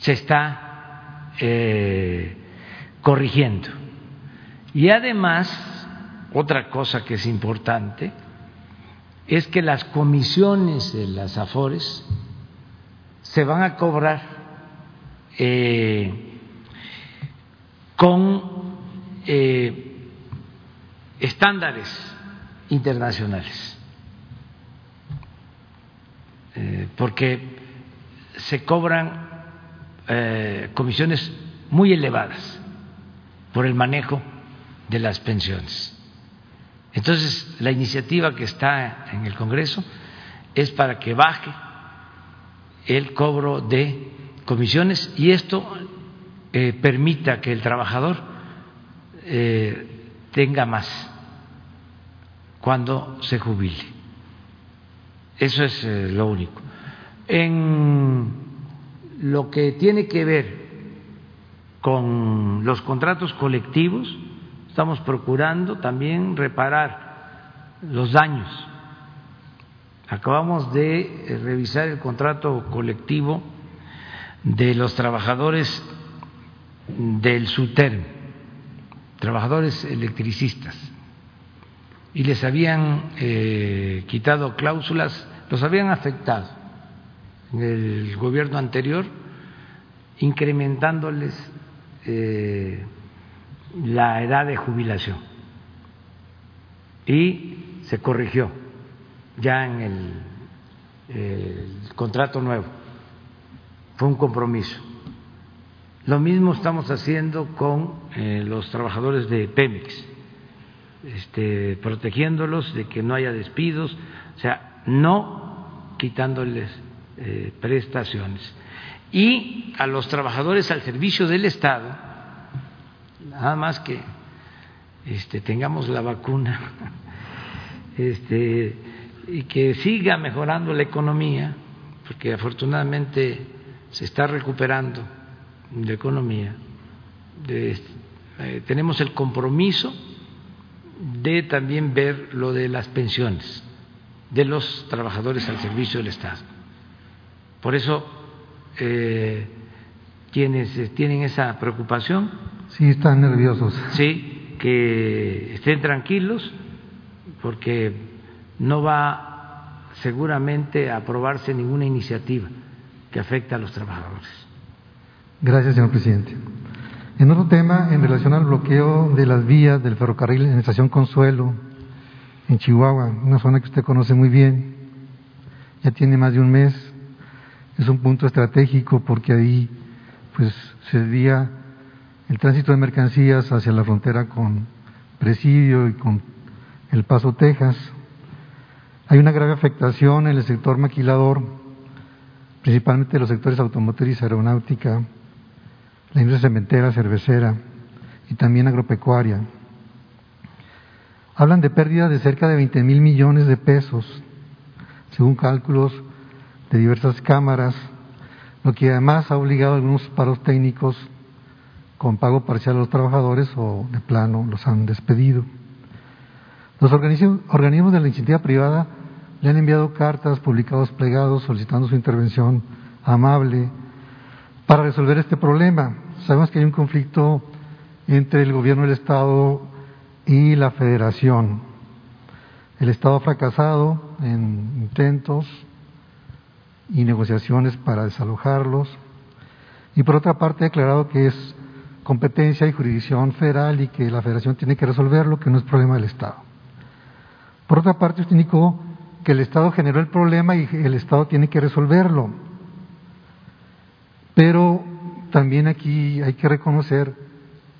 se está eh, corrigiendo. Y además, otra cosa que es importante es que las comisiones de las AFORES se van a cobrar eh, con eh, estándares internacionales. Eh, porque se cobran comisiones muy elevadas por el manejo de las pensiones. Entonces, la iniciativa que está en el Congreso es para que baje el cobro de comisiones y esto eh, permita que el trabajador tenga más cuando se jubile. Eso es eh, lo único. En lo que tiene que ver con los contratos colectivos, estamos procurando también reparar los daños. Acabamos de eh, revisar el contrato colectivo de los trabajadores del SUTERM, trabajadores electricistas, y les habían eh, quitado cláusulas los habían afectado en el gobierno anterior, incrementándoles eh, la edad de jubilación. Y se corrigió ya en el, contrato nuevo. Fue un compromiso. Lo mismo estamos haciendo con eh, los trabajadores de Pemex, este, protegiéndolos de que no haya despidos. O sea, no quitándoles eh, prestaciones. Y a los trabajadores al servicio del Estado, nada más que este, tengamos la vacuna este, y que siga mejorando la economía, porque afortunadamente se está recuperando la economía. Eh, tenemos el compromiso de también ver lo de las pensiones de los trabajadores al servicio del Estado. Por eso, eh, quienes eh, tienen esa preocupación. Sí, están nerviosos. Sí, que estén tranquilos, porque no va seguramente a aprobarse ninguna iniciativa que afecte a los trabajadores. Gracias, señor presidente. En otro tema, en relación al bloqueo de las vías del ferrocarril en estación Consuelo, en Chihuahua, una zona que usted conoce muy bien, ya tiene más de un mes, es un punto estratégico porque ahí pues se desvía el tránsito de mercancías hacia la frontera con Presidio y con El Paso, Texas. Hay una grave afectación en el sector maquilador, principalmente los sectores automotriz, aeronáutica, la industria cementera, cervecera y también agropecuaria. Hablan de pérdidas de cerca de 20 mil millones de pesos, según cálculos de diversas cámaras lo que además ha obligado a algunos paros técnicos con pago parcial a los trabajadores o de plano los han despedido. Los organismos de la iniciativa privada le han enviado cartas, publicados plegados solicitando su intervención amable para resolver este problema. Sabemos que hay un conflicto entre el gobierno del Estado y la Federación. El Estado ha fracasado en intentos y negociaciones para desalojarlos y por otra parte ha declarado que es competencia y jurisdicción federal y que la Federación tiene que resolverlo, que no es problema del Estado. Por otra parte, usted indicó que el Estado generó el problema y el Estado tiene que resolverlo. Pero también aquí hay que reconocer,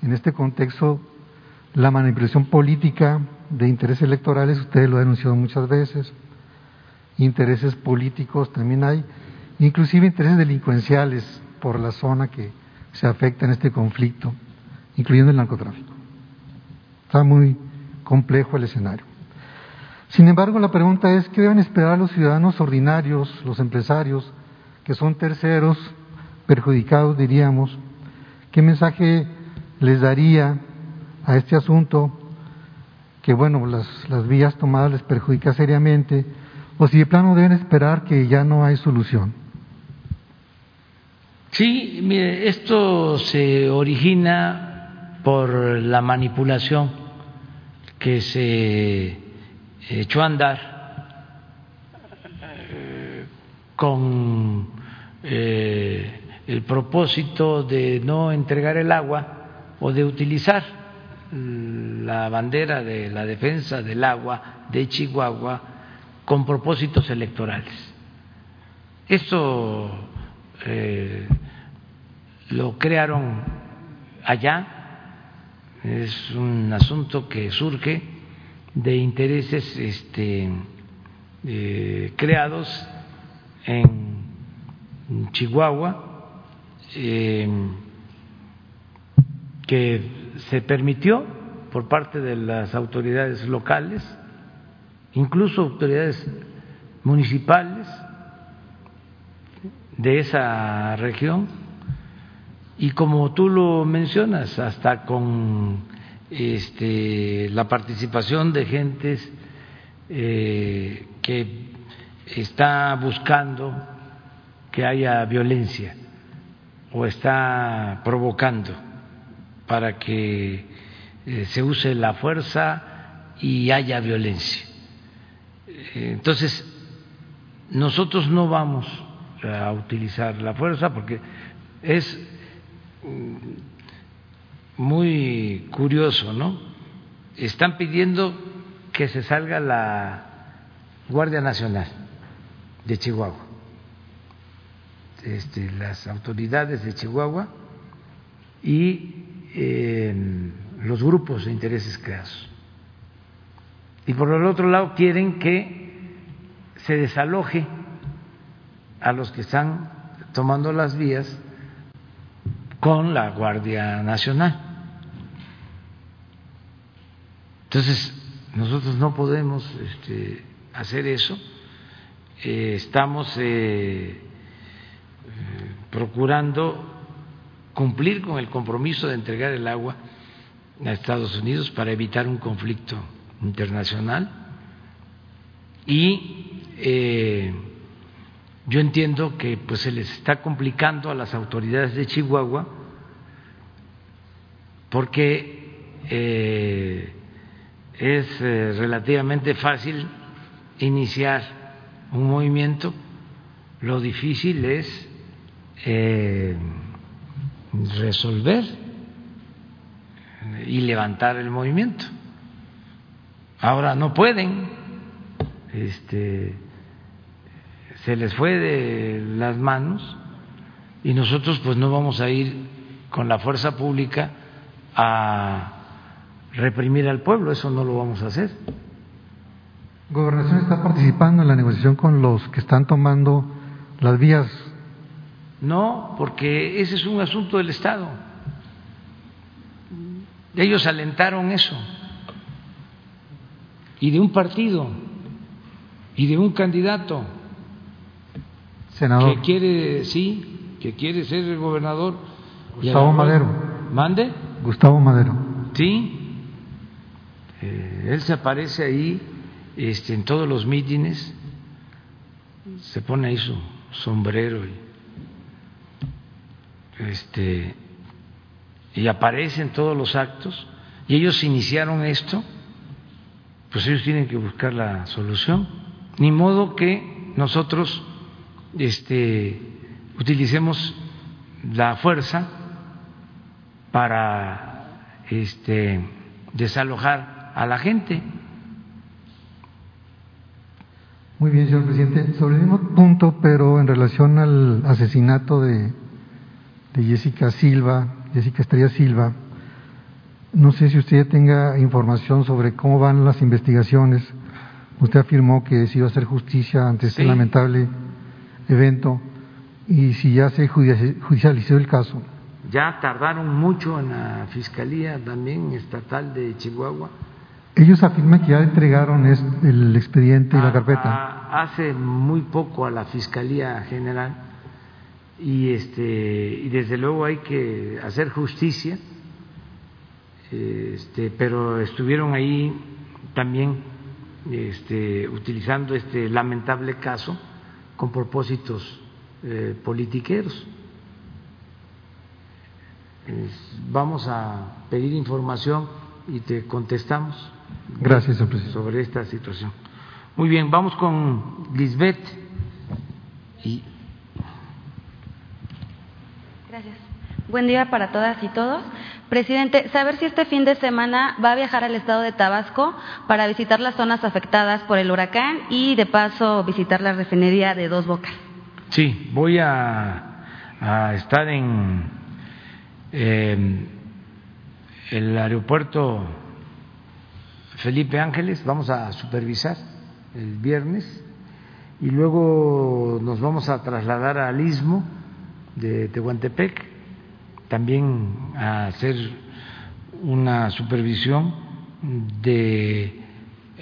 en este contexto, la manipulación política de intereses electorales, ustedes lo han denunciado muchas veces, intereses políticos también hay, inclusive intereses delincuenciales por la zona que se afecta en este conflicto, incluyendo el narcotráfico. Está muy complejo el escenario. Sin embargo, la pregunta es, ¿qué deben esperar los ciudadanos ordinarios, los empresarios, que son terceros, perjudicados, diríamos? ¿Qué mensaje les daría a este asunto que, bueno, las, las vías tomadas les perjudica seriamente? ¿O si de plano deben esperar que ya no hay solución? Sí, mire, esto se origina por la manipulación que se echó a andar eh, con eh, el propósito de no entregar el agua o de utilizar la bandera de la defensa del agua de Chihuahua con propósitos electorales. Esto eh, lo crearon allá, es un asunto que surge de intereses este, eh, creados en Chihuahua, eh, que se permitió por parte de las autoridades locales, incluso autoridades municipales, de esa región y como tú lo mencionas, hasta con este, la participación de gentes eh, que está buscando que haya violencia o está provocando para que eh, se use la fuerza y haya violencia. Entonces, nosotros no vamos a utilizar la fuerza porque es mm, muy curioso, ¿no? Están pidiendo que se salga la Guardia Nacional de Chihuahua, este, las autoridades de Chihuahua y eh, los grupos de intereses creados. Y por el otro lado quieren que se desaloje a los que están tomando las vías con la Guardia Nacional. Entonces, nosotros no podemos este, hacer eso. Eh, estamos eh, eh, procurando cumplir con el compromiso de entregar el agua a Estados Unidos para evitar un conflicto internacional y yo entiendo que pues se les está complicando a las autoridades de Chihuahua porque eh, es eh, relativamente fácil iniciar un movimiento, lo difícil es eh, resolver y levantar el movimiento. Ahora no pueden, este, se les fue de las manos y nosotros pues no vamos a ir con la fuerza pública a reprimir al pueblo, eso no lo vamos a hacer. ¿Gobernación está participando en la negociación con los que están tomando las vías? No, porque ese es un asunto del Estado. Ellos alentaron eso. Y de un partido, y de un candidato Senador. que quiere, sí, que quiere ser el gobernador. Gustavo Madero. ¿Mande? Gustavo Madero. Sí. Eh, él se aparece ahí este, en todos los mítines, se pone ahí su sombrero y, este, y aparece en todos los actos. Y ellos iniciaron esto, pues ellos tienen que buscar la solución. Ni modo que nosotros este, utilicemos la fuerza para este, desalojar a la gente. Muy bien, señor presidente. Sobre el mismo punto, pero en relación al asesinato de, de Jessica Silva, Jessica Estrella Silva, no sé si usted tenga información sobre cómo van las investigaciones. Usted afirmó que se iba a hacer justicia ante este lamentable evento y si ya se judicializó el caso. Ya tardaron mucho en la Fiscalía también Estatal de Chihuahua. Ellos afirman que ya entregaron el expediente y la carpeta. hace muy poco a la Fiscalía General y, este, y desde luego hay que hacer justicia, este, pero estuvieron ahí también este, utilizando este lamentable caso con propósitos eh, politiqueros. vamos a pedir información y te contestamos. Gracias, presidente. Sobre esta situación. Muy bien, vamos con Lisbeth. Y... Gracias. Buen día para todas y todos. Presidente, saber si este fin de semana va a viajar al estado de Tabasco para visitar las zonas afectadas por el huracán y de paso visitar la refinería de Dos Bocas. Sí, voy a, estar en em, el aeropuerto Felipe Ángeles, vamos a supervisar el viernes y luego nos vamos a trasladar al istmo de Tehuantepec también a hacer una supervisión de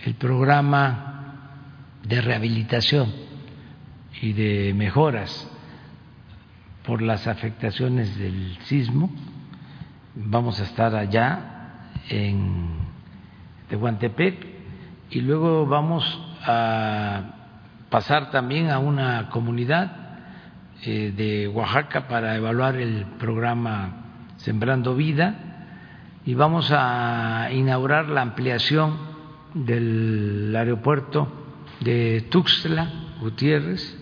el programa de rehabilitación y de mejoras por las afectaciones del sismo. Vamos a estar allá en Tehuantepec y luego vamos a pasar también a una comunidad eh, de Oaxaca para evaluar el programa Sembrando Vida. Y vamos a inaugurar la ampliación del aeropuerto de Tuxtla Gutiérrez.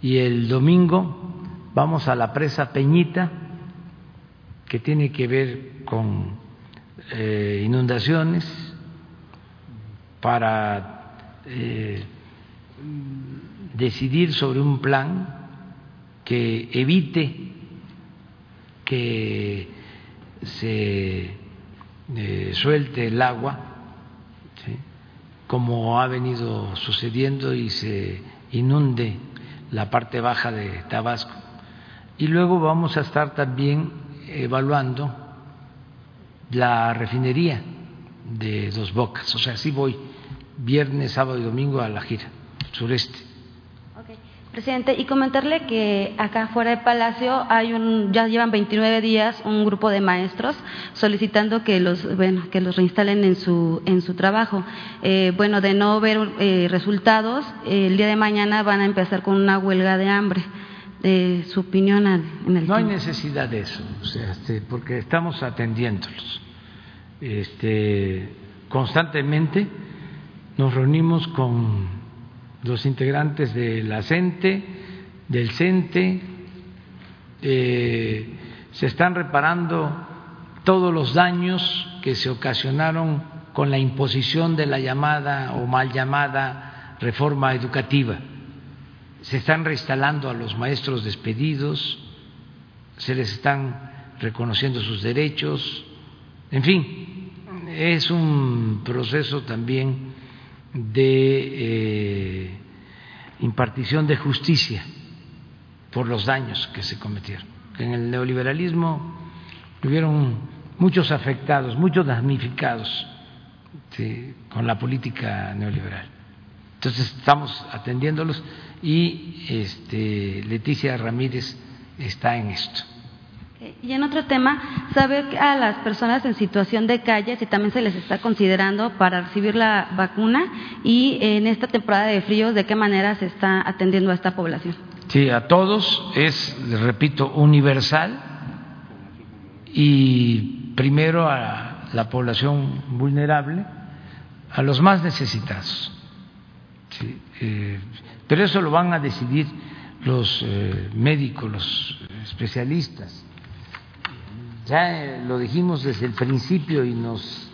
Y el domingo vamos a la presa Peñita que tiene que ver con eh, inundaciones para eh, decidir sobre un plan que evite que se eh, suelte el agua, como ha venido sucediendo y se inunde la parte baja de Tabasco. Y luego vamos a estar también evaluando la refinería de Dos Bocas. O sea, sí voy viernes, sábado y domingo a la gira sureste. Presidente, y comentarle que acá fuera del Palacio hay un, ya llevan 29 días un grupo de maestros solicitando que los, bueno, que los reinstalen en su, en su trabajo. Eh, bueno, de no ver eh, resultados, el día de mañana van a empezar con una huelga de hambre. Su opinión en el No hay necesidad de eso, o sea, este, porque estamos atendiéndolos. Este, constantemente nos reunimos con los integrantes de la CENTE, del CENTE, eh, se están reparando todos los daños que se ocasionaron con la imposición de la llamada o mal llamada reforma educativa. Se están reinstalando a los maestros despedidos, se les están reconociendo sus derechos, en fin, es un proceso también de eh, impartición de justicia por los daños que se cometieron. En el neoliberalismo hubieron muchos afectados, muchos damnificados con la política neoliberal. Entonces estamos atendiéndolos y este, Leticia Ramírez está en esto. Y en otro tema, ¿sabe a las personas en situación de calle si también se les está considerando para recibir la vacuna? Y en esta temporada de fríos, ¿de qué manera se está atendiendo a esta población? Sí, a todos es, repito, universal y primero a la población vulnerable, a los más necesitados. Sí, eh, pero eso lo van a decidir los eh, médicos, los especialistas. Ya eh, lo dijimos desde el principio y nos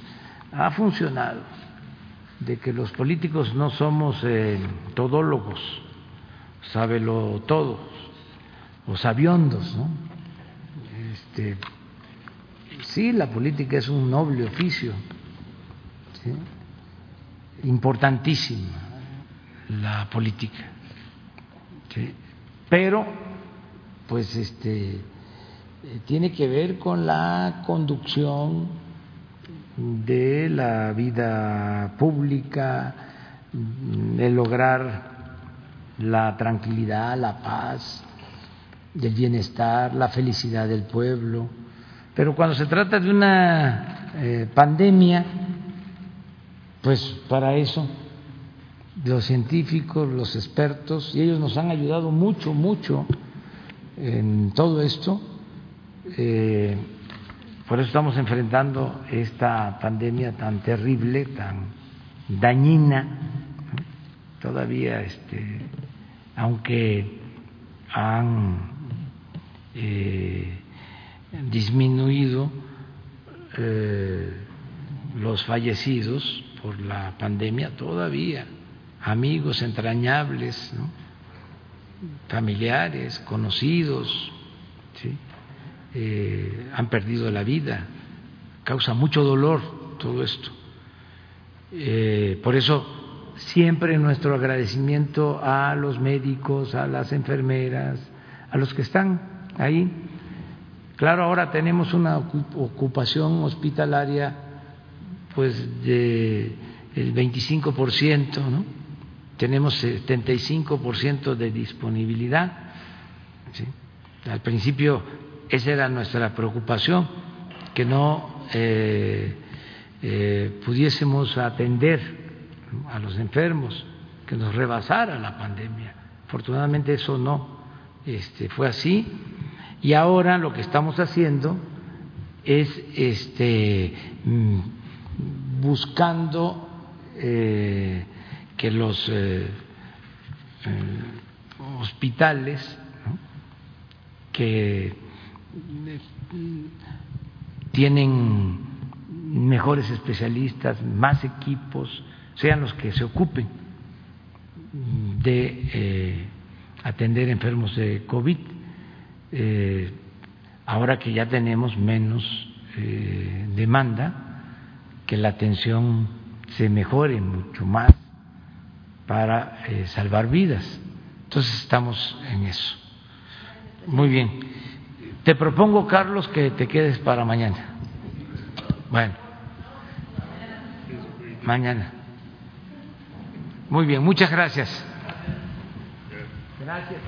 ha funcionado de que los políticos no somos eh, todólogos, sábelo todos, o sabiondos, ¿no? Este, sí, la política es un noble oficio, ¿sí? importantísima la política, pero pues este eh, tiene que ver con la conducción de la vida pública, de lograr la tranquilidad, la paz, el bienestar, la felicidad del pueblo. Pero cuando se trata de una eh, pandemia, pues para eso los científicos, los expertos, y ellos nos han ayudado mucho, mucho en todo esto, eh, por eso estamos enfrentando esta pandemia tan terrible, tan dañina. Todavía, este, aunque han eh, disminuido eh, los fallecidos por la pandemia, todavía amigos entrañables, familiares, conocidos. Eh, han perdido la vida, causa mucho dolor todo esto. Eh, por eso siempre nuestro agradecimiento a los médicos, a las enfermeras, a los que están ahí. Claro, ahora tenemos una ocupación hospitalaria pues de el 25%, ¿no? Tenemos 75% de disponibilidad. Al principio esa era nuestra preocupación, que no eh, eh, pudiésemos atender a los enfermos, que nos rebasara la pandemia. Afortunadamente eso no este, fue así y ahora lo que estamos haciendo es este, mm, buscando eh, que los hospitales que tienen mejores especialistas, más equipos, sean los que se ocupen de eh, atender enfermos de COVID. Eh, ahora que ya tenemos menos eh, demanda, que la atención se mejore mucho más para salvar vidas. Entonces estamos en eso. Muy bien. Te propongo, Carlos, que te quedes para mañana. Bueno, mañana. Muy bien, muchas gracias. Gracias.